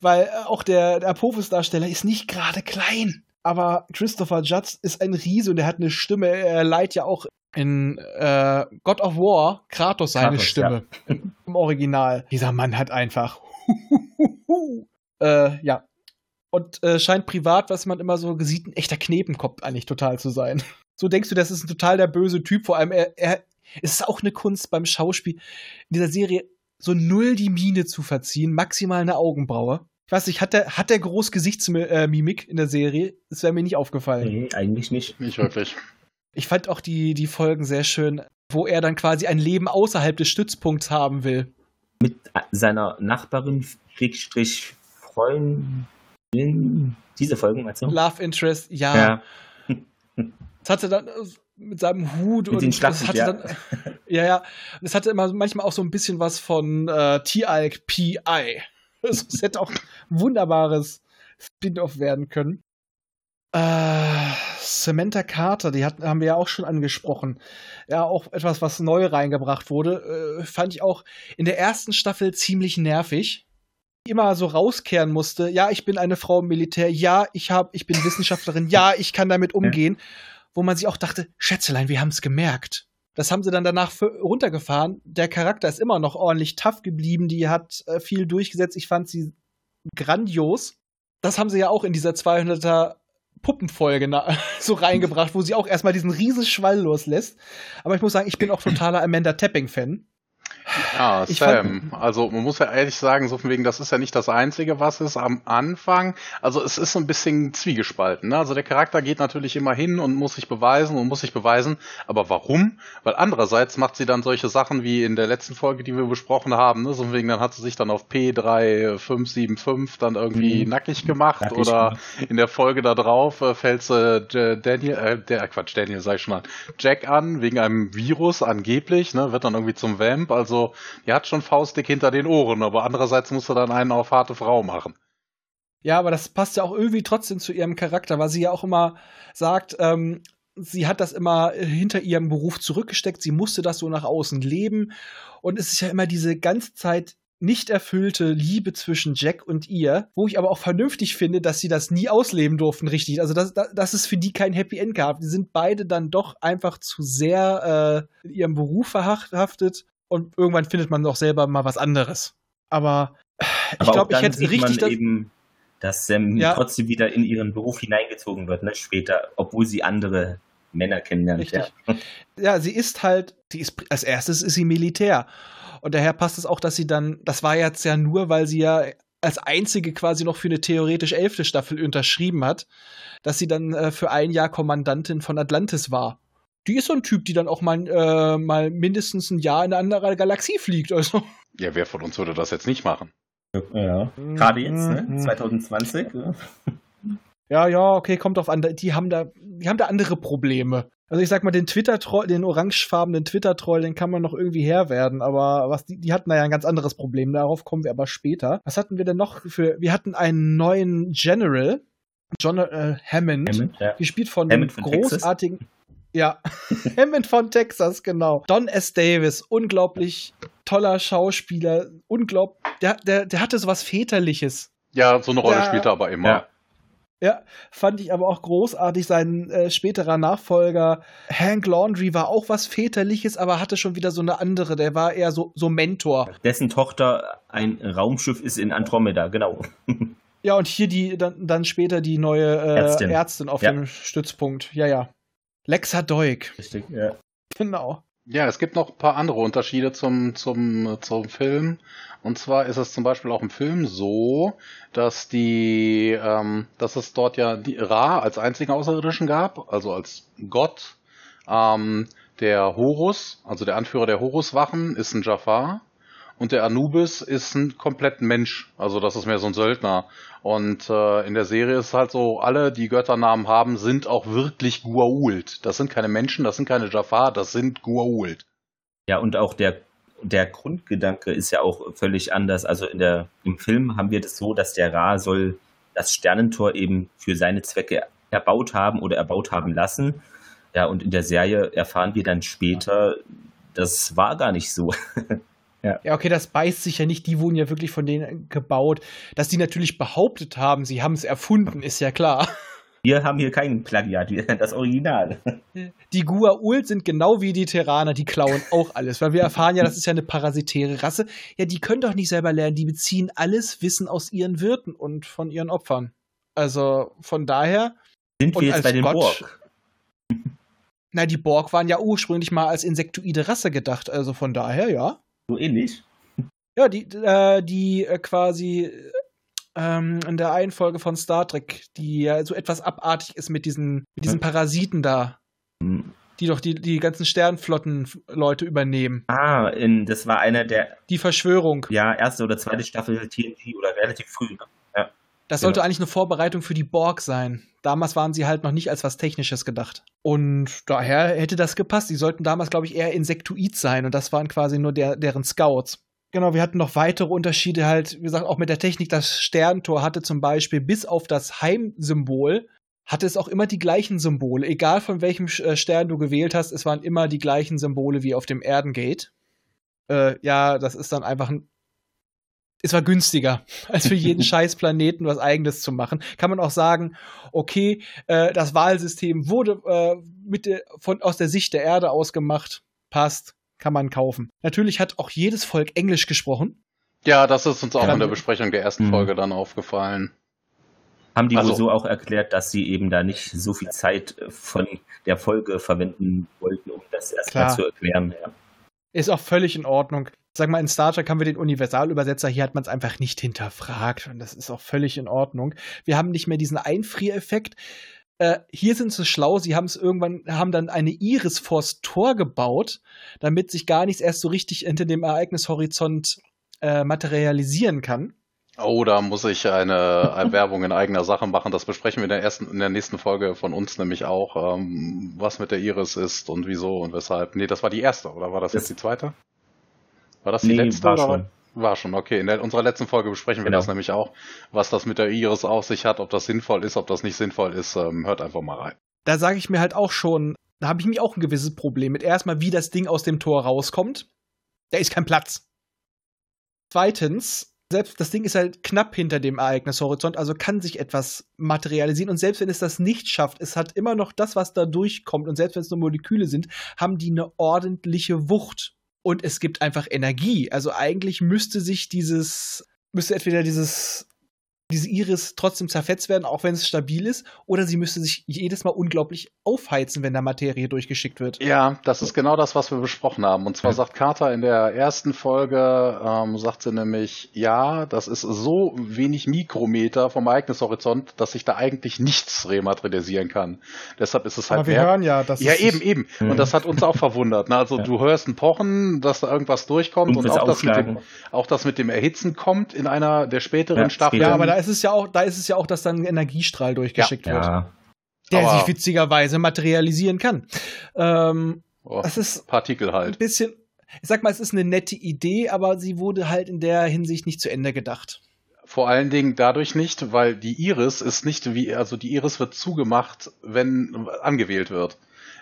weil äh, auch der, der Apophis-Darsteller ist nicht gerade klein, aber Christopher Judge ist ein Riese und er hat eine Stimme, er leiht ja auch in äh, God of War Kratos seine Kratos, Stimme im Original. Dieser Mann hat einfach äh, ja. Und äh, scheint privat, was man immer so sieht, ein echter Knepenkopf eigentlich total zu sein. So denkst du, das ist ein total der böse Typ. Vor allem, er, er es ist auch eine Kunst beim Schauspiel in dieser Serie so null die Miene zu verziehen, maximal eine Augenbraue. Ich weiß nicht, hat der, hat der groß Gesichtsmimik in der Serie? Das wäre mir nicht aufgefallen. Nee, eigentlich nicht. Nicht wirklich. Ich fand auch die, die Folgen sehr schön, wo er dann quasi ein Leben außerhalb des Stützpunkts haben will. Mit äh, seiner Nachbarin, Schrägstrich Freundin. Diese Folgen, meinst du? Love Interest, ja. Ja. Das hatte dann äh, mit seinem Hut Mit und den das Schlappen, hatte ja. dann, ja, ja. Es hatte immer manchmal auch so ein bisschen was von äh, T-Alk PI. Also, es hätte auch ein wunderbares Spin-off werden können. Äh, Samantha Carter, die hatten, haben wir ja auch schon angesprochen. Ja, auch etwas, was neu reingebracht wurde, äh, fand ich auch in der ersten Staffel ziemlich nervig. Immer so rauskehren musste, ja, ich bin eine Frau im Militär, ja, ich hab, ich bin Wissenschaftlerin, ja, ich kann damit umgehen. Wo man sich auch dachte, Schätzelein, wir haben es gemerkt. Das haben sie dann danach runtergefahren. Der Charakter ist immer noch ordentlich tough geblieben, die hat äh, viel durchgesetzt. Ich fand sie grandios. Das haben sie ja auch in dieser 200er Puppenfolge so reingebracht, wo sie auch erstmal diesen riesen Schwall loslässt. Aber ich muss sagen, ich bin auch totaler Amanda Tapping-Fan. Ja, Ich Sam. Also man muss ja ehrlich sagen, so von wegen, das ist ja nicht das Einzige, was ist am Anfang. Also es ist so ein bisschen zwiegespalten. Ne? Also der Charakter geht natürlich immer hin und muss sich beweisen und muss sich beweisen. Aber warum? Weil andererseits macht sie dann solche Sachen wie in der letzten Folge, die wir besprochen haben. Ne? So von wegen, dann hat sie sich dann auf P3575 dann irgendwie Mhm. nackig gemacht. Nackig oder gemacht. in der Folge da drauf äh, fällt sie äh, Daniel, äh, der Quatsch, Daniel sag ich schon an, Jack an, wegen einem Virus angeblich, ne, wird dann irgendwie zum Vamp, also die hat schon faustdick hinter den Ohren, aber andererseits muss er dann einen auf harte Frau machen. Ja, aber das passt ja auch irgendwie trotzdem zu ihrem Charakter, weil sie ja auch immer sagt, ähm, sie hat das immer äh, hinter ihrem Beruf zurückgesteckt, sie musste das so nach außen leben. Und es ist ja immer diese ganze Zeit nicht erfüllte Liebe zwischen Jack und ihr, wo ich aber auch vernünftig finde, dass sie das nie ausleben durften, richtig. Also, dass, dass es für die kein Happy End gab. Die sind beide dann doch einfach zu sehr äh, in ihrem Beruf verhaftet und irgendwann findet man doch selber mal was anderes. Aber ich glaube, ich hätte sieht richtig man das. eben, dass Sam Ja. trotzdem wieder in ihren Beruf hineingezogen wird, ne, später, obwohl sie andere Männer kennenlernt. Richtig. Ja. Ja, sie ist halt, die ist, als erstes ist sie Militär. Und daher passt es auch, dass sie dann, das war jetzt ja nur, weil sie ja als einzige quasi noch für eine theoretisch elfte Staffel unterschrieben hat, dass sie dann äh, für ein Jahr Kommandantin von Atlantis war. Die ist so ein Typ, die dann auch mal, äh, mal mindestens ein Jahr in eine andere Galaxie fliegt. Also. Ja, wer von uns würde das jetzt nicht machen? Ja. Gerade jetzt, ne? Mhm. 2020. Ja. Ja, ja, okay, kommt drauf an. Die haben da, die haben da andere Probleme. Also ich sag mal, den Twitter-Troll, den orangefarbenen Twitter-Troll, den kann man noch irgendwie Herr werden, aber was die, die hatten da ja ein ganz anderes Problem. Darauf kommen wir aber später. Was hatten wir denn noch für? Wir hatten einen neuen General, John äh, Hammond, Hammond, ja. gespielt von Hammond dem von Texas? Ja, Hammond von Texas, genau. Don S. Davis, unglaublich toller Schauspieler, unglaublich. Der, der, der hatte sowas Väterliches. Ja, so eine Rolle Ja. spielt er aber immer. Ja. Ja, fand ich aber auch großartig. Sein äh, späterer Nachfolger Hank Laundry war auch was Väterliches, aber hatte schon wieder so eine andere. Der war eher so, so Mentor. Dessen Tochter ein Raumschiff ist in Andromeda, genau. Ja, und hier die dann, dann später die neue äh, Ärztin. Ärztin. auf Ja. dem Stützpunkt. Ja, ja. Lexa Doig, Richtig, ja. genau. Ja, es gibt noch ein paar andere Unterschiede zum, zum, zum Film. Und zwar ist es zum Beispiel auch im Film so, dass die, ähm, dass es dort ja die Ra als einzigen Außerirdischen gab, also als Gott. Ähm, der Horus, also der Anführer der Horuswachen, ist ein Jafar. Und der Anubis ist ein komplett Mensch. Also das ist mehr so ein Söldner. Und äh, in der Serie ist es halt so, alle, die Götternamen haben, sind auch wirklich Gua'uld. Das sind keine Menschen, das sind keine Jafar, das sind Gua'uld. Ja, und auch der, der Grundgedanke ist ja auch völlig anders. Also in der, im Film haben wir das so, dass der Ra soll das Sternentor eben für seine Zwecke erbaut haben oder erbaut haben lassen. Ja, und in der Serie erfahren wir dann später, das war gar nicht so. Ja, okay, das beißt sich ja nicht. Die wurden ja wirklich von denen gebaut. Dass die natürlich behauptet haben, sie haben es erfunden, ist ja klar. Wir haben hier kein Plagiat, wir das Original. Die Gua'uld sind genau wie die Terraner, die klauen auch alles. Weil wir erfahren ja, das ist ja eine parasitäre Rasse. Ja, die können doch nicht selber lernen. Die beziehen alles Wissen aus ihren Wirten und von ihren Opfern. Also von daher, Sind wir jetzt bei den Gott- Borg? na, die Borg waren ja ursprünglich mal als insektoide Rasse gedacht. Also von daher, ja. So ähnlich? Ja, die, äh, die äh, quasi ähm, in der einen Folge von Star Trek, die ja so etwas abartig ist mit diesen, mit diesen Parasiten da. Hm. die doch die, die ganzen Sternflotten-Leute übernehmen. Ah, in, das war einer der, Die Verschwörung. ja, erste oder zweite Staffel TNG oder relativ früh. Ne? Ja. Das Genau. sollte eigentlich eine Vorbereitung für die Borg sein. Damals waren sie halt noch nicht als was Technisches gedacht. Und daher hätte das gepasst. Die sollten damals, glaube ich, eher Insektoid sein. Und das waren quasi nur der, deren Scouts. Genau, wir hatten noch weitere Unterschiede halt, wie gesagt, auch mit der Technik. Das Sterntor hatte zum Beispiel bis auf das Heimsymbol, hatte es auch immer die gleichen Symbole. Egal von welchem äh, Stern du gewählt hast, es waren immer die gleichen Symbole wie auf dem Erdengate. Äh, ja, das ist dann einfach ein es war günstiger, als für jeden scheiß Planeten was eigenes zu machen. Kann man auch sagen, okay, äh, das Wahlsystem wurde äh, mit der, von, aus der Sicht der Erde ausgemacht, passt, kann man kaufen. Natürlich hat auch jedes Volk Englisch gesprochen. Ja, das ist uns auch Ja. in der Besprechung der ersten Mhm. Folge dann aufgefallen. Haben die Also- wohl so auch erklärt, dass sie eben da nicht so viel Zeit äh, von der Folge verwenden wollten, um das erstmal zu erklären. Ja. Ist auch völlig in Ordnung. Sag mal, in Star Trek haben wir den Universalübersetzer, hier hat man es einfach nicht hinterfragt und das ist auch völlig in Ordnung. Wir haben nicht mehr diesen Einfriereffekt. Äh, hier sind sie schlau, sie haben es irgendwann, haben dann eine Iris vors Tor gebaut, damit sich gar nichts erst so richtig hinter dem Ereignishorizont äh, materialisieren kann. Oh, da muss ich eine Werbung in eigener Sache machen. Das besprechen wir in der ersten, in der nächsten Folge von uns nämlich auch, ähm, was mit der Iris ist und wieso und weshalb. Nee, das war die erste, oder war das, Das- jetzt die zweite? War das die Nee, letzte? war oder? schon. War schon, okay. In der, unserer letzten Folge besprechen wir Genau. das nämlich auch, was das mit der Iris auf sich hat, ob das sinnvoll ist, ob das nicht sinnvoll ist. Ähm, hört einfach mal rein. Da sage ich mir halt auch schon, da habe ich mich auch ein gewisses Problem mit. Erstmal, wie das Ding aus dem Tor rauskommt. Da ist kein Platz. Zweitens, selbst das Ding ist halt knapp hinter dem Ereignishorizont, also kann sich etwas materialisieren. Und selbst wenn es das nicht schafft, es hat immer noch das, was da durchkommt. Und selbst wenn es nur Moleküle sind, haben die eine ordentliche Wucht. Und es gibt einfach Energie. Also eigentlich müsste sich dieses, müsste entweder dieses diese Iris trotzdem zerfetzt werden, auch wenn es stabil ist, oder sie müsste sich jedes Mal unglaublich aufheizen, wenn da Materie durchgeschickt wird. Ja, das ist genau das, was wir besprochen haben. Und zwar sagt Carter in der ersten Folge, ähm, sagt sie nämlich, ja, das ist so wenig Mikrometer vom Ereignishorizont, dass sich da eigentlich nichts rematerialisieren kann. Deshalb ist es halt mehr- ja, dass Ja, eben, eben. Mhm. Und das hat uns auch verwundert. Ne? Also Ja. du hörst ein Pochen, dass da irgendwas durchkommt und Dumpfes auch das, mit dem, auch das mit dem Erhitzen kommt in einer der späteren Ja, Staffeln. Ja, aber da ist es ja auch, da ist es ja auch, dass dann ein Energiestrahl durchgeschickt wird, Ja, der Aber- sich witzigerweise materialisieren kann. Ähm, oh, das ist Partikel ein halt. bisschen, ich sag mal, es ist eine nette Idee, aber sie wurde halt in der Hinsicht nicht zu Ende gedacht. Vor allen Dingen dadurch nicht, weil die Iris ist nicht wie, also die Iris wird zugemacht, wenn angewählt wird.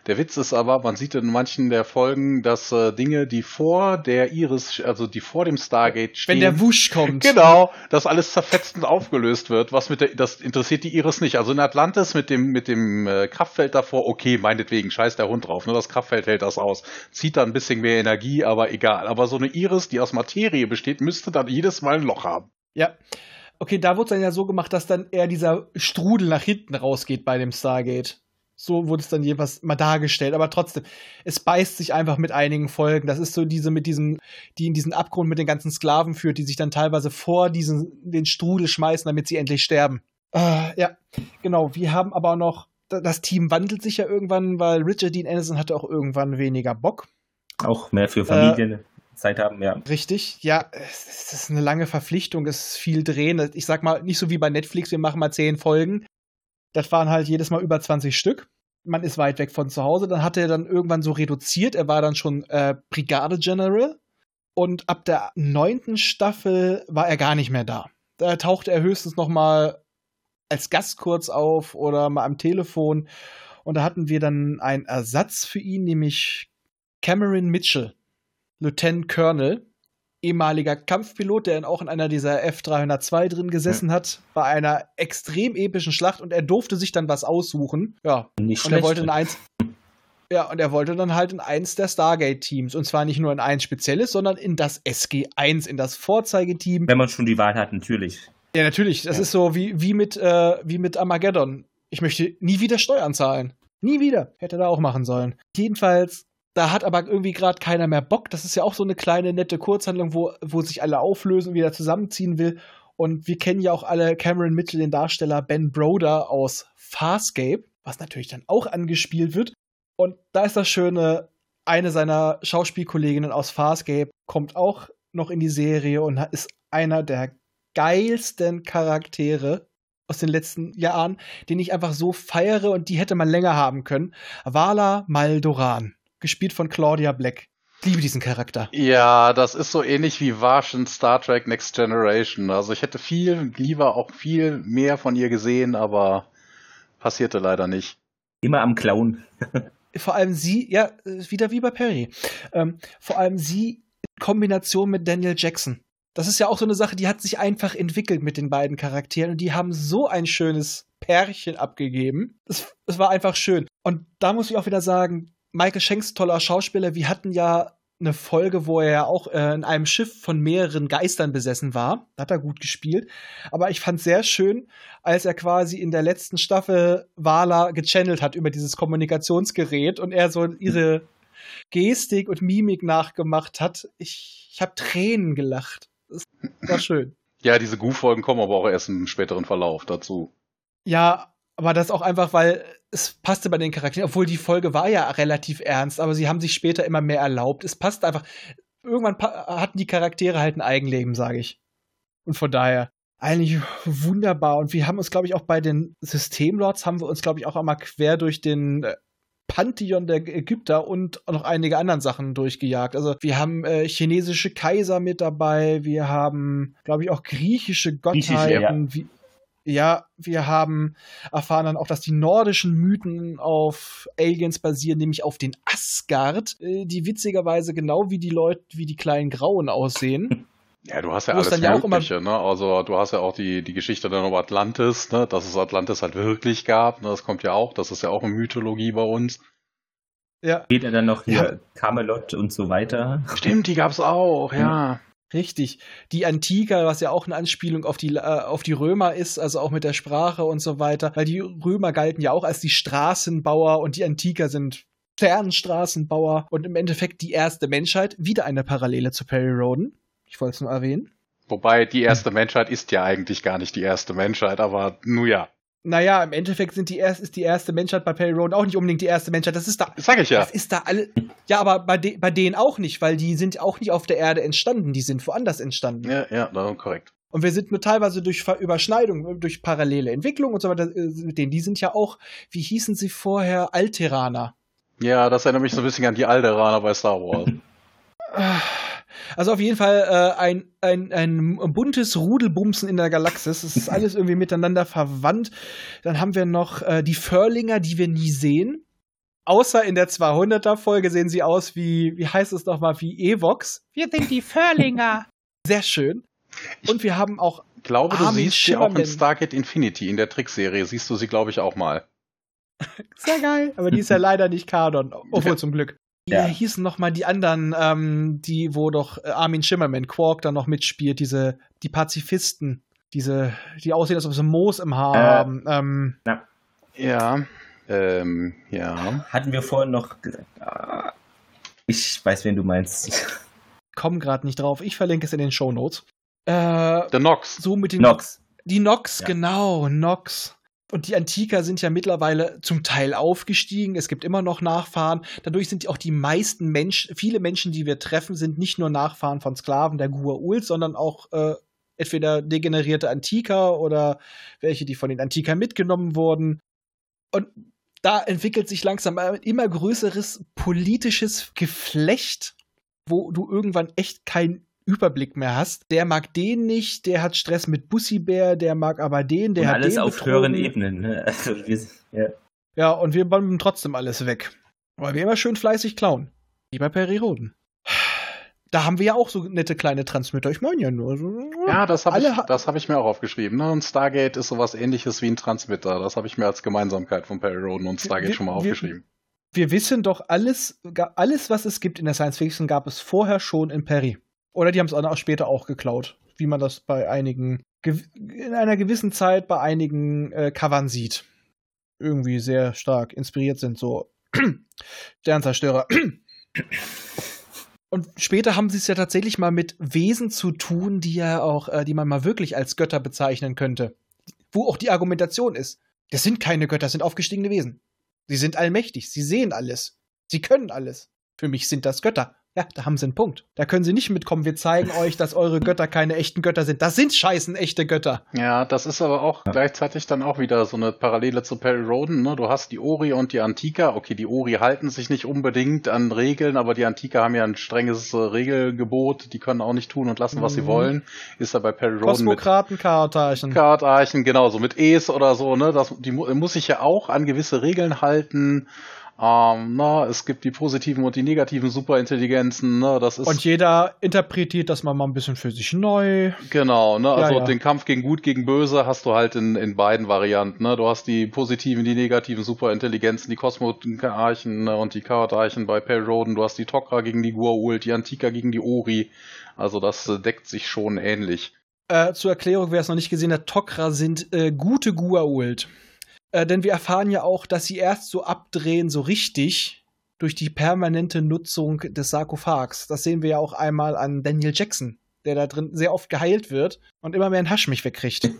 Der Witz ist aber, man sieht in manchen der Folgen, dass äh, Dinge, die vor der Iris, also die vor dem Stargate stehen, Wenn der Wusch kommt. Genau, dass alles zerfetzt und aufgelöst wird, was mit der, das interessiert die Iris nicht. Also in Atlantis mit dem, mit dem äh, Kraftfeld davor, okay, meinetwegen, scheiß der Hund drauf, nur das Kraftfeld hält das aus. Zieht da ein bisschen mehr Energie, aber egal. Aber so eine Iris, die aus Materie besteht, müsste dann jedes Mal ein Loch haben. Ja. Okay, da wurde es dann ja so gemacht, dass dann eher dieser Strudel nach hinten rausgeht bei dem Stargate. So wurde es dann jeweils mal dargestellt, aber trotzdem, es beißt sich einfach mit einigen Folgen. Das ist so diese mit diesem, die in diesen Abgrund mit den ganzen Sklaven führt, die sich dann teilweise vor diesen, den Strudel schmeißen, damit sie endlich sterben. Äh, ja, genau. Wir haben aber auch noch, da- das Team wandelt sich ja irgendwann, weil Richard Dean Anderson hatte auch irgendwann weniger Bock. auch mehr Äh, für Familienzeit haben, ja. Richtig, ja, es ist eine lange Verpflichtung, es ist viel drehen. Ich sag mal, nicht so wie bei Netflix, wir machen mal zehn Folgen. Das waren halt jedes Mal über 20 Stück. Man ist weit weg von zu Hause. Dann hat er dann irgendwann so reduziert. Er war dann schon äh, Brigade General. Und ab der neunten Staffel war er gar nicht mehr da. Da tauchte er höchstens noch mal als Gast kurz auf oder mal am Telefon. Und da hatten wir dann einen Ersatz für ihn, nämlich Cameron Mitchell, Lieutenant Colonel, ehemaliger Kampfpilot, der auch in einer dieser F-302 drin gesessen hat, bei einer extrem epischen Schlacht und er durfte sich dann was aussuchen. Ja, Nicht und er schlecht. wollte in eins. Ja, und er wollte dann halt in eins der Stargate-Teams. Und zwar nicht nur in eins spezielles, sondern in das SG-1, in das Vorzeigeteam. Wenn man schon die Wahl hat, natürlich. Ja, natürlich. Das Ja. ist so wie, wie, mit, äh, wie mit Armageddon. Ich möchte nie wieder Steuern zahlen. Nie wieder. Hätte er da auch machen sollen. Jedenfalls, da hat aber irgendwie gerade keiner mehr Bock. Das ist ja auch so eine kleine, nette Kurzhandlung, wo, wo sich alle auflösen und wieder zusammenziehen will. Und wir kennen ja auch alle Cameron Mitchell, den Darsteller Ben Broder aus Farscape, was natürlich dann auch angespielt wird. Und da ist das Schöne, eine seiner Schauspielkolleginnen aus Farscape kommt auch noch in die Serie und ist einer der geilsten Charaktere aus den letzten Jahren, den ich einfach so feiere und die hätte man länger haben können. Vala Maldoran, gespielt von Claudia Black. Ich liebe diesen Charakter. Ja, das ist so ähnlich wie Vash in Star Trek Next Generation. Also ich hätte viel lieber auch viel mehr von ihr gesehen, aber passierte leider nicht. Immer am Clown. Vor allem sie, ja, wieder wie bei Perry. Ähm, vor allem sie in Kombination mit Daniel Jackson. Das ist ja auch so eine Sache, die hat sich einfach entwickelt mit den beiden Charakteren und die haben so ein schönes Pärchen abgegeben. Es, es war einfach schön. Und da muss ich auch wieder sagen, Michael Shanks, toller Schauspieler, wir hatten ja eine Folge, wo er ja auch äh, in einem Schiff von mehreren Geistern besessen war. Da hat er gut gespielt. Aber ich fand sehr schön, als er quasi in der letzten Staffel Wala gechannelt hat über dieses Kommunikationsgerät und er so ihre Gestik und Mimik nachgemacht hat. Ich, ich habe Tränen gelacht. Das war schön. Ja, diese Goof-Folgen kommen aber auch erst im späteren Verlauf dazu. Ja, aber das auch einfach, weil es passte bei den Charakteren, obwohl die Folge war ja relativ ernst, aber sie haben sich später immer mehr erlaubt. Es passt einfach. Irgendwann hatten die Charaktere halt ein Eigenleben, sage ich. Und von daher eigentlich wunderbar. Und wir haben uns, glaube ich, auch bei den Systemlords haben wir uns, glaube ich, auch einmal quer durch den äh, Pantheon der Ägypter und noch einige anderen Sachen durchgejagt. Also wir haben äh, chinesische Kaiser mit dabei, wir haben, glaube ich, auch griechische Gottheiten. Griechische, ja. Wie, ja, wir haben erfahren dann auch, dass die nordischen Mythen auf Aliens basieren, nämlich auf den Asgard, äh, die witzigerweise genau wie die Leute, wie die kleinen Grauen aussehen. Ja, du hast ja es alles ja Mögliche, ne? Also du hast ja auch die, die Geschichte dann über Atlantis, ne? Dass es Atlantis halt wirklich gab, ne? Das kommt ja auch, das ist ja auch eine Mythologie bei uns. Ja, Später dann noch hier Ja. Camelot und so weiter. Stimmt, die gab's auch, ja. Richtig. Die Antika, was ja auch eine Anspielung auf die, äh, auf die Römer ist, also auch mit der Sprache und so weiter. Weil die Römer galten ja auch als die Straßenbauer und die Antiker sind Fernstraßenbauer und im Endeffekt die erste Menschheit. Wieder eine Parallele zu Perry Roden. Ich wollte es nur erwähnen. Wobei die erste Menschheit ist ja eigentlich gar nicht die erste Menschheit, aber nun ja. Naja, im Endeffekt sind die erst, ist die erste Menschheit bei Perry Roden auch nicht unbedingt die erste Menschheit. Das ist da. Sag ich ja. Das ist da alle. Ja, aber bei, de, bei denen auch nicht, weil die sind auch nicht auf der Erde entstanden, die sind woanders entstanden. Ja, ja, da- korrekt. Und wir sind nur teilweise durch Ver Überschneidung, durch parallele Entwicklung und so weiter äh, mit denen. Die sind ja auch, wie hießen sie vorher, Alteraner. Ja, das erinnert mich so ein bisschen an die Alderaner bei Star Wars. Also auf jeden Fall äh, ein, ein, ein buntes Rudelbumsen in der Galaxis. Es ist alles irgendwie miteinander verwandt. Dann haben wir noch äh, die Förlinger, die wir nie sehen. Außer in der 200er-Folge sehen sie aus wie, wie heißt es nochmal, wie Evox. Wir sind die Förlinger. Sehr schön. Und wir haben auch Ich glaube, du Armin siehst sie auch in. Stargate Infinity, in der Trickserie, siehst du sie, glaube ich, auch mal. Sehr geil. Aber die ist ja leider nicht Kanon. Obwohl zum Glück. Wie Ja. hießen noch mal die anderen, ähm, die, wo doch äh, Armin Schimmerman, Quark, dann noch mitspielt, diese, die Pazifisten, diese, die aussehen, als ob sie Moos im Haar Äh. haben. Ähm, Ja. Ähm, ja. Hatten wir vorhin noch gesagt. Ah, ich weiß, wen du meinst. komm gerade nicht drauf. Ich verlinke es in den Show Notes. Äh, The Nox. so mit den Nox. Die Nox, Ja. genau, Nox. Und die Antiker sind ja mittlerweile zum Teil aufgestiegen. Es gibt immer noch Nachfahren. Dadurch sind auch die meisten Menschen, viele Menschen, die wir treffen, sind nicht nur Nachfahren von Sklaven der Gua'uld, sondern auch äh, entweder degenerierte Antiker oder welche, die von den Antikern mitgenommen wurden. Und da entwickelt sich langsam ein immer größeres politisches Geflecht, wo du irgendwann echt keinen Überblick mehr hast. Der mag den nicht, der hat Stress mit Bussibär, der mag aber den, der und hat alles den auf betrogen. höheren Ebenen. Ne? Also wir, ja. Ja, und wir bomben trotzdem alles weg. Weil wir immer schön fleißig klauen. Wie bei Perioden. Da haben wir ja auch so nette kleine Transmitter. Ich meine ja nur. Ja, das habe ich, das hab ich mir auch aufgeschrieben. Ne? Und Stargate ist sowas ähnliches wie ein Transmitter. Das habe ich mir als Gemeinsamkeit von Perry Roden und Stargate Wir- schon mal wir- aufgeschrieben. Wir wissen doch, alles, alles, was es gibt in der Science Fiction, gab es vorher schon in Perry. Oder die haben es auch später auch geklaut. Wie man das bei einigen, in einer gewissen Zeit bei einigen äh, Covern sieht. Irgendwie sehr stark inspiriert sind, so Sternzerstörer. Und später haben sie es ja tatsächlich mal mit Wesen zu tun, die ja auch, äh, die man mal wirklich als Götter bezeichnen könnte. Wo auch die Argumentation ist. Das sind keine Götter, das sind aufgestiegene Wesen. Sie sind allmächtig, sie sehen alles. Sie können alles. Für mich sind das Götter. Ja, da haben sie einen Punkt. Da können sie nicht mitkommen. Wir zeigen euch, dass eure Götter keine echten Götter sind. Das sind scheißen echte Götter. Ja, das ist aber auch Ja. gleichzeitig dann auch wieder so eine Parallele zu Perry Roden. Ne? Du hast die Ori und die Antika. Okay, die Ori halten sich nicht unbedingt an Regeln, aber die Antika haben ja ein strenges äh, Regelgebot. Die können auch nicht tun und lassen, was sie Mhm. wollen. Ist da bei Perry Roden mit Kosmokraten, Kartarchen. Kartarchen, genau, so mit Es oder so, ne? Das, die mu- muss sich ja auch an gewisse Regeln halten. Ähm, na, es gibt die positiven und die negativen Superintelligenzen, ne? Das ist Und jeder interpretiert das mal, mal ein bisschen für sich neu. Genau, ne? Also Ja, ja. den Kampf gegen Gut, gegen Böse hast du halt in, in beiden Varianten. Ne? Du hast die positiven, die negativen Superintelligenzen, die Kosmoarchen ne? und die Chaotarchen bei Perry Roden. Du hast die Tok'ra gegen die Gua'uld, die Antika gegen die Ori. Also das äh, deckt sich schon ähnlich. Äh, zur Erklärung, wer es noch nicht gesehen hat, Tok'ra sind äh, gute Gua'uld. Äh, denn wir erfahren ja auch, dass sie erst so abdrehen, so richtig, durch die permanente Nutzung des Sarkophags. Das sehen wir ja auch einmal an Daniel Jackson, der da drin sehr oft geheilt wird und immer mehr einen Haschmich wegkriegt.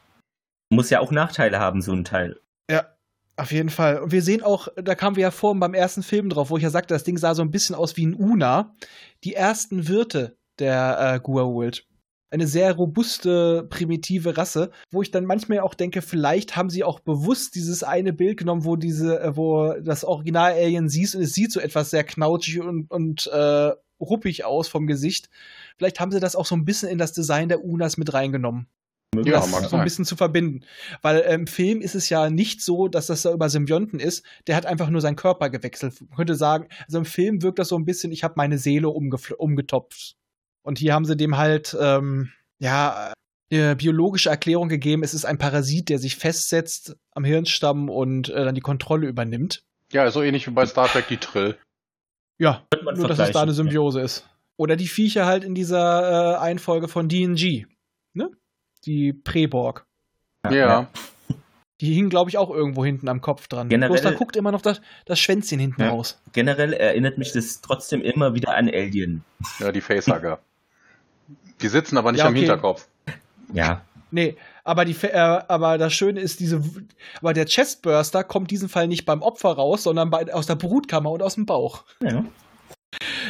Muss ja auch Nachteile haben, so ein Teil. ja, auf jeden Fall. Und wir sehen auch, da kamen wir ja vorhin beim ersten Film drauf, wo ich ja sagte, das Ding sah so ein bisschen aus wie ein Una. Die ersten Wirte der äh, Gua'uld. Eine sehr robuste, primitive Rasse, wo ich dann manchmal auch denke, vielleicht haben sie auch bewusst dieses eine Bild genommen, wo diese, äh, wo das Original-Alien siehst und es sieht so etwas sehr knautschig und, und äh, ruppig aus vom Gesicht. Vielleicht haben sie das auch so ein bisschen in das Design der Unas mit reingenommen Ja, das so ein sein. bisschen zu verbinden. Weil äh, im Film ist es ja nicht so, dass das da über Symbionten ist. Der hat einfach nur seinen Körper gewechselt. Man könnte sagen, also im Film wirkt das so ein bisschen, ich habe meine Seele umgetopft. Und hier haben sie dem halt, ähm, ja, eine biologische Erklärung gegeben. Es ist ein Parasit, der sich festsetzt am Hirnstamm und äh, dann die Kontrolle übernimmt. Ja, so ähnlich wie bei Star Trek die Trill. Ja, nur dass es da eine Symbiose ist. Oder die Viecher halt in dieser äh, Einfolge von DNG. Ne? Die Preborg. Ja. Die hingen, glaube ich, auch irgendwo hinten am Kopf dran. Generell- Bloß da guckt immer noch das, das Schwänzchen hinten Ja. raus. Generell erinnert mich das trotzdem immer wieder an Alien. Ja, die Facehugger. Die sitzen aber nicht Ja, am okay. Hinterkopf. Ja. Nee, aber, die, äh, aber das Schöne ist, diese, aber der Chestburster kommt diesen Fall nicht beim Opfer raus, sondern bei, aus der Brutkammer und aus dem Bauch. ja.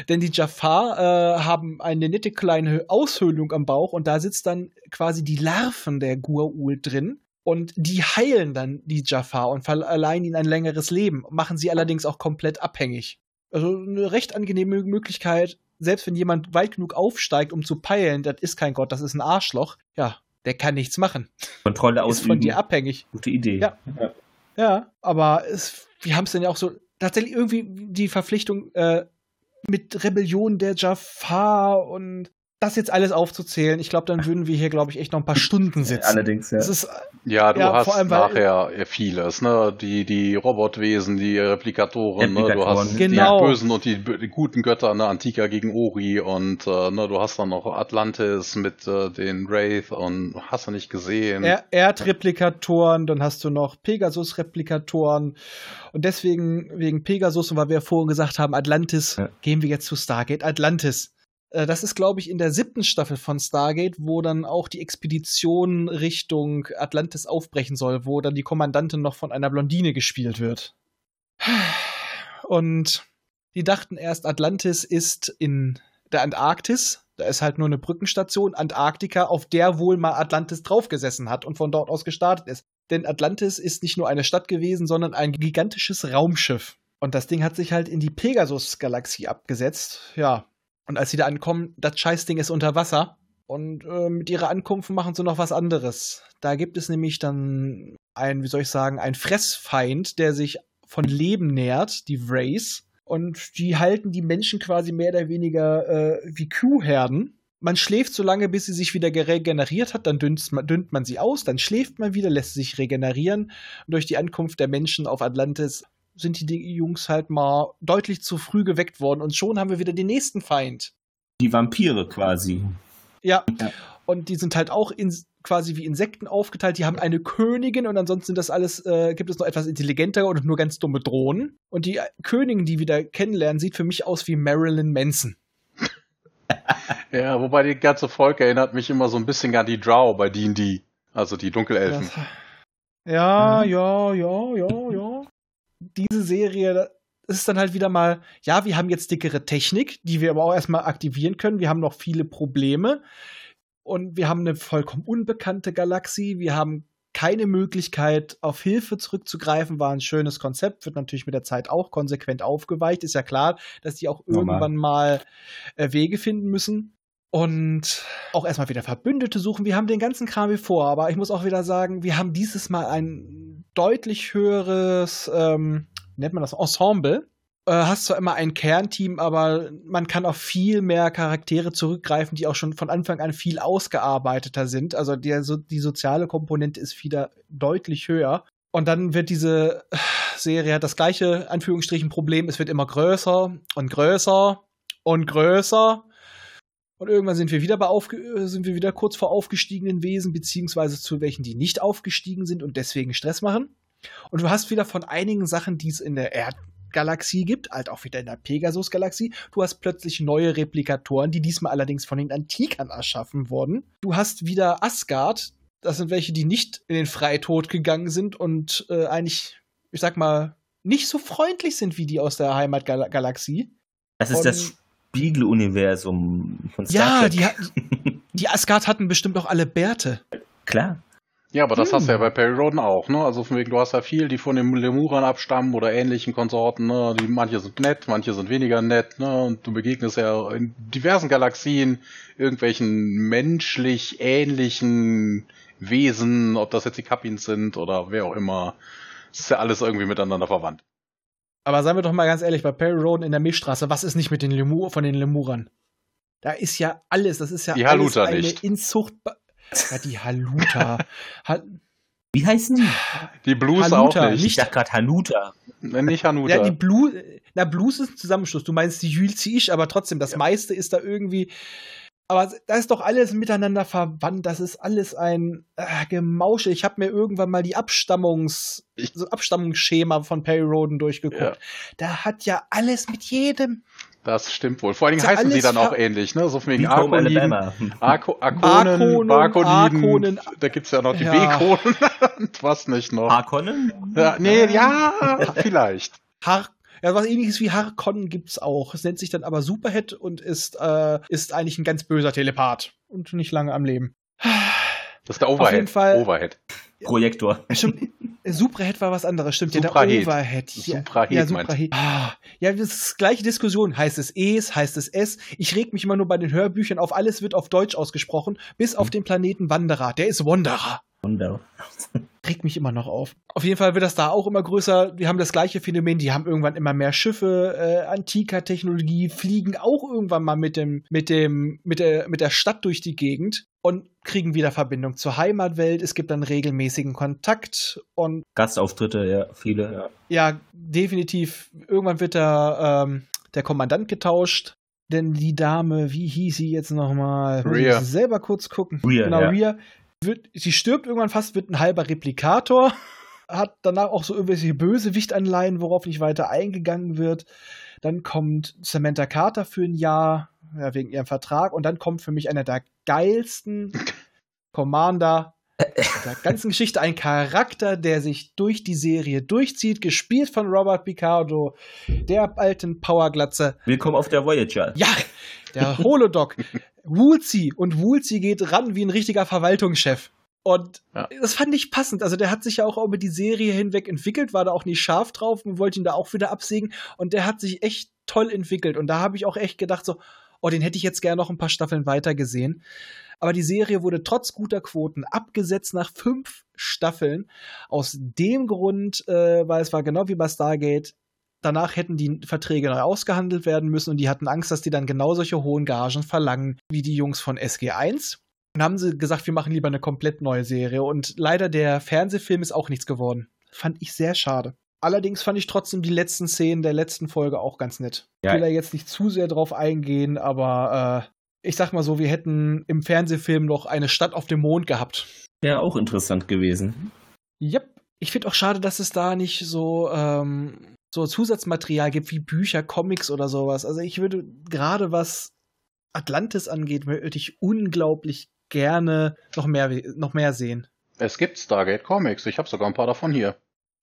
Denn die Jafar äh, haben eine nette kleine Aushöhlung am Bauch und da sitzt dann quasi die Larven der Gua'uld drin. Und die heilen dann die Jafar und verleihen ihnen ein längeres Leben, machen sie allerdings auch komplett abhängig. Also eine recht angenehme Möglichkeit, selbst wenn jemand weit genug aufsteigt, um zu peilen, das ist kein Gott, das ist ein Arschloch, ja, der kann nichts machen. Kontrolle Ist ausüben. von dir abhängig. Gute Idee. Ja. Ja, aber es, wir haben es dann ja auch so, tatsächlich irgendwie die Verpflichtung äh, mit Rebellion der Jafar und das jetzt alles aufzuzählen, ich glaube, dann würden wir hier, glaube ich, echt noch ein paar Stunden sitzen. Allerdings, ja. Es ist, Ja, du Ja, hast vor allem, weil- nachher vieles, ne? Die, die Robotwesen, die Replikatoren, ne? Du Replikatoren. hast Genau. die bösen und die, die guten Götter, ne? Antika gegen Ori und äh, ne, du hast dann noch Atlantis mit äh, den Wraith und hast du nicht gesehen. Er Erdreplikatoren, dann hast du noch Pegasus-Replikatoren. Und deswegen, wegen Pegasus, und weil wir vorhin gesagt haben, Atlantis, Ja. gehen wir jetzt zu Stargate Atlantis. Äh, Das ist, glaube ich, in der siebten Staffel von Stargate, wo dann auch die Expedition Richtung Atlantis aufbrechen soll, wo dann die Kommandantin noch von einer Blondine gespielt wird. Und die dachten erst, Atlantis ist in der Antarktis. Da ist halt nur eine Brückenstation, Antarktika, auf der wohl mal Atlantis draufgesessen hat und von dort aus gestartet ist. Denn Atlantis ist nicht nur eine Stadt gewesen, sondern ein gigantisches Raumschiff. Und das Ding hat sich halt in die Pegasus-Galaxie abgesetzt. Ja. Und als sie da ankommen, das Scheißding ist unter Wasser. Und äh, mit ihrer Ankunft machen sie noch was anderes. Da gibt es nämlich dann ein, wie soll ich sagen, ein Fressfeind, der sich von Leben nährt, die Wrays. Und die halten die Menschen quasi mehr oder weniger äh, wie Kuhherden. Man schläft so lange, bis sie sich wieder regeneriert hat, dann dünnt man, dünnt man sie aus, dann schläft man wieder, lässt sich regenerieren. Und durch die Ankunft der Menschen auf Atlantis sind die, Jungs halt mal deutlich zu früh geweckt worden und schon haben wir wieder den nächsten Feind. Die Vampire quasi. Ja. Ja. Und die sind halt auch in, quasi wie Insekten aufgeteilt. Die haben eine Königin und ansonsten sind das alles, äh, gibt es noch etwas intelligentere und nur ganz dumme Drohnen. Und die Königin, die wir da kennenlernen, sieht für mich aus wie Marilyn Manson. Ja, wobei die ganze Volk erinnert mich immer so ein bisschen an die Drow bei D&D. Also die Dunkelelfen. Das, ja, ja, ja, ja, ja. Diese Serie, es ist dann halt wieder mal, ja, wir haben jetzt dickere Technik, die wir aber auch erstmal aktivieren können. Wir haben noch viele Probleme und wir haben eine vollkommen unbekannte Galaxie. Wir haben keine Möglichkeit, auf Hilfe zurückzugreifen, war ein schönes Konzept, wird natürlich mit der Zeit auch konsequent aufgeweicht. Ist ja klar, dass die auch Normal. irgendwann mal äh, Wege finden müssen. Und auch erstmal wieder Verbündete suchen. Wir haben den ganzen Kram wie vor, aber ich muss auch wieder sagen, wir haben dieses Mal ein deutlich höheres, ähm, nennt man das, Ensemble. Äh, hast zwar immer ein Kernteam, aber man kann auf viel mehr Charaktere zurückgreifen, die auch schon von Anfang an viel ausgearbeiteter sind. Also die, so, die soziale Komponente ist wieder deutlich höher. Und dann wird diese äh, Serie das gleiche, Anführungsstrichen, Problem. Es wird immer größer und größer und größer. Und irgendwann sind wir wieder bei aufge äh, sind wir wieder kurz vor aufgestiegenen Wesen, beziehungsweise zu welchen, die nicht aufgestiegen sind und deswegen Stress machen. Und du hast wieder von einigen Sachen, die es in der Erdgalaxie gibt, halt auch wieder in der Pegasus-Galaxie. Du hast plötzlich neue Replikatoren, die diesmal allerdings von den Antikern erschaffen wurden. Du hast wieder Asgard. Das sind welche, die nicht in den Freitod gegangen sind und äh, eigentlich, ich sag mal, nicht so freundlich sind wie die aus der Heimatgalaxie. Das ist Und- das Spiegeluniversum von Star Ja, Trek. die, die Asgard hatten bestimmt auch alle Bärte. Klar. Ja, aber das Hm. hast du ja bei Perry Roden auch, ne? Also von wegen, du hast ja viel, die von den Lemurern abstammen oder ähnlichen Konsorten, ne? Die, manche sind nett, manche sind weniger nett, ne? Und du begegnest ja in diversen Galaxien irgendwelchen menschlich ähnlichen Wesen, ob das jetzt die Kapins sind oder wer auch immer. Es ist ja alles irgendwie miteinander verwandt. Aber seien wir doch mal ganz ehrlich, bei Perry Roden in der Milchstraße, was ist nicht mit den Lemur von den Lemurern? Da ist ja alles, das ist ja Die alles Haluta eine nicht. Inzucht. Ja, die Haluta. ha Wie heißen die? Die Blues Hanuta, auch nicht. Ich dachte gerade Hanuta. Nee, Nicht Hanuta. ja, die Blue, na, Blues ist ein Zusammenschluss. Du meinst die Jülzi-Ich, aber trotzdem, das Ja. meiste ist da irgendwie. Aber da ist doch alles miteinander verwandt. Das ist alles ein äh, Gemausche. Ich habe mir irgendwann mal die Abstammungs, so Abstammungsschema von Perry Roden durchgeguckt. Ja. Da hat ja alles mit jedem. das stimmt wohl. Vor allen Dingen heißen sie dann auch ähnlich, ne? So von Wie wegen Arkoniden. Arko, Arkonen, Arkonen, Arkonen. da gibt's ja noch die Ja. B-Kronen und was nicht noch. Harkonnen? Ja, nee, ja, vielleicht. Har ja, was ähnliches wie Harkonnen gibt's auch. Es nennt sich dann aber Superhead und ist, äh, ist eigentlich ein ganz böser Telepath und nicht lange am Leben. Das ist der Overhead. jeden Fall- Overhead. Projektor. Stimmt, Suprahead war was anderes, stimmt. Ja, Suprahead. der Overhead. Ja, Suprahead ja, meint. Suprahead. Ah, ja, das ist gleiche Diskussion. Heißt es Es, heißt es S? Ich reg mich immer nur bei den Hörbüchern auf. Alles wird auf Deutsch ausgesprochen, bis auf den Planeten Wanderer. Der ist Wanderer. Wunder. Regt mich immer noch auf. Auf jeden Fall wird das da auch immer größer. Wir haben das gleiche Phänomen. Die haben irgendwann immer mehr Schiffe, äh, antiker Technologie, fliegen auch irgendwann mal mit dem, mit dem, mit der, mit der Stadt durch die Gegend und kriegen wieder Verbindung zur Heimatwelt. Es gibt dann regelmäßigen Kontakt und Gastauftritte, ja, viele, ja. ja, definitiv. Irgendwann wird der, ähm, der Kommandant getauscht. Denn die Dame, wie hieß sie jetzt nochmal? Muss ich selber kurz gucken. Rhea, genau, ja. Rhea. Wird, sie stirbt irgendwann fast, wird ein halber Replikator. Hat danach auch so irgendwelche Bösewichtanleihen, worauf nicht weiter eingegangen wird. Dann kommt Samantha Carter für ein Jahr, ja, wegen ihrem Vertrag. Und dann kommt für mich einer der geilsten Commander der ganzen Geschichte. Ein Charakter, der sich durch die Serie durchzieht, gespielt von Robert Picardo, der alten Powerglatze. Willkommen auf der Voyager. Ja, der Holodoc. Woolsey. Und Woolsey geht ran wie ein richtiger Verwaltungschef. Und Ja. das fand ich passend. Also der hat sich ja auch über die Serie hinweg entwickelt, war da auch nicht scharf drauf und wollte ihn da auch wieder absägen. Und der hat sich echt toll entwickelt. Und da habe ich auch echt gedacht, so, oh, den hätte ich jetzt gerne noch ein paar Staffeln weiter gesehen. Aber die Serie wurde trotz guter Quoten abgesetzt nach fünf Staffeln. Aus dem Grund, äh, weil es war genau wie bei Stargate. Danach hätten die Verträge neu ausgehandelt werden müssen und die hatten Angst, dass die dann genau solche hohen Gagen verlangen wie die Jungs von SG1. Und haben sie gesagt, wir machen lieber eine komplett neue Serie. Und leider der Fernsehfilm ist auch nichts geworden. Fand ich sehr schade. Allerdings fand ich trotzdem die letzten Szenen der letzten Folge auch ganz nett. Ja. Ich will da jetzt nicht zu sehr drauf eingehen, aber äh, ich sag mal so, wir hätten im Fernsehfilm noch eine Stadt auf dem Mond gehabt. Wäre auch interessant gewesen. Yep. Ich finde auch schade, dass es da nicht so, ähm, so Zusatzmaterial gibt wie Bücher, Comics oder sowas. Also ich würde gerade was Atlantis angeht, würde ich unglaublich gerne noch mehr, noch mehr sehen. Es gibt Stargate Comics. Ich habe sogar ein paar davon hier.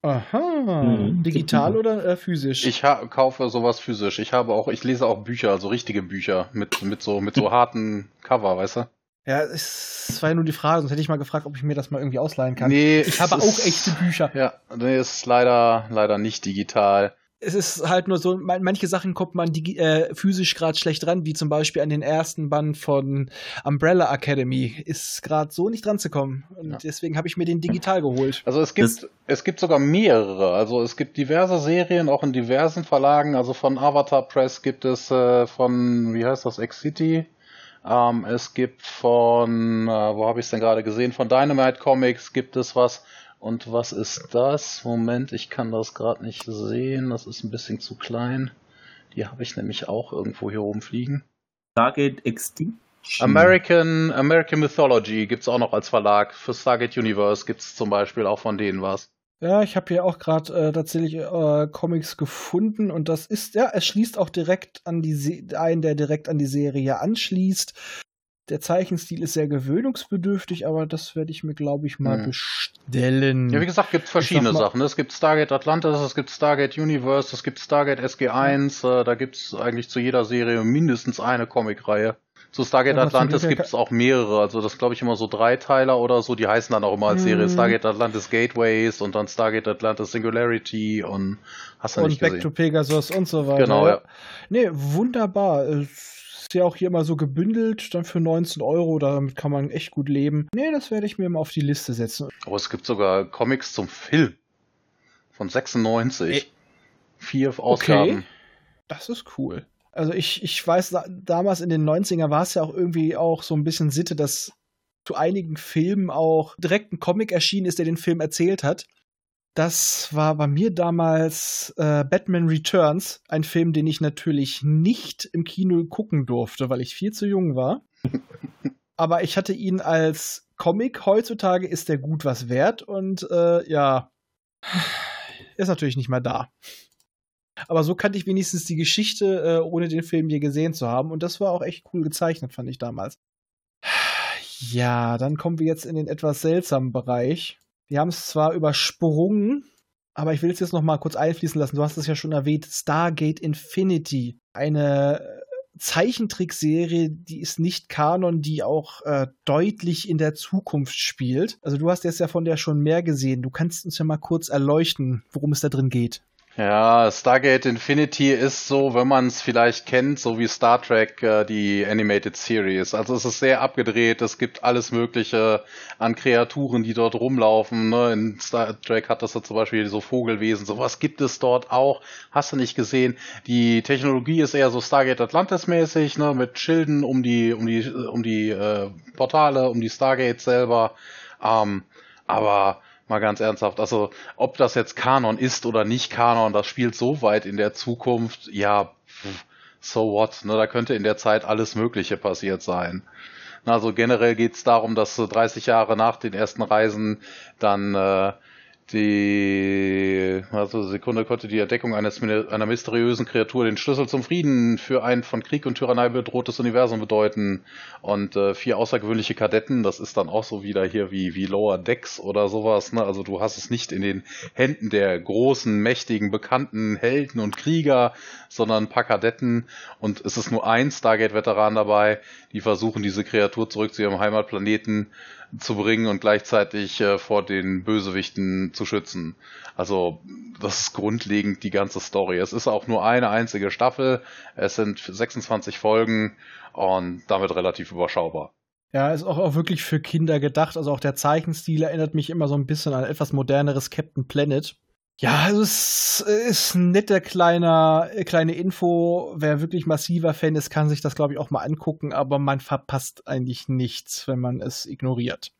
Aha. Mhm. Digital oder äh, physisch? Ich kaufe sowas physisch. Ich habe auch, ich lese auch Bücher, also richtige Bücher mit, mit so, mit so harten Cover, weißt du? Ja, es, war ja nur die Frage, sonst hätte ich mal gefragt, ob ich mir das mal irgendwie ausleihen kann. Nee, ich habe auch echte Bücher. Ja, nee, ist leider, leider nicht digital. Es ist halt nur so, man, manche Sachen kommt man digi äh, physisch gerade schlecht dran, wie zum Beispiel an den ersten Band von Umbrella Academy. Ist gerade so nicht dran zu kommen. Und Ja. deswegen habe ich mir den digital geholt. Also es gibt, es gibt sogar mehrere. Also es gibt diverse Serien, auch in diversen Verlagen. Also von Avatar Press gibt es äh, von, wie heißt das, X-City. Ähm, es gibt von, äh, wo habe ich es denn gerade gesehen? Von Dynamite Comics gibt es was. Und was ist das? Moment, ich kann das gerade nicht sehen. Das ist ein bisschen zu klein. Die habe ich nämlich auch irgendwo hier rumfliegen. Stargate Extinction. American, American Mythology gibt's auch noch als Verlag. Für Stargate Universe gibt's zum Beispiel auch von denen was. Ja, ich habe hier auch gerade äh, tatsächlich äh, Comics gefunden und das ist, ja, es schließt auch direkt an die Se ein, der direkt an die Serie anschließt. Der Zeichenstil ist sehr gewöhnungsbedürftig, aber das werde ich mir, glaube ich, mal Hm. bestellen. Ja, wie gesagt, gibt verschiedene Sachen. Es gibt Stargate Atlantis, es gibt Stargate Universe, es gibt Stargate SG1, äh, da gibt's eigentlich zu jeder Serie mindestens eine Comicreihe. Zu Stargate zu Atlantis jeder gibt's auch mehrere, also das glaube ich immer so Dreiteiler oder so, die heißen dann auch immer als Serie Mhm. Stargate Atlantis Gateways und dann Stargate Atlantis Singularity und hast du und nicht Back gesehen. to Pegasus und so weiter. Genau, ja. Nee, wunderbar. Es Ist ja auch hier mal so gebündelt, dann für 19 Euro, damit kann man echt gut leben. Nee, das werde ich mir mal auf die Liste setzen. Aber es gibt sogar Comics zum Film von 96. Ey. Vier Ausgaben. Okay. Das ist cool. Also ich, ich weiß, da, damals in den 90er war es ja auch irgendwie auch so ein bisschen Sitte, dass zu einigen Filmen auch direkt ein Comic erschienen ist, der den Film erzählt hat. Das war bei mir damals äh, Batman Returns, ein Film, den ich natürlich nicht im Kino gucken durfte, weil ich viel zu jung war. Aber ich hatte ihn als Comic. Heutzutage ist der gut was wert und äh, ja, ist natürlich nicht mehr da. Aber so kannte ich wenigstens die Geschichte, äh, ohne den Film je gesehen zu haben. Und das war auch echt cool gezeichnet, fand ich damals. Ja, dann kommen wir jetzt in den etwas seltsamen Bereich. Wir haben es zwar übersprungen, aber ich will es jetzt noch mal kurz einfließen lassen. Du hast es ja schon erwähnt, Stargate Infinity. Eine äh, Zeichentrickserie, die ist nicht Kanon, die auch äh, deutlich in der Zukunft spielt. Also du hast jetzt ja von der schon mehr gesehen. Du kannst uns ja mal kurz erleuchten, worum es da drin geht. Ja, Stargate Infinity ist so, wenn man es vielleicht kennt, so wie Star Trek, äh, die Animated Series. Also es ist sehr abgedreht, es gibt alles Mögliche an Kreaturen, die dort rumlaufen. Ne? In Star Trek hat das ja zum Beispiel so Vogelwesen, sowas gibt es dort auch. Hast du nicht gesehen? Die Technologie ist eher so Stargate Atlantis mäßig, ne? mit Schilden um die, um die, um die äh, Portale, um die Stargates selber. Ähm, aber mal ganz ernsthaft, also ob das jetzt Kanon ist oder nicht Kanon, das spielt so weit in der Zukunft, ja, so what, ne, da könnte in der Zeit alles Mögliche passiert sein. Also generell geht es darum, dass so 30 Jahre nach den ersten Reisen dann äh, die also Sekunde konnte die Entdeckung eines, einer mysteriösen Kreatur den Schlüssel zum Frieden für ein von Krieg und Tyrannei bedrohtes Universum bedeuten. Und äh, vier außergewöhnliche Kadetten, das ist dann auch so wieder hier wie, wie Lower Decks oder sowas. Ne? Also du hast es nicht in den Händen der großen, mächtigen, bekannten Helden und Krieger, sondern ein paar Kadetten. Und es ist nur ein Stargate-Veteran dabei, die versuchen, diese Kreatur zurück zu ihrem Heimatplaneten zu bringen und gleichzeitig äh, vor den Bösewichten zu schützen. Also das ist grundlegend die ganze Story. Es ist auch nur eine einzige Staffel. Es sind 26 Folgen und damit relativ überschaubar. Ja, ist auch, auch wirklich für Kinder gedacht. Also auch der Zeichenstil erinnert mich immer so ein bisschen an etwas moderneres Captain Planet. Ja, also es ist ein netter kleiner, kleine Info. Wer wirklich massiver Fan ist, kann sich das, glaube ich, auch mal angucken, aber man verpasst eigentlich nichts, wenn man es ignoriert.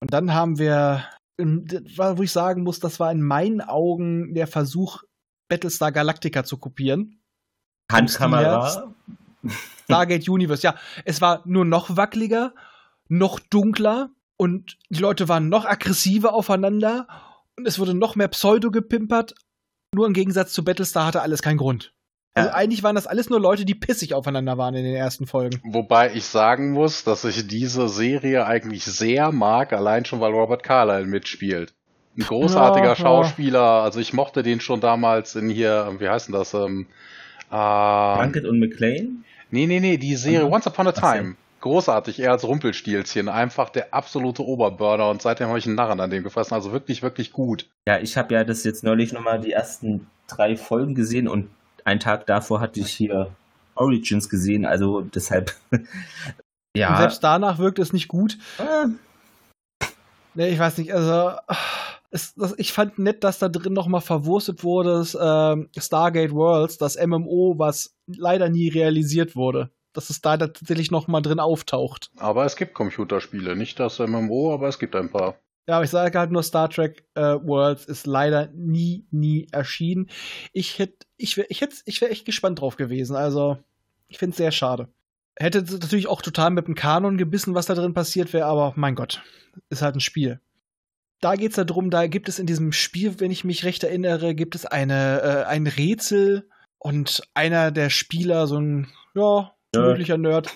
Und dann haben wir, wo ich sagen muss, das war in meinen Augen der Versuch, Battlestar Galactica zu kopieren. Handkamera. Stargate Universe, ja. Es war nur noch wackeliger, noch dunkler und die Leute waren noch aggressiver aufeinander und es wurde noch mehr Pseudo gepimpert. Nur im Gegensatz zu Battlestar hatte alles keinen Grund. Also Ja. eigentlich waren das alles nur Leute, die pissig aufeinander waren in den ersten Folgen. Wobei ich sagen muss, dass ich diese Serie eigentlich sehr mag, allein schon weil Robert Carlyle mitspielt. Ein großartiger Ja, ja. Schauspieler. Also ich mochte den schon damals in hier, wie heißt denn das? Ähm, äh, Plunkett und McLean? nee, nee, nee, die Serie. Once Upon a. Time. Großartig, er als Rumpelstilzchen. Einfach der absolute Oberburner und seitdem habe ich einen Narren an dem gefressen. Also wirklich, wirklich gut. Ja, ich habe ja das jetzt neulich nochmal die ersten drei Folgen gesehen und einen Tag davor hatte ich hier Origins gesehen, also deshalb. Und ja. selbst danach wirkt es nicht gut. äh, Nee, ich weiß nicht, also es, das, ich fand nett, dass da drin nochmal verwurstet wurde, das, ähm, Stargate Worlds, das MMO, was leider nie realisiert wurde. Dass es da tatsächlich nochmal drin auftaucht. Aber es gibt Computerspiele, nicht das MMO, aber es gibt ein paar. Ja, aber ich sage halt nur, Star Trek äh, Worlds ist leider nie, nie erschienen. Ich hätte, ich wäre ich hätt, ich wär echt gespannt drauf gewesen. Also, ich finde es sehr schade. Hätte natürlich auch total mit dem Kanon gebissen, was da drin passiert wäre, aber mein Gott, ist halt ein Spiel. Da geht's da drum, da gibt es in diesem Spiel, wenn ich mich recht erinnere, gibt es eine, äh, ein Rätsel und einer der Spieler, so ein, ja, Nerd. möglicher Nerd,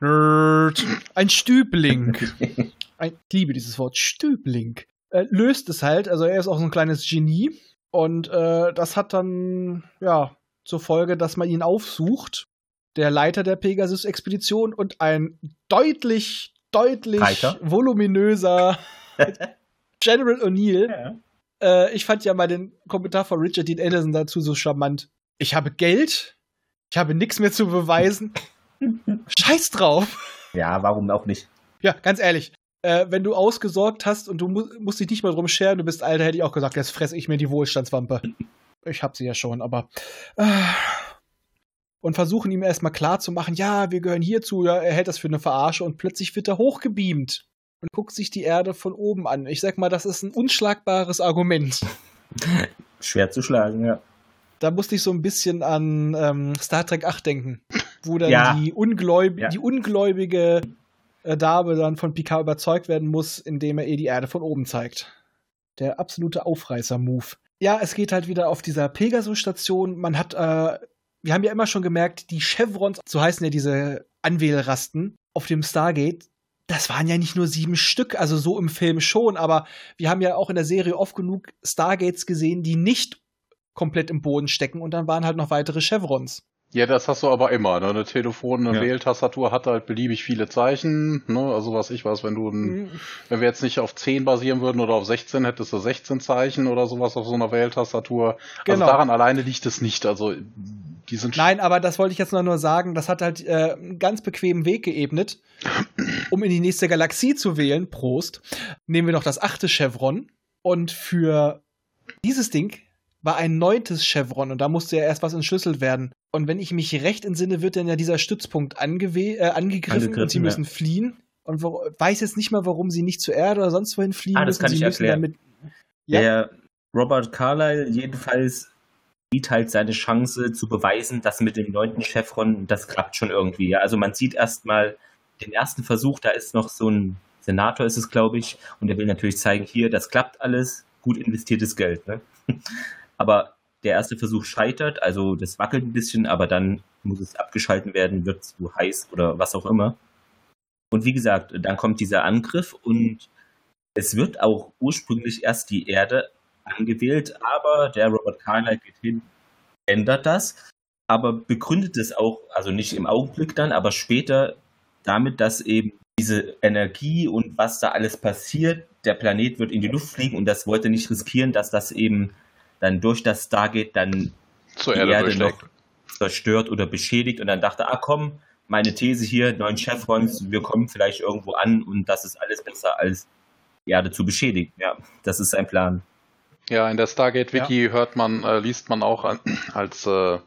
Nerd, ein Stübling, ein, ich liebe dieses Wort, Stübling, äh, löst es halt. Also er ist auch so ein kleines Genie. Und äh, das hat dann, ja, zur Folge, dass man ihn aufsucht. Der Leiter der Pegasus-Expedition und ein deutlich, deutlich Reiter. voluminöser General O'Neill. ja. Äh, ich fand ja mal den Kommentar von Richard Dean Anderson dazu so charmant. Ich habe Geld, ich habe nichts mehr zu beweisen. Scheiß drauf. ja, warum auch nicht? Ja, ganz ehrlich. Äh, wenn du ausgesorgt hast und du mu musst dich nicht mal drum scheren, du bist alter, hätte ich auch gesagt, jetzt fresse ich mir die Wohlstandswampe. Ich hab sie ja schon, aber. Äh, und versuchen ihm erstmal klar zu machen, ja, wir gehören hierzu, ja, er hält das für eine Verarsche und plötzlich wird er hochgebeamt und guckt sich die Erde von oben an. Ich sag mal, das ist ein unschlagbares Argument. Schwer zu schlagen, ja. Da musste ich so ein bisschen an ähm, Star Trek 8 denken, wo dann Ja. die, ungläub Ja. die ungläubige äh, Dame dann von Picard überzeugt werden muss, indem er ihr die Erde von oben zeigt. Der absolute Aufreißer-Move. Ja, es geht halt wieder auf dieser Pegasus-Station. Man hat, äh, wir haben ja immer schon gemerkt, die Chevrons, so heißen ja diese Anwählrasten auf dem Stargate, das waren ja nicht nur sieben Stück, also so im Film schon, aber wir haben ja auch in der Serie oft genug Stargates gesehen, die nicht komplett im Boden stecken und dann waren halt noch weitere Chevrons. Ja, das hast du aber immer. Ne? Eine Telefon, eine Ja. Wähltastatur hat halt beliebig viele Zeichen. Ne? Also was ich weiß, wenn du ein, wenn wir jetzt nicht auf 10 basieren würden oder auf 16, hättest du 16 Zeichen oder sowas auf so einer Wähltastatur. Genau. Also daran alleine liegt es nicht. Also die sind Nein, aber das wollte ich jetzt nur sagen, das hat halt äh, einen ganz bequemen Weg geebnet, um in die nächste Galaxie zu wählen. Prost. Nehmen wir noch das achte Chevron und für dieses Ding war ein neuntes Chevron und da musste ja erst was entschlüsselt werden. Und wenn ich mich recht entsinne, wird dann ja dieser Stützpunkt angewe äh, angegriffen, und sie Angegriffen, müssen fliehen. Und wo, weiß jetzt nicht mal, warum sie nicht zur Erde oder sonst wohin fliehen Ah, das müssen. kann sie ich müssen erklären. damit. Ja. Der Robert Carlyle jedenfalls sieht halt seine Chance zu beweisen, dass mit dem neunten Chevron, das klappt schon irgendwie. Ja. Also man sieht erstmal den ersten Versuch, da ist noch so ein Senator, ist es, glaube ich, und der will natürlich zeigen, hier, das klappt alles, gut investiertes Geld. Ne? Aber der erste Versuch scheitert, also das wackelt ein bisschen, aber dann muss es abgeschalten werden, wird zu heiß oder was auch immer. Und wie gesagt, dann kommt dieser Angriff und es wird auch ursprünglich erst die Erde angewählt, aber der Robert Carlyle geht hin, ändert das, aber begründet es auch, also nicht im Augenblick dann, aber später damit, dass eben diese Energie und was da alles passiert, der Planet wird in die Luft fliegen und das wollte nicht riskieren, dass das eben dann durch das Stargate dann zur die Erde, Erde noch zerstört oder beschädigt und dann dachte, ah komm, meine These hier, neun Chevrons, wir kommen vielleicht irgendwo an und das ist alles besser als die Erde zu beschädigen. Ja, das ist sein Plan. Ja, in der Stargate-Wiki hört man, äh, liest man auch an, als, äh,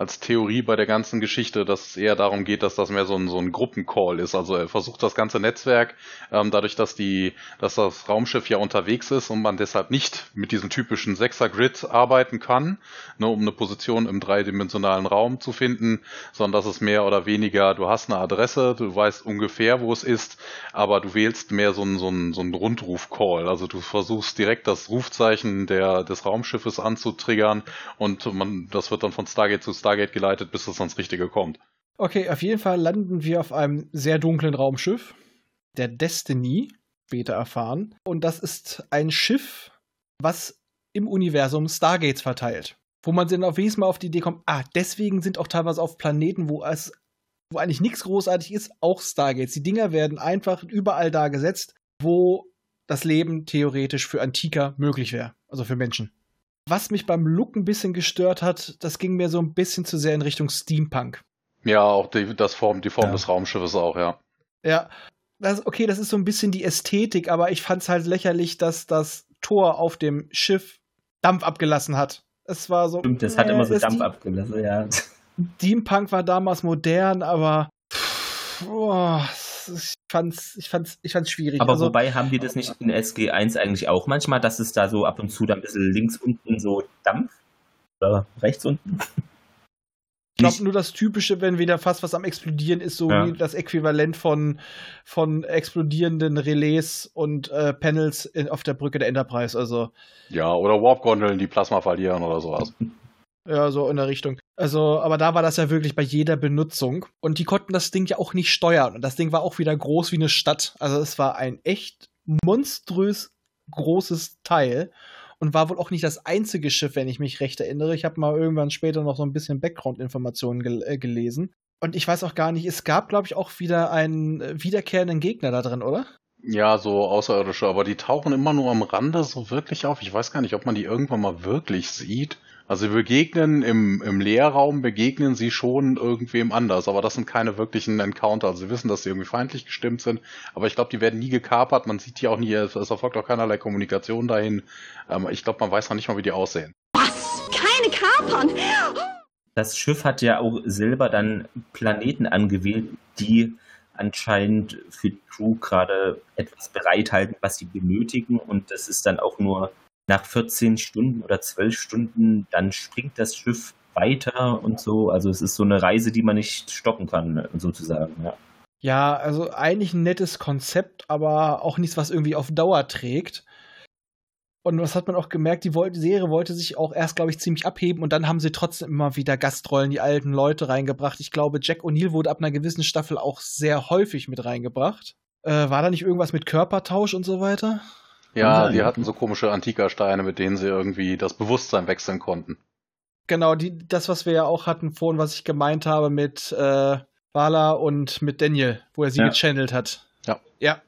als Theorie bei der ganzen Geschichte, dass es eher darum geht, dass das mehr so ein, so ein Gruppencall ist. Also er versucht das ganze Netzwerk, ähm, dadurch, dass die, dass das Raumschiff ja unterwegs ist und man deshalb nicht mit diesem typischen Sechser-Grid arbeiten kann, ne, um eine Position im dreidimensionalen Raum zu finden, sondern dass es mehr oder weniger, du hast eine Adresse, du weißt ungefähr, wo es ist, aber du wählst mehr so einen, so einen, so einen Rundruf-Call. Also du versuchst direkt das Rufzeichen der, des Raumschiffes anzutriggern und man, das wird dann von Stargate zu Stargate geleitet, bis es ans Richtige kommt. Okay, auf jeden Fall landen wir auf einem sehr dunklen Raumschiff, der Destiny. später erfahren. Und das ist ein Schiff, was im Universum Stargates verteilt. Wo man dann auf jedes Mal auf die Idee kommt, ah, deswegen sind auch teilweise auf Planeten, wo es wo eigentlich nichts großartig ist, auch Stargates. Die Dinger werden einfach überall da gesetzt, wo das Leben theoretisch für Antiker möglich wäre, also für Menschen. Was mich beim Look ein bisschen gestört hat, das ging mir so ein bisschen zu sehr in Richtung Steampunk. Ja, auch die, das Form, die Form Ja. des Raumschiffes auch, ja. Ja, das, okay, das ist so ein bisschen die Ästhetik, aber ich fand es halt lächerlich, dass das Tor auf dem Schiff Dampf abgelassen hat. Es war so. Stimmt, das hat äh, immer so Dampf abgelassen, ja. Steampunk war damals modern, aber pff, ich fand's, ich fand's, ich fand's schwierig. Aber also, wobei haben wir das nicht in SG1 eigentlich auch manchmal, dass es da so ab und zu dann ein bisschen links unten so Dampf oder rechts unten? ich glaube nur das Typische, wenn wieder fast was am explodieren ist, so Ja. wie das Äquivalent von, von explodierenden Relais und äh, Panels in, auf der Brücke der Enterprise. Also Ja, oder Warp-Gondeln, die Plasma verlieren oder sowas. Ja, so in der Richtung. Also, aber da war das ja wirklich bei jeder Benutzung. Und die konnten das Ding ja auch nicht steuern. Und das Ding war auch wieder groß wie eine Stadt. Also es war ein echt monströs großes Teil. Und war wohl auch nicht das einzige Schiff, wenn ich mich recht erinnere. Ich habe mal irgendwann später noch so ein bisschen Background-Informationen gel äh, gelesen. Und ich weiß auch gar nicht, es gab, glaube ich, auch wieder einen äh, wiederkehrenden Gegner da drin, oder? Ja, so Außerirdische, aber die tauchen immer nur am Rande so wirklich auf. Ich weiß gar nicht, ob man die irgendwann mal wirklich sieht. Also sie begegnen im, im Leerraum, begegnen sie schon irgendwem anders, aber das sind keine wirklichen Encounter. Also sie wissen, dass sie irgendwie feindlich gestimmt sind, aber ich glaube, die werden nie gekapert, man sieht die auch nie, es, es erfolgt auch keinerlei Kommunikation dahin. Ähm, ich glaube, man weiß noch nicht mal, wie die aussehen. Was? Keine Kapern? Das Schiff hat ja auch selber dann Planeten angewählt, die anscheinend für die Crew gerade etwas bereithalten, was sie benötigen. Und das ist dann auch nur nach 14 Stunden oder 12 Stunden, dann springt das Schiff weiter und so. Also es ist so eine Reise, die man nicht stoppen kann, sozusagen. Ja. Ja, also eigentlich ein nettes Konzept, aber auch nichts, was irgendwie auf Dauer trägt. Und was hat man auch gemerkt, die, die Serie wollte sich auch erst, glaube ich, ziemlich abheben und dann haben sie trotzdem immer wieder Gastrollen, die alten Leute reingebracht. Ich glaube, Jack O'Neill wurde ab einer gewissen Staffel auch sehr häufig mit reingebracht. Äh, war da nicht irgendwas mit Körpertausch und so weiter? Ja, Kann sein. die hatten so komische Antikersteine, mit denen sie irgendwie das Bewusstsein wechseln konnten. Genau, die, das, was wir ja auch hatten vorhin, was ich gemeint habe mit äh, Bala und mit Daniel, wo er sie Ja. gechannelt hat. Ja. Ja,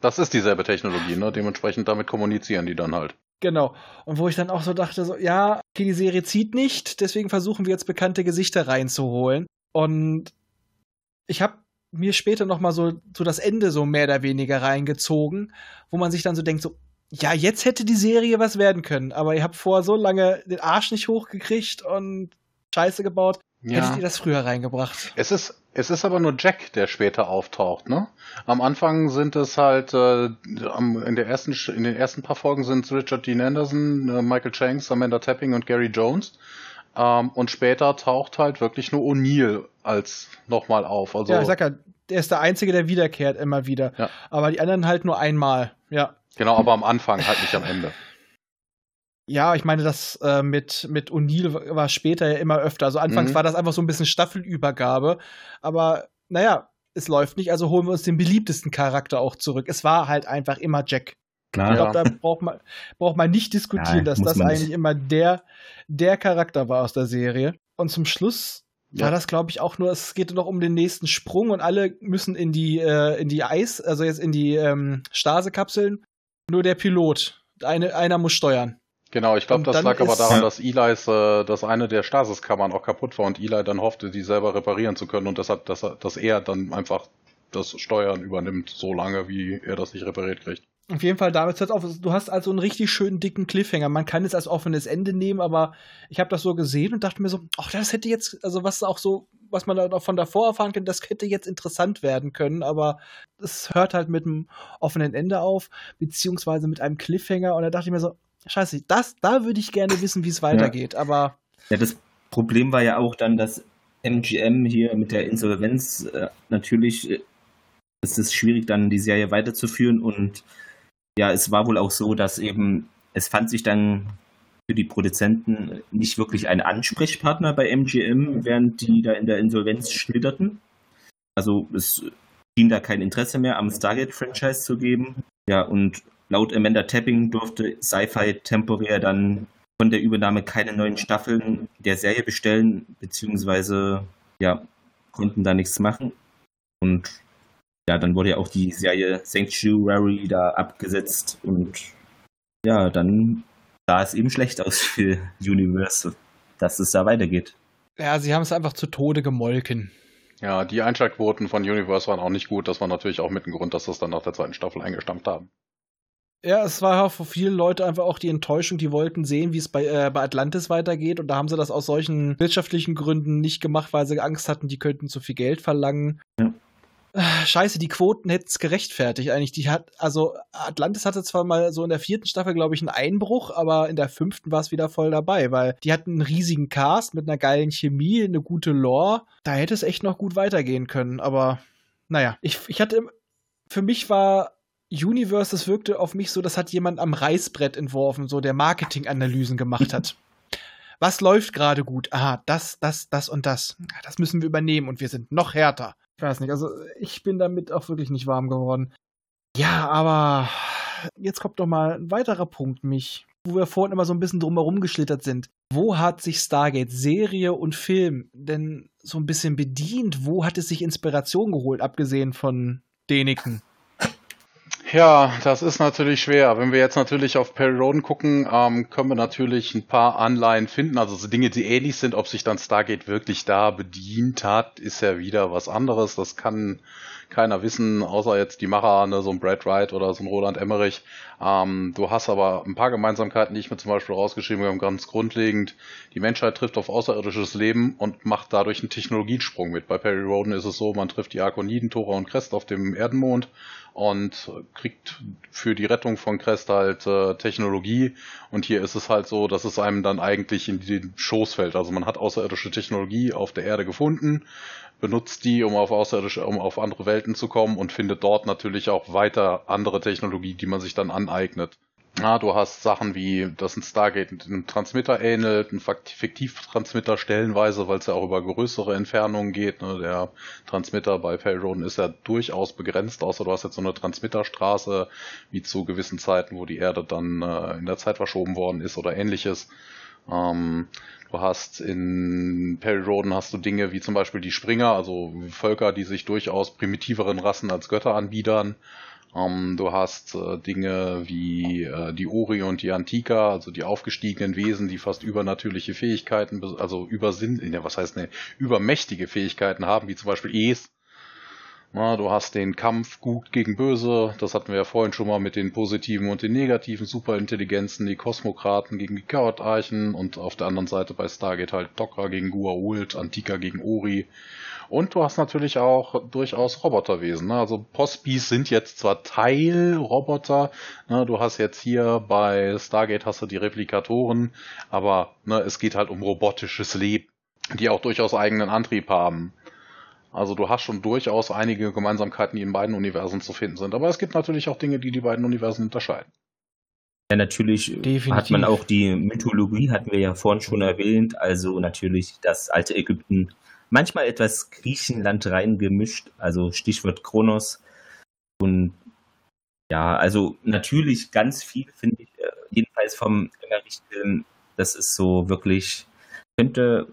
Das ist dieselbe Technologie, ne? Dementsprechend damit kommunizieren die dann halt. Genau. Und wo ich dann auch so dachte, so, ja, okay, die Serie zieht nicht, deswegen versuchen wir jetzt bekannte Gesichter reinzuholen. Und ich habe mir später noch mal so, so das Ende so mehr oder weniger reingezogen, wo man sich dann so denkt, so, ja, jetzt hätte die Serie was werden können, aber ihr habt vor so lange den Arsch nicht hochgekriegt und Scheiße gebaut. Hättet ihr das früher reingebracht? Es ist, es ist aber nur Jack, der später auftaucht, ne? Am Anfang sind es halt, äh, in, der ersten, in den ersten paar Folgen sind es Richard Dean Anderson, äh, Michael Shanks, Amanda Tapping und Gary Jones. Ähm, und später taucht halt wirklich nur O'Neill als nochmal auf. Also, ja, ich sag ja, der ist der Einzige, der wiederkehrt immer wieder. Ja. Aber die anderen halt nur einmal. Ja. genau, aber am Anfang, halt nicht am Ende. Ja, ich meine, das äh, mit, mit O'Neill war- später ja immer öfter. Also anfangs Mhm. war das einfach so ein bisschen Staffelübergabe. Aber naja, es läuft nicht, also holen wir uns den beliebtesten Charakter auch zurück. Es war halt einfach immer Jack. Ich Klar. glaube, da braucht man, braucht man nicht diskutieren, Nein, dass das eigentlich nicht. immer der, der Charakter war aus der Serie. Und zum Schluss Ja. war das, glaube ich, auch nur, es geht noch um den nächsten Sprung und alle müssen in die, äh, in die Eis, also jetzt in die ähm, Stasekapseln. Nur der Pilot. Eine, einer muss steuern. Genau, ich glaube, das lag aber daran, Ja. dass Eli's, äh, dass eine der Stasiskammern auch kaputt war und Eli dann hoffte, die selber reparieren zu können und deshalb, dass, er- dass er dann einfach das Steuern übernimmt, so lange, wie er das nicht repariert kriegt. Auf jeden Fall, damit hört auf. Du hast also einen richtig schönen dicken Cliffhanger. Man kann es als offenes Ende nehmen, aber ich habe das so gesehen und dachte mir so, ach, das hätte jetzt, also was auch so, was man da noch von davor erfahren kann, das hätte jetzt interessant werden können, aber es hört halt mit einem offenen Ende auf, beziehungsweise mit einem Cliffhanger und da dachte ich mir so, scheiße, das, da würde ich gerne wissen, wie es weitergeht, aber Ja, das Problem war ja auch dann, dass MGM hier mit der Insolvenz äh, natürlich äh, ist es schwierig, dann die Serie weiterzuführen und ja, es war wohl auch so, dass eben es fand sich dann für die Produzenten nicht wirklich ein Ansprechpartner bei MGM, während die da in der Insolvenz schlitterten. Also es schien da kein Interesse mehr am Stargate-Franchise zu geben. Ja, und laut Amanda Tapping durfte Sci-Fi temporär dann von der Übernahme keine neuen Staffeln der Serie bestellen, beziehungsweise ja, konnten da nichts machen. Und ja, dann wurde ja auch die Serie Sanctuary da abgesetzt und ja, dann sah es eben schlecht aus für Universal, dass es da weitergeht. Ja, sie haben es einfach zu Tode gemolken. Ja, die Einschaltquoten von Universe waren auch nicht gut. Das war natürlich auch mit ein Grund, dass das dann nach der zweiten Staffel eingestampft haben. Ja, es war für viele Leute einfach auch die Enttäuschung, die wollten sehen, wie es bei, äh, bei Atlantis weitergeht. Und da haben sie das aus solchen wirtschaftlichen Gründen nicht gemacht, weil sie Angst hatten, die könnten zu viel Geld verlangen. Ja. Äh, scheiße, die Quoten hätten es gerechtfertigt eigentlich. Die hat, also Atlantis hatte zwar mal so in der vierten Staffel, glaube ich, einen Einbruch, aber in der fünften war es wieder voll dabei, weil die hatten einen riesigen Cast mit einer geilen Chemie, eine gute Lore. Da hätte es echt noch gut weitergehen können, aber naja, ich, ich hatte, für mich war Universe, das wirkte auf mich so, das hat jemand am Reißbrett entworfen, so der Marketinganalysen gemacht hat. Was läuft gerade gut? Aha, das, das, das und das. Das müssen wir übernehmen und wir sind noch härter. Ich weiß nicht, also ich bin damit auch wirklich nicht warm geworden. Ja, aber jetzt kommt doch mal ein weiterer Punkt, mich, wo wir vorhin immer so ein bisschen drumherum geschlittert sind. Wo hat sich Stargate Serie und Film denn so ein bisschen bedient? Wo hat es sich Inspiration geholt, abgesehen von Deniken? Ja, das ist natürlich schwer. Wenn wir jetzt natürlich auf Perry Roden gucken, ähm, können wir natürlich ein paar Anleihen finden. Also so Dinge, die ähnlich sind. Ob sich dann Stargate wirklich da bedient hat, ist ja wieder was anderes. Das kann keiner wissen, außer jetzt die Macher, ne, so ein Brad Wright oder so ein Roland Emmerich. Ähm, du hast aber ein paar Gemeinsamkeiten, die ich mir zum Beispiel rausgeschrieben habe, ganz grundlegend. Die Menschheit trifft auf außerirdisches Leben und macht dadurch einen Technologiesprung mit. Bei Perry Roden ist es so, man trifft die Arkoniden, Tora und Crest auf dem Erdenmond und kriegt für die Rettung von Crest halt äh, Technologie. Und hier ist es halt so, dass es einem dann eigentlich in den Schoß fällt. Also man hat außerirdische Technologie auf der Erde gefunden, benutzt die, um auf außerirdische, um auf andere Welten zu kommen und findet dort natürlich auch weiter andere Technologie, die man sich dann aneignet. Ja, du hast Sachen wie, dass ein Stargate einem Transmitter ähnelt, ein Fiktivtransmitter stellenweise, weil es ja auch über größere Entfernungen geht. Ne? Der Transmitter bei Payroden ist ja durchaus begrenzt, außer du hast jetzt so eine Transmitterstraße, wie zu gewissen Zeiten, wo die Erde dann äh, in der Zeit verschoben worden ist oder ähnliches. Ähm, du hast in Perry Roden hast du Dinge wie zum Beispiel die Springer, also Völker, die sich durchaus primitiveren Rassen als Götter anbiedern. Ähm, du hast äh, Dinge wie äh, die Ori und die Antika, also die aufgestiegenen Wesen, die fast übernatürliche Fähigkeiten, also übersinn, ja, was heißt ne, übermächtige Fähigkeiten haben, wie zum Beispiel Es. Na, du hast den Kampf gut gegen böse, das hatten wir ja vorhin schon mal mit den positiven und den negativen Superintelligenzen, die Kosmokraten gegen die Chaot-Archen und auf der anderen Seite bei Stargate halt Dokra gegen Gua'uld, Antika gegen Ori und du hast natürlich auch durchaus Roboterwesen. Ne? Also Postbis sind jetzt zwar Teilroboter, ne? du hast jetzt hier bei Stargate hast du die Replikatoren, aber ne, es geht halt um robotisches Leben, die auch durchaus eigenen Antrieb haben. Also du hast schon durchaus einige Gemeinsamkeiten, die in beiden Universen zu finden sind. Aber es gibt natürlich auch Dinge, die die beiden Universen unterscheiden. Ja, natürlich Definitiv. hat man auch die Mythologie, hatten wir ja vorhin schon erwähnt. Also natürlich das alte Ägypten manchmal etwas Griechenland reingemischt, also Stichwort Kronos. Und ja, also natürlich ganz viel finde ich, äh, jedenfalls vom Emmerich-Film, das ist so wirklich, könnte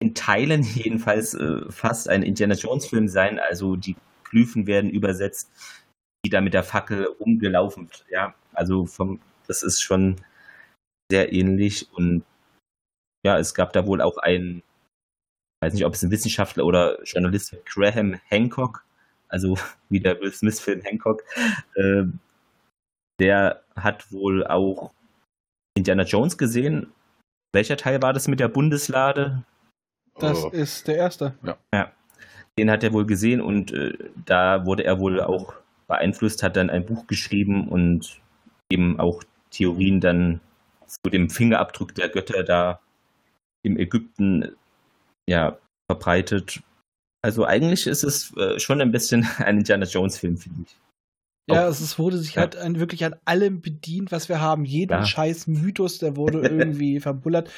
in Teilen jedenfalls äh, fast ein Indiana Jones-Film sein. Also die Glyphen werden übersetzt, die da mit der Fackel umgelaufen wird. Ja, also vom, das ist schon sehr ähnlich und ja, es gab da wohl auch einen weiß nicht, ob es ein Wissenschaftler oder Journalist Graham Hancock, also wie der Will Smith-Film Hancock, äh, der hat wohl auch Indiana Jones gesehen. Welcher Teil war das mit der Bundeslade? Das oh. ist der erste. Ja. ja. Den hat er wohl gesehen und äh, da wurde er wohl auch beeinflusst, hat dann ein Buch geschrieben und eben auch Theorien dann zu dem Fingerabdruck der Götter da im Ägypten ja, verbreitet. Also eigentlich ist es äh, schon ein bisschen ein Indiana Jones-Film, finde ich. Ja, Auch- es wurde sich Ja. halt an, wirklich an allem bedient, was wir haben. Jeden Ja. scheiß Mythos, der wurde irgendwie verbullert.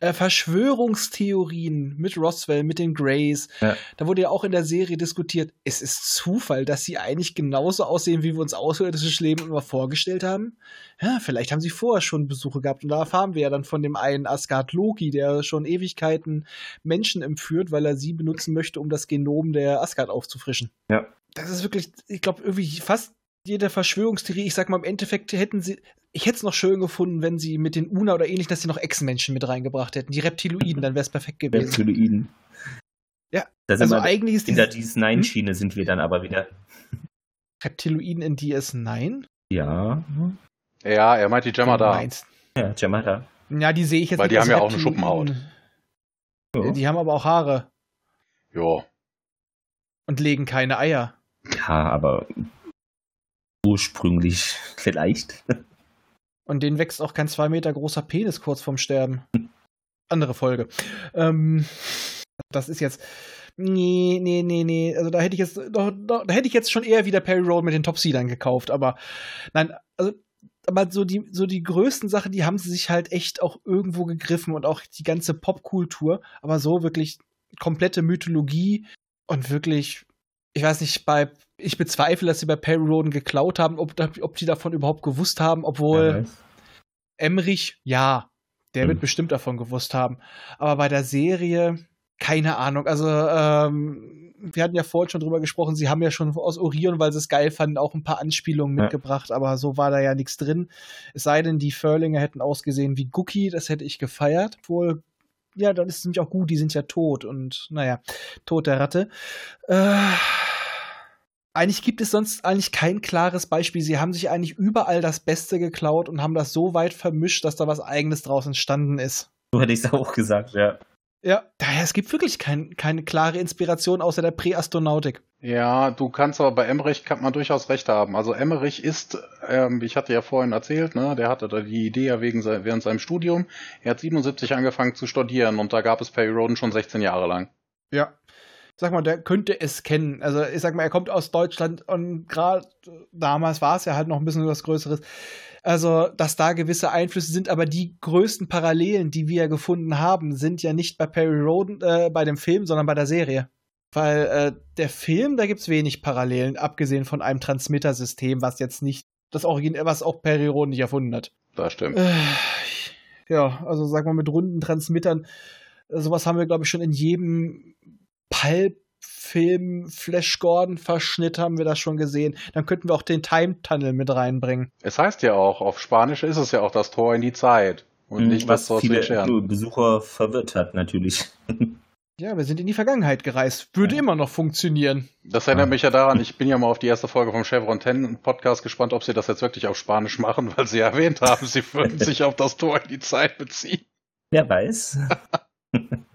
Äh, Verschwörungstheorien mit Roswell, mit den Greys. Ja. Da wurde ja auch in der Serie diskutiert, es ist Zufall, dass sie eigentlich genauso aussehen, wie wir uns außerirdisches Leben immer vorgestellt haben. Ja, vielleicht haben sie vorher schon Besuche gehabt. Und da erfahren wir ja dann von dem einen Asgard Loki, der schon Ewigkeiten Menschen entführt, weil er sie benutzen möchte, um das Genom der Asgard aufzufrischen. Ja. Das ist wirklich, ich glaube, irgendwie fast jede Verschwörungstheorie, ich sag mal, im Endeffekt hätten sie, ich hätte es noch schön gefunden, wenn sie mit den Una oder ähnlich, dass sie noch Echsenmenschen mit reingebracht hätten, die Reptiloiden, dann wäre es perfekt gewesen. Reptiloiden. Ja, Da sind Also eigentlich ist in der diese DS9-Schiene sind wir dann aber wieder. Reptiloiden in DS9? Ja. Ja, er meint die Gemma da. Meinst- Ja, Jamada. Ja, die sehe ich jetzt Weil die haben ja auch eine. Schuppenhaut. Ja. Die haben aber auch Haare Ja. und legen keine Eier. ja, aber ursprünglich vielleicht. Und denen wächst auch kein zwei Meter großer Penis kurz vorm Sterben. Andere Folge. Ähm, das ist jetzt. Nee, nee, nee, nee. Also da hätte ich jetzt doch, doch, da hätte ich jetzt schon eher wieder Perry Road mit den Top Seedern gekauft, aber nein, also aber so die, so die größten Sachen, die haben sie sich halt echt auch irgendwo gegriffen und auch die ganze Popkultur, aber so wirklich komplette Mythologie und wirklich, ich weiß nicht, bei, ich bezweifle, dass sie bei Perry Roden geklaut haben, ob, ob die davon überhaupt gewusst haben, obwohl Emmerich, ja, der Hm. wird bestimmt davon gewusst haben. Aber bei der Serie, keine Ahnung. Also, ähm, wir hatten ja vorhin schon drüber gesprochen, sie haben ja schon aus Orion, weil sie es geil fanden, auch ein paar Anspielungen Ja. mitgebracht, aber so war da ja nichts drin. Es sei denn, die Furlinger hätten ausgesehen wie Gookie, das hätte ich gefeiert. Wohl, ja, dann ist es nämlich auch gut, die sind ja tot und naja, Tod der Ratte. Äh, eigentlich gibt es sonst eigentlich kein klares Beispiel. Sie haben sich eigentlich überall das Beste geklaut und haben das so weit vermischt, dass da was Eigenes draus entstanden ist. So hätte ich es auch gesagt, ja. Ja, daher, es gibt wirklich kein, keine klare Inspiration außer der Präastronautik. Ja, du kannst aber bei Emmerich kann man durchaus recht haben. Also Emmerich ist, ähm, ich hatte ja vorhin erzählt, ne, der hatte da die Idee ja wegen während seinem Studium. Er hat 77 angefangen zu studieren und da gab es Perry Roden schon 16 Jahre lang. Ja. Sag mal, der könnte es kennen. Also ich sag mal, er kommt aus Deutschland und gerade damals war es ja halt noch ein bisschen was Größeres. Also, dass da gewisse Einflüsse sind, aber die größten Parallelen, die wir gefunden haben, sind ja nicht bei Perry Roden, äh, bei dem Film, sondern bei der Serie. Weil äh, der Film, da gibt's wenig Parallelen, abgesehen von einem Transmittersystem, was jetzt nicht das Original, was auch Perry Roden nicht erfunden hat. Das stimmt. Äh, ja, also sag mal mit runden Transmittern, sowas haben wir, glaube ich, schon in jedem Pulp-Film, Flash Gordon-Verschnitt haben wir das schon gesehen. Dann könnten wir auch den Time Tunnel mit reinbringen. Es heißt ja auch, auf Spanisch ist es ja auch das Tor in die Zeit. Und nicht das was zu viele den Sternen. Besucher verwirrt hat, natürlich. Ja, wir sind in die Vergangenheit gereist. Würde Ja. immer noch funktionieren. Das erinnert mich ja daran, ich bin ja mal auf die erste Folge vom Chevron 10 Podcast gespannt, ob sie das jetzt wirklich auf Spanisch machen, weil sie erwähnt haben, sie würden sich auf das Tor in die Zeit beziehen. Wer weiß.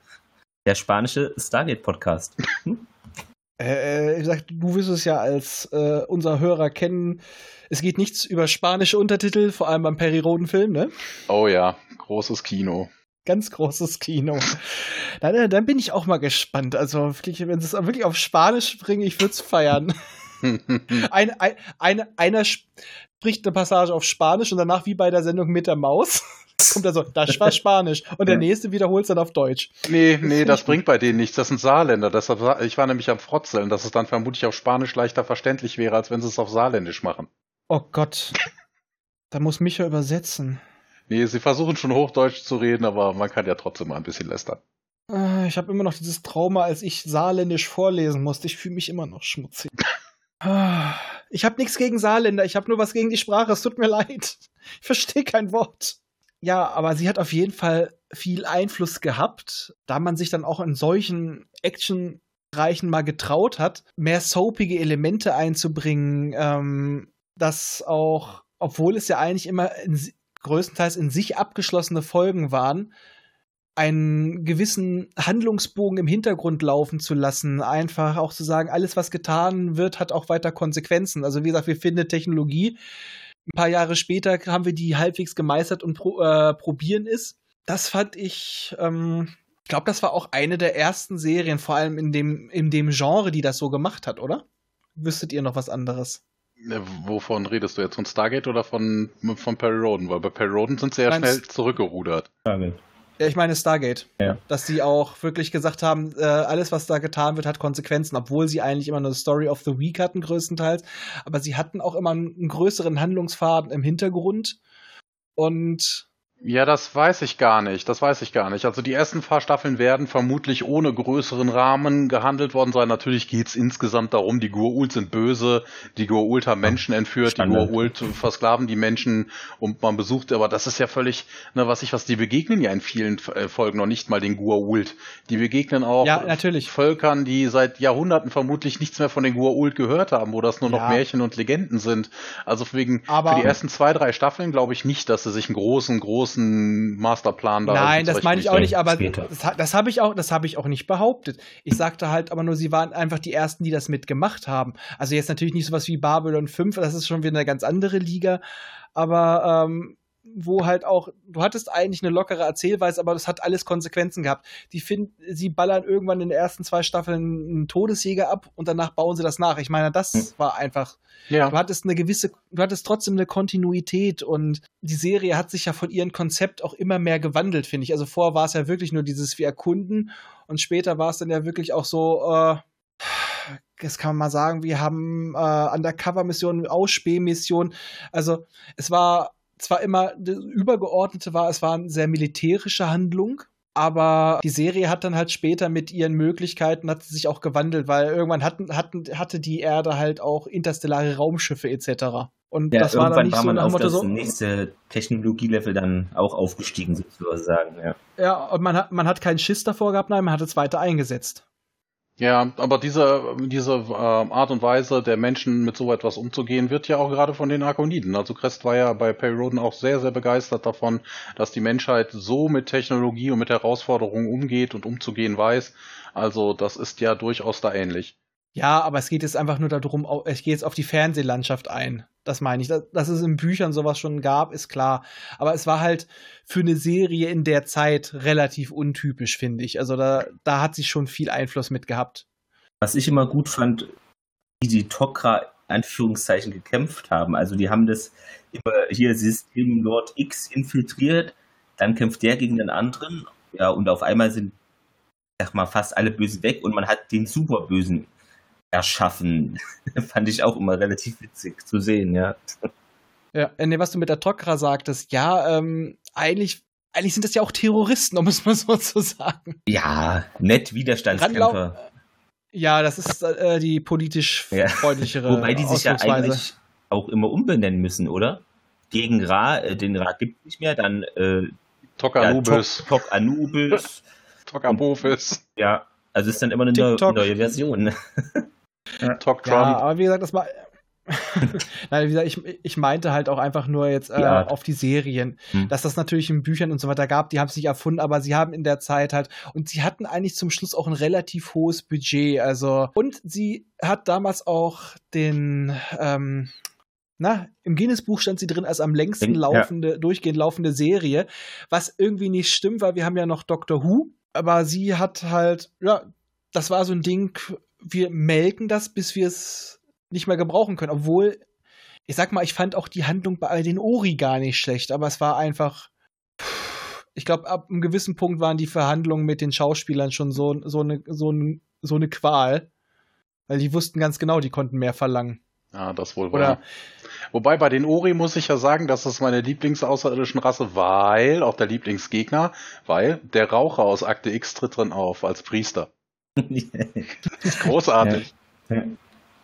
Der spanische Stargate-Podcast. Äh, wie gesagt, du wirst es ja als äh, unser Hörer kennen. Es geht nichts über spanische Untertitel, vor allem beim Perry Roden-Film, ne? Oh ja, großes Kino. Ganz großes Kino. Dann, äh, dann bin ich auch mal gespannt. Also, wenn sie es wirklich auf Spanisch bringen, ich würde es feiern. Ein, ein, eine, einer spricht eine Passage auf Spanisch und danach, wie bei der Sendung mit der Maus, kommt er so, das war Spanisch. Und der nächste wiederholt es dann auf Deutsch. nee, nee, das bringt bei denen nichts. Das sind Saarländer. Deshalb, ich war nämlich am Frotzeln, dass es dann vermutlich auf Spanisch leichter verständlich wäre, als wenn sie es auf Saarländisch machen. Oh Gott. Da muss Micha übersetzen. Nee, sie versuchen schon Hochdeutsch zu reden, aber man kann ja trotzdem mal ein bisschen lästern. Äh, Ich habe immer noch dieses Trauma, als ich saarländisch vorlesen musste. Ich fühle mich immer noch schmutzig. Ich habe nichts gegen Saarländer, ich habe nur was gegen die Sprache. Es tut mir leid. Ich verstehe kein Wort. Ja, aber sie hat auf jeden Fall viel Einfluss gehabt, da man sich dann auch in solchen Actionreichen mal getraut hat, mehr soapige Elemente einzubringen, ähm, dass auch, obwohl es ja eigentlich immer in, größtenteils in sich abgeschlossene Folgen waren, einen gewissen Handlungsbogen im Hintergrund laufen zu lassen, einfach auch zu sagen, alles, was getan wird, hat auch weiter Konsequenzen. Also wie gesagt, wir finden Technologie. Ein paar Jahre später haben wir die halbwegs gemeistert und pro, äh, probieren ist. Das fand ich, ähm, ich glaube, das war auch eine der ersten Serien, vor allem in dem, in dem Genre, die das so gemacht hat, oder? Wüsstet ihr noch was anderes? Wovon redest du jetzt? Von Stargate oder von, von Perry Roden? Weil bei Perry Roden sind sie ja Nein, schnell zurückgerudert. Frage. Ja, ich meine Stargate. Ja. Dass sie auch wirklich gesagt haben, äh, alles, was da getan wird, hat Konsequenzen, obwohl sie eigentlich immer eine Story of the Week hatten, größtenteils. Aber sie hatten auch immer einen, einen größeren Handlungsfaden im Hintergrund. Und Ja, das weiß ich gar nicht. Das weiß ich gar nicht. Also die ersten paar Staffeln werden vermutlich ohne größeren Rahmen gehandelt worden sein. Natürlich geht's insgesamt darum, die Goa'uld sind böse, die Goa'uld haben Menschen entführt, Standard. die Goa'uld versklaven die Menschen und man besucht, aber das ist ja völlig, ne, was ich was, die begegnen ja in vielen äh, Folgen noch nicht mal den Goa'uld. Die begegnen auch Ja, natürlich. Völkern, die seit Jahrhunderten vermutlich nichts mehr von den Goa'uld gehört haben, wo das nur noch Ja. Märchen und Legenden sind. Also wegen, Aber- für die ersten zwei, drei Staffeln glaube ich nicht, dass sie sich einen großen, großen Masterplan da Nein, das meine ich auch nicht, aber Später. das, das habe ich auch, das habe ich auch nicht behauptet. Ich sagte halt aber nur, sie waren einfach die ersten, die das mitgemacht haben. Also jetzt natürlich nicht sowas wie Babylon 5, das ist schon wieder eine ganz andere Liga, aber ähm, wo halt auch, du hattest eigentlich eine lockere Erzählweise, aber das hat alles Konsequenzen gehabt. Die finden, sie ballern irgendwann in den ersten zwei Staffeln einen Todesjäger ab und danach bauen sie das nach. Ich meine, das Hm. war einfach Ja. Du hattest eine gewisse, du hattest trotzdem eine Kontinuität und die Serie hat sich ja von ihrem Konzept auch immer mehr gewandelt, finde ich. Also vorher war es ja wirklich nur dieses wir erkunden und später war es dann ja wirklich auch so, äh, das kann man mal sagen, wir haben äh, Undercover-Missionen, Ausspähmissionen. Also es war zwar immer, das Übergeordnete war, es war eine sehr militärische Handlung, aber die Serie hat dann halt später mit ihren Möglichkeiten hat sie sich auch gewandelt, weil irgendwann hatten, hatten, hatte die Erde halt auch interstellare Raumschiffe etc. Und Ja, das war dann irgendwann nicht war so man dem auf Motto das so, nächste Technologielevel dann auch aufgestiegen, sozusagen. Ja. ja, und man hat, man hat keinen Schiss davor gehabt, nein, man hat es weiter eingesetzt. Ja, aber diese, diese äh, Art und Weise der Menschen mit so etwas umzugehen, wird ja auch gerade von den Arkoniden. Also Crest war ja bei Perry Roden auch sehr, sehr begeistert davon, dass die Menschheit so mit Technologie und mit Herausforderungen umgeht und umzugehen weiß. Also das ist ja durchaus da ähnlich. Ja, aber es geht jetzt einfach nur darum, ich gehe jetzt auf die Fernsehlandschaft ein. Das meine ich. Dass, dass es in Büchern sowas schon gab, ist klar. Aber es war halt für eine Serie in der Zeit relativ untypisch, finde ich. Also da, da hat sie schon viel Einfluss mit gehabt. Was ich immer gut fand, wie die Tok'ra Anführungszeichen gekämpft haben. Also die haben das immer hier System Lord X infiltriert, dann kämpft der gegen den anderen, ja, und auf einmal sind, sag mal, fast alle Bösen weg und man hat den Superbösen erschaffen. Fand ich auch immer relativ witzig zu sehen, ja. Ja, äh, nee, was du mit der Tok'ra sagtest, ja, ähm, eigentlich, eigentlich sind das ja auch Terroristen, um es mal so zu sagen. Ja, nett Widerstandskämpfer. Ja, das ist äh, die politisch Ja. freundlichere Wobei die sich ja eigentlich auch immer umbenennen müssen, oder? Gegen Ra, äh, den Ra gibt es nicht mehr, dann äh, ja, Tokanubis, Tok, Tok Anubis. Tokabophis, ja, also ist dann immer eine neue, neue Version. Ja, Trump. aber wie gesagt, das war. Nein, wie gesagt, ich, ich meinte halt auch einfach nur jetzt äh, auf die Serien, Hm. dass das natürlich in Büchern und so weiter gab, die haben es nicht erfunden, aber sie haben in der Zeit halt, und sie hatten eigentlich zum Schluss auch ein relativ hohes Budget, also, und sie hat damals auch den, ähm, na, im Guinness-Buch stand sie drin als am längsten Ja. laufende, durchgehend laufende Serie, was irgendwie nicht stimmt, weil wir haben ja noch Doctor Who, aber sie hat halt, ja, das war so ein Ding, wir melken das, bis wir es nicht mehr gebrauchen können. Obwohl, ich sag mal, ich fand auch die Handlung bei all den Ori gar nicht schlecht, aber es war einfach. Ich glaube, ab einem gewissen Punkt waren die Verhandlungen mit den Schauspielern schon so, so, eine, so, eine, so eine Qual. Weil die wussten ganz genau, die konnten mehr verlangen. Ja, das wohl Oder- wahr. Wobei bei den Ori muss ich ja sagen, das ist meine Lieblingsaußerirdischen Rasse, weil, auch der Lieblingsgegner, weil der Raucher aus Akte X tritt drin auf als Priester. Großartig.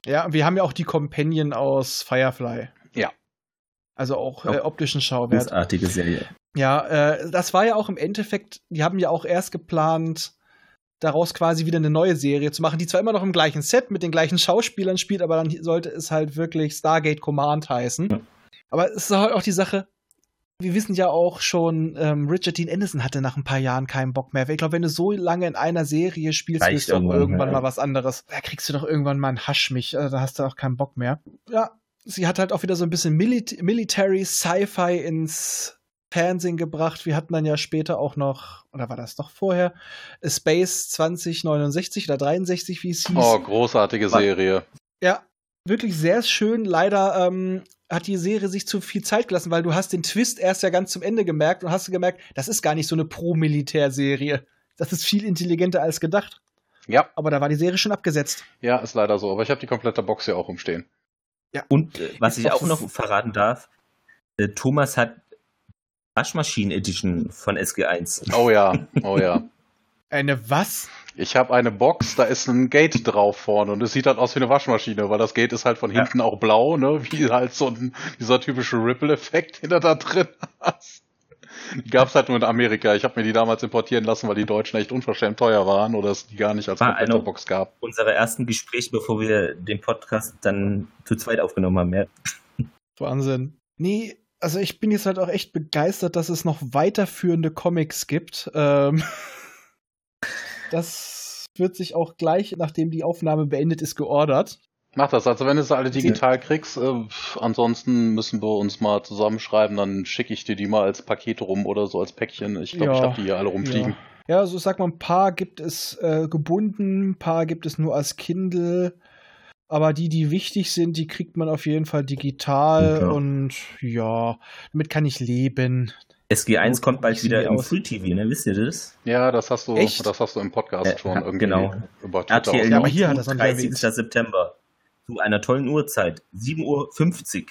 Ja, wir haben ja auch die Companion aus Firefly. Ja. Also auch Ja. äh, optischen Schauwert. Großartige Serie. Ja, äh, das war ja auch im Endeffekt, die haben ja auch erst geplant, daraus quasi wieder eine neue Serie zu machen, die zwar immer noch im gleichen Set mit den gleichen Schauspielern spielt, aber dann sollte es halt wirklich Stargate Command heißen. Ja. Aber es ist halt auch die Sache, wir wissen ja auch schon, ähm, Richard Dean Anderson hatte nach ein paar Jahren keinen Bock mehr. Ich glaube, wenn du so lange in einer Serie spielst, willst du auch irgendwann, ja. mal was anderes. Da kriegst du doch irgendwann mal einen Hasch mich, also da hast du auch keinen Bock mehr. Ja, sie hat halt auch wieder so ein bisschen Milit Military Sci-Fi ins Fernsehen gebracht. Wir hatten dann ja später auch noch, oder war das doch vorher, Space 2069 oder 63, wie es hieß. Oh, großartige Serie. Ja, wirklich sehr schön. Leider ähm, hat die Serie sich zu viel Zeit gelassen, weil du hast den Twist erst ja ganz zum Ende gemerkt und hast gemerkt, das ist gar nicht so eine Pro-Militär-Serie. Das ist viel intelligenter als gedacht. Ja, Aber da war die Serie schon abgesetzt. ja, ist leider so. Aber ich habe die komplette Box hier auch rumstehen. Und äh, was ich auch noch verraten darf, äh, Thomas hat Waschmaschinen Edition von SG1. Oh ja, oh ja. Eine was? Ich habe eine Box, da ist ein Gate drauf vorne und es sieht halt aus wie eine Waschmaschine, weil das Gate ist halt von Ja. hinten auch blau, ne? Wie halt so ein, dieser typische Ripple-Effekt, den du da drin hast. Die gab's halt nur in Amerika. Ich habe mir die damals importieren lassen, weil die Deutschen echt unverschämt teuer waren oder es die gar nicht als komplette eine- Box gab. Unsere ersten Gespräche, bevor wir den Podcast dann zu zweit aufgenommen haben. Ja. Wahnsinn. Nee, also ich bin jetzt halt auch echt begeistert, dass es noch weiterführende Comics gibt. Ähm, das wird sich auch gleich, nachdem die Aufnahme beendet ist, geordert. Mach das, also wenn du sie alle digital kriegst, äh, pf, ansonsten müssen wir uns mal zusammenschreiben, dann schicke ich dir die mal als Paket rum oder so als Päckchen. Ich glaube, ich Ja, habe die hier alle rumfliegen. Ja, also ich sag mal, ein paar gibt es äh, gebunden, ein paar gibt es nur als Kindle. Aber die, die wichtig sind, die kriegt man auf jeden Fall digital Ja. und ja, damit kann ich leben. SG1 kommt bald wieder wie im aus. Free TV, ne? Wisst ihr das? Ja, das hast du, Echt? das hast du im Podcast Ja, schon ja, irgendwie genau. über Twitter RTL Ja, aber hier hat nicht 30. erwähnt. September. Zu einer tollen Uhrzeit. 7.50 Uhr.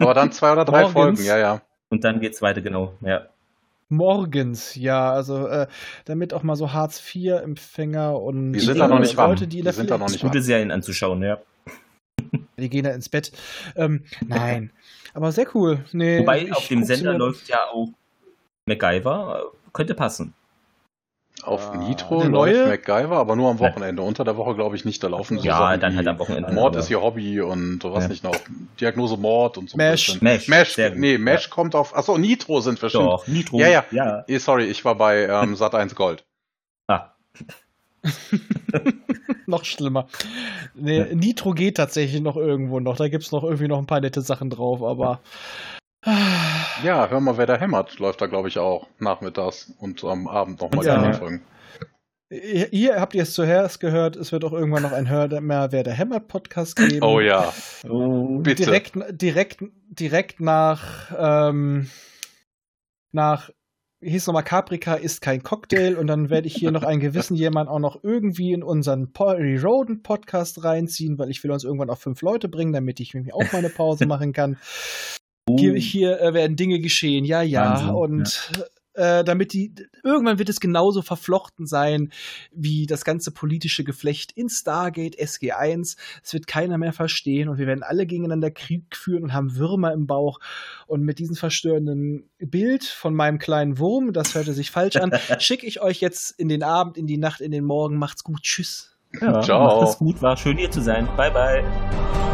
Aber dann zwei oder drei Morgens. Folgen, ja, ja. Und dann geht's weiter, genau. Ja. Morgens, ja, also äh, damit auch mal so Hartz-IV-Empfänger und Die sind da noch nicht. Leute, die, Die sind da noch nicht Gute Serien anzuschauen, ja. Die gehen da ins Bett. Ähm, nein, aber sehr cool. Nee, Wobei auf dem Sender läuft ja auch MacGyver. Könnte passen. Auf Ah, Nitro läuft neue? MacGyver, aber nur am Wochenende. Unter der Woche glaube ich nicht. Da laufen so Ja, Sachen dann halt am Wochenende. Mord ist ihr Hobby und was Ja. nicht noch. Diagnose Mord und so. Mesh. Mesh, Mesh, nee, Mesh Ja. kommt auf. Achso, Nitro sind wir schon. Doch, Nitro. Ja, ja. ja. Eh, Sorry, ich war bei ähm, Sat1 Gold. Ah, Noch schlimmer. Nee, Nitro geht tatsächlich noch irgendwo noch. Da gibt's noch irgendwie noch ein paar nette Sachen drauf, aber. Ja, hör mal, wer da hämmert, läuft da, glaube ich, auch nachmittags und am Abend nochmal Ja. die Folgen. Hier hier habt ihr es zuerst gehört. Es wird auch irgendwann noch ein Hör mehr Wer der Hämmert Podcast geben. Oh ja, oh. bitte. Direkt, direkt, direkt nach, ähm, nach, hieß nochmal Caprica ist kein Cocktail und dann werde ich hier noch einen gewissen jemand auch noch irgendwie in unseren Polly Roden Podcast reinziehen, weil ich will uns irgendwann auf fünf Leute bringen, damit ich mir auch mal eine Pause machen kann. Hier, hier äh, werden Dinge geschehen, ja, ja. Wahnsinn, und Äh, damit die, irgendwann wird es genauso verflochten sein wie das ganze politische Geflecht in Stargate SG1. Es wird keiner mehr verstehen und wir werden alle gegeneinander Krieg führen und haben Würmer im Bauch. Und mit diesem verstörenden Bild von meinem kleinen Wurm, das hörte sich falsch an, schicke ich euch jetzt in den Abend, in die Nacht, in den Morgen. Macht's gut. Tschüss. Ja, Ciao. Macht es gut, war schön hier zu sein. Bye, bye.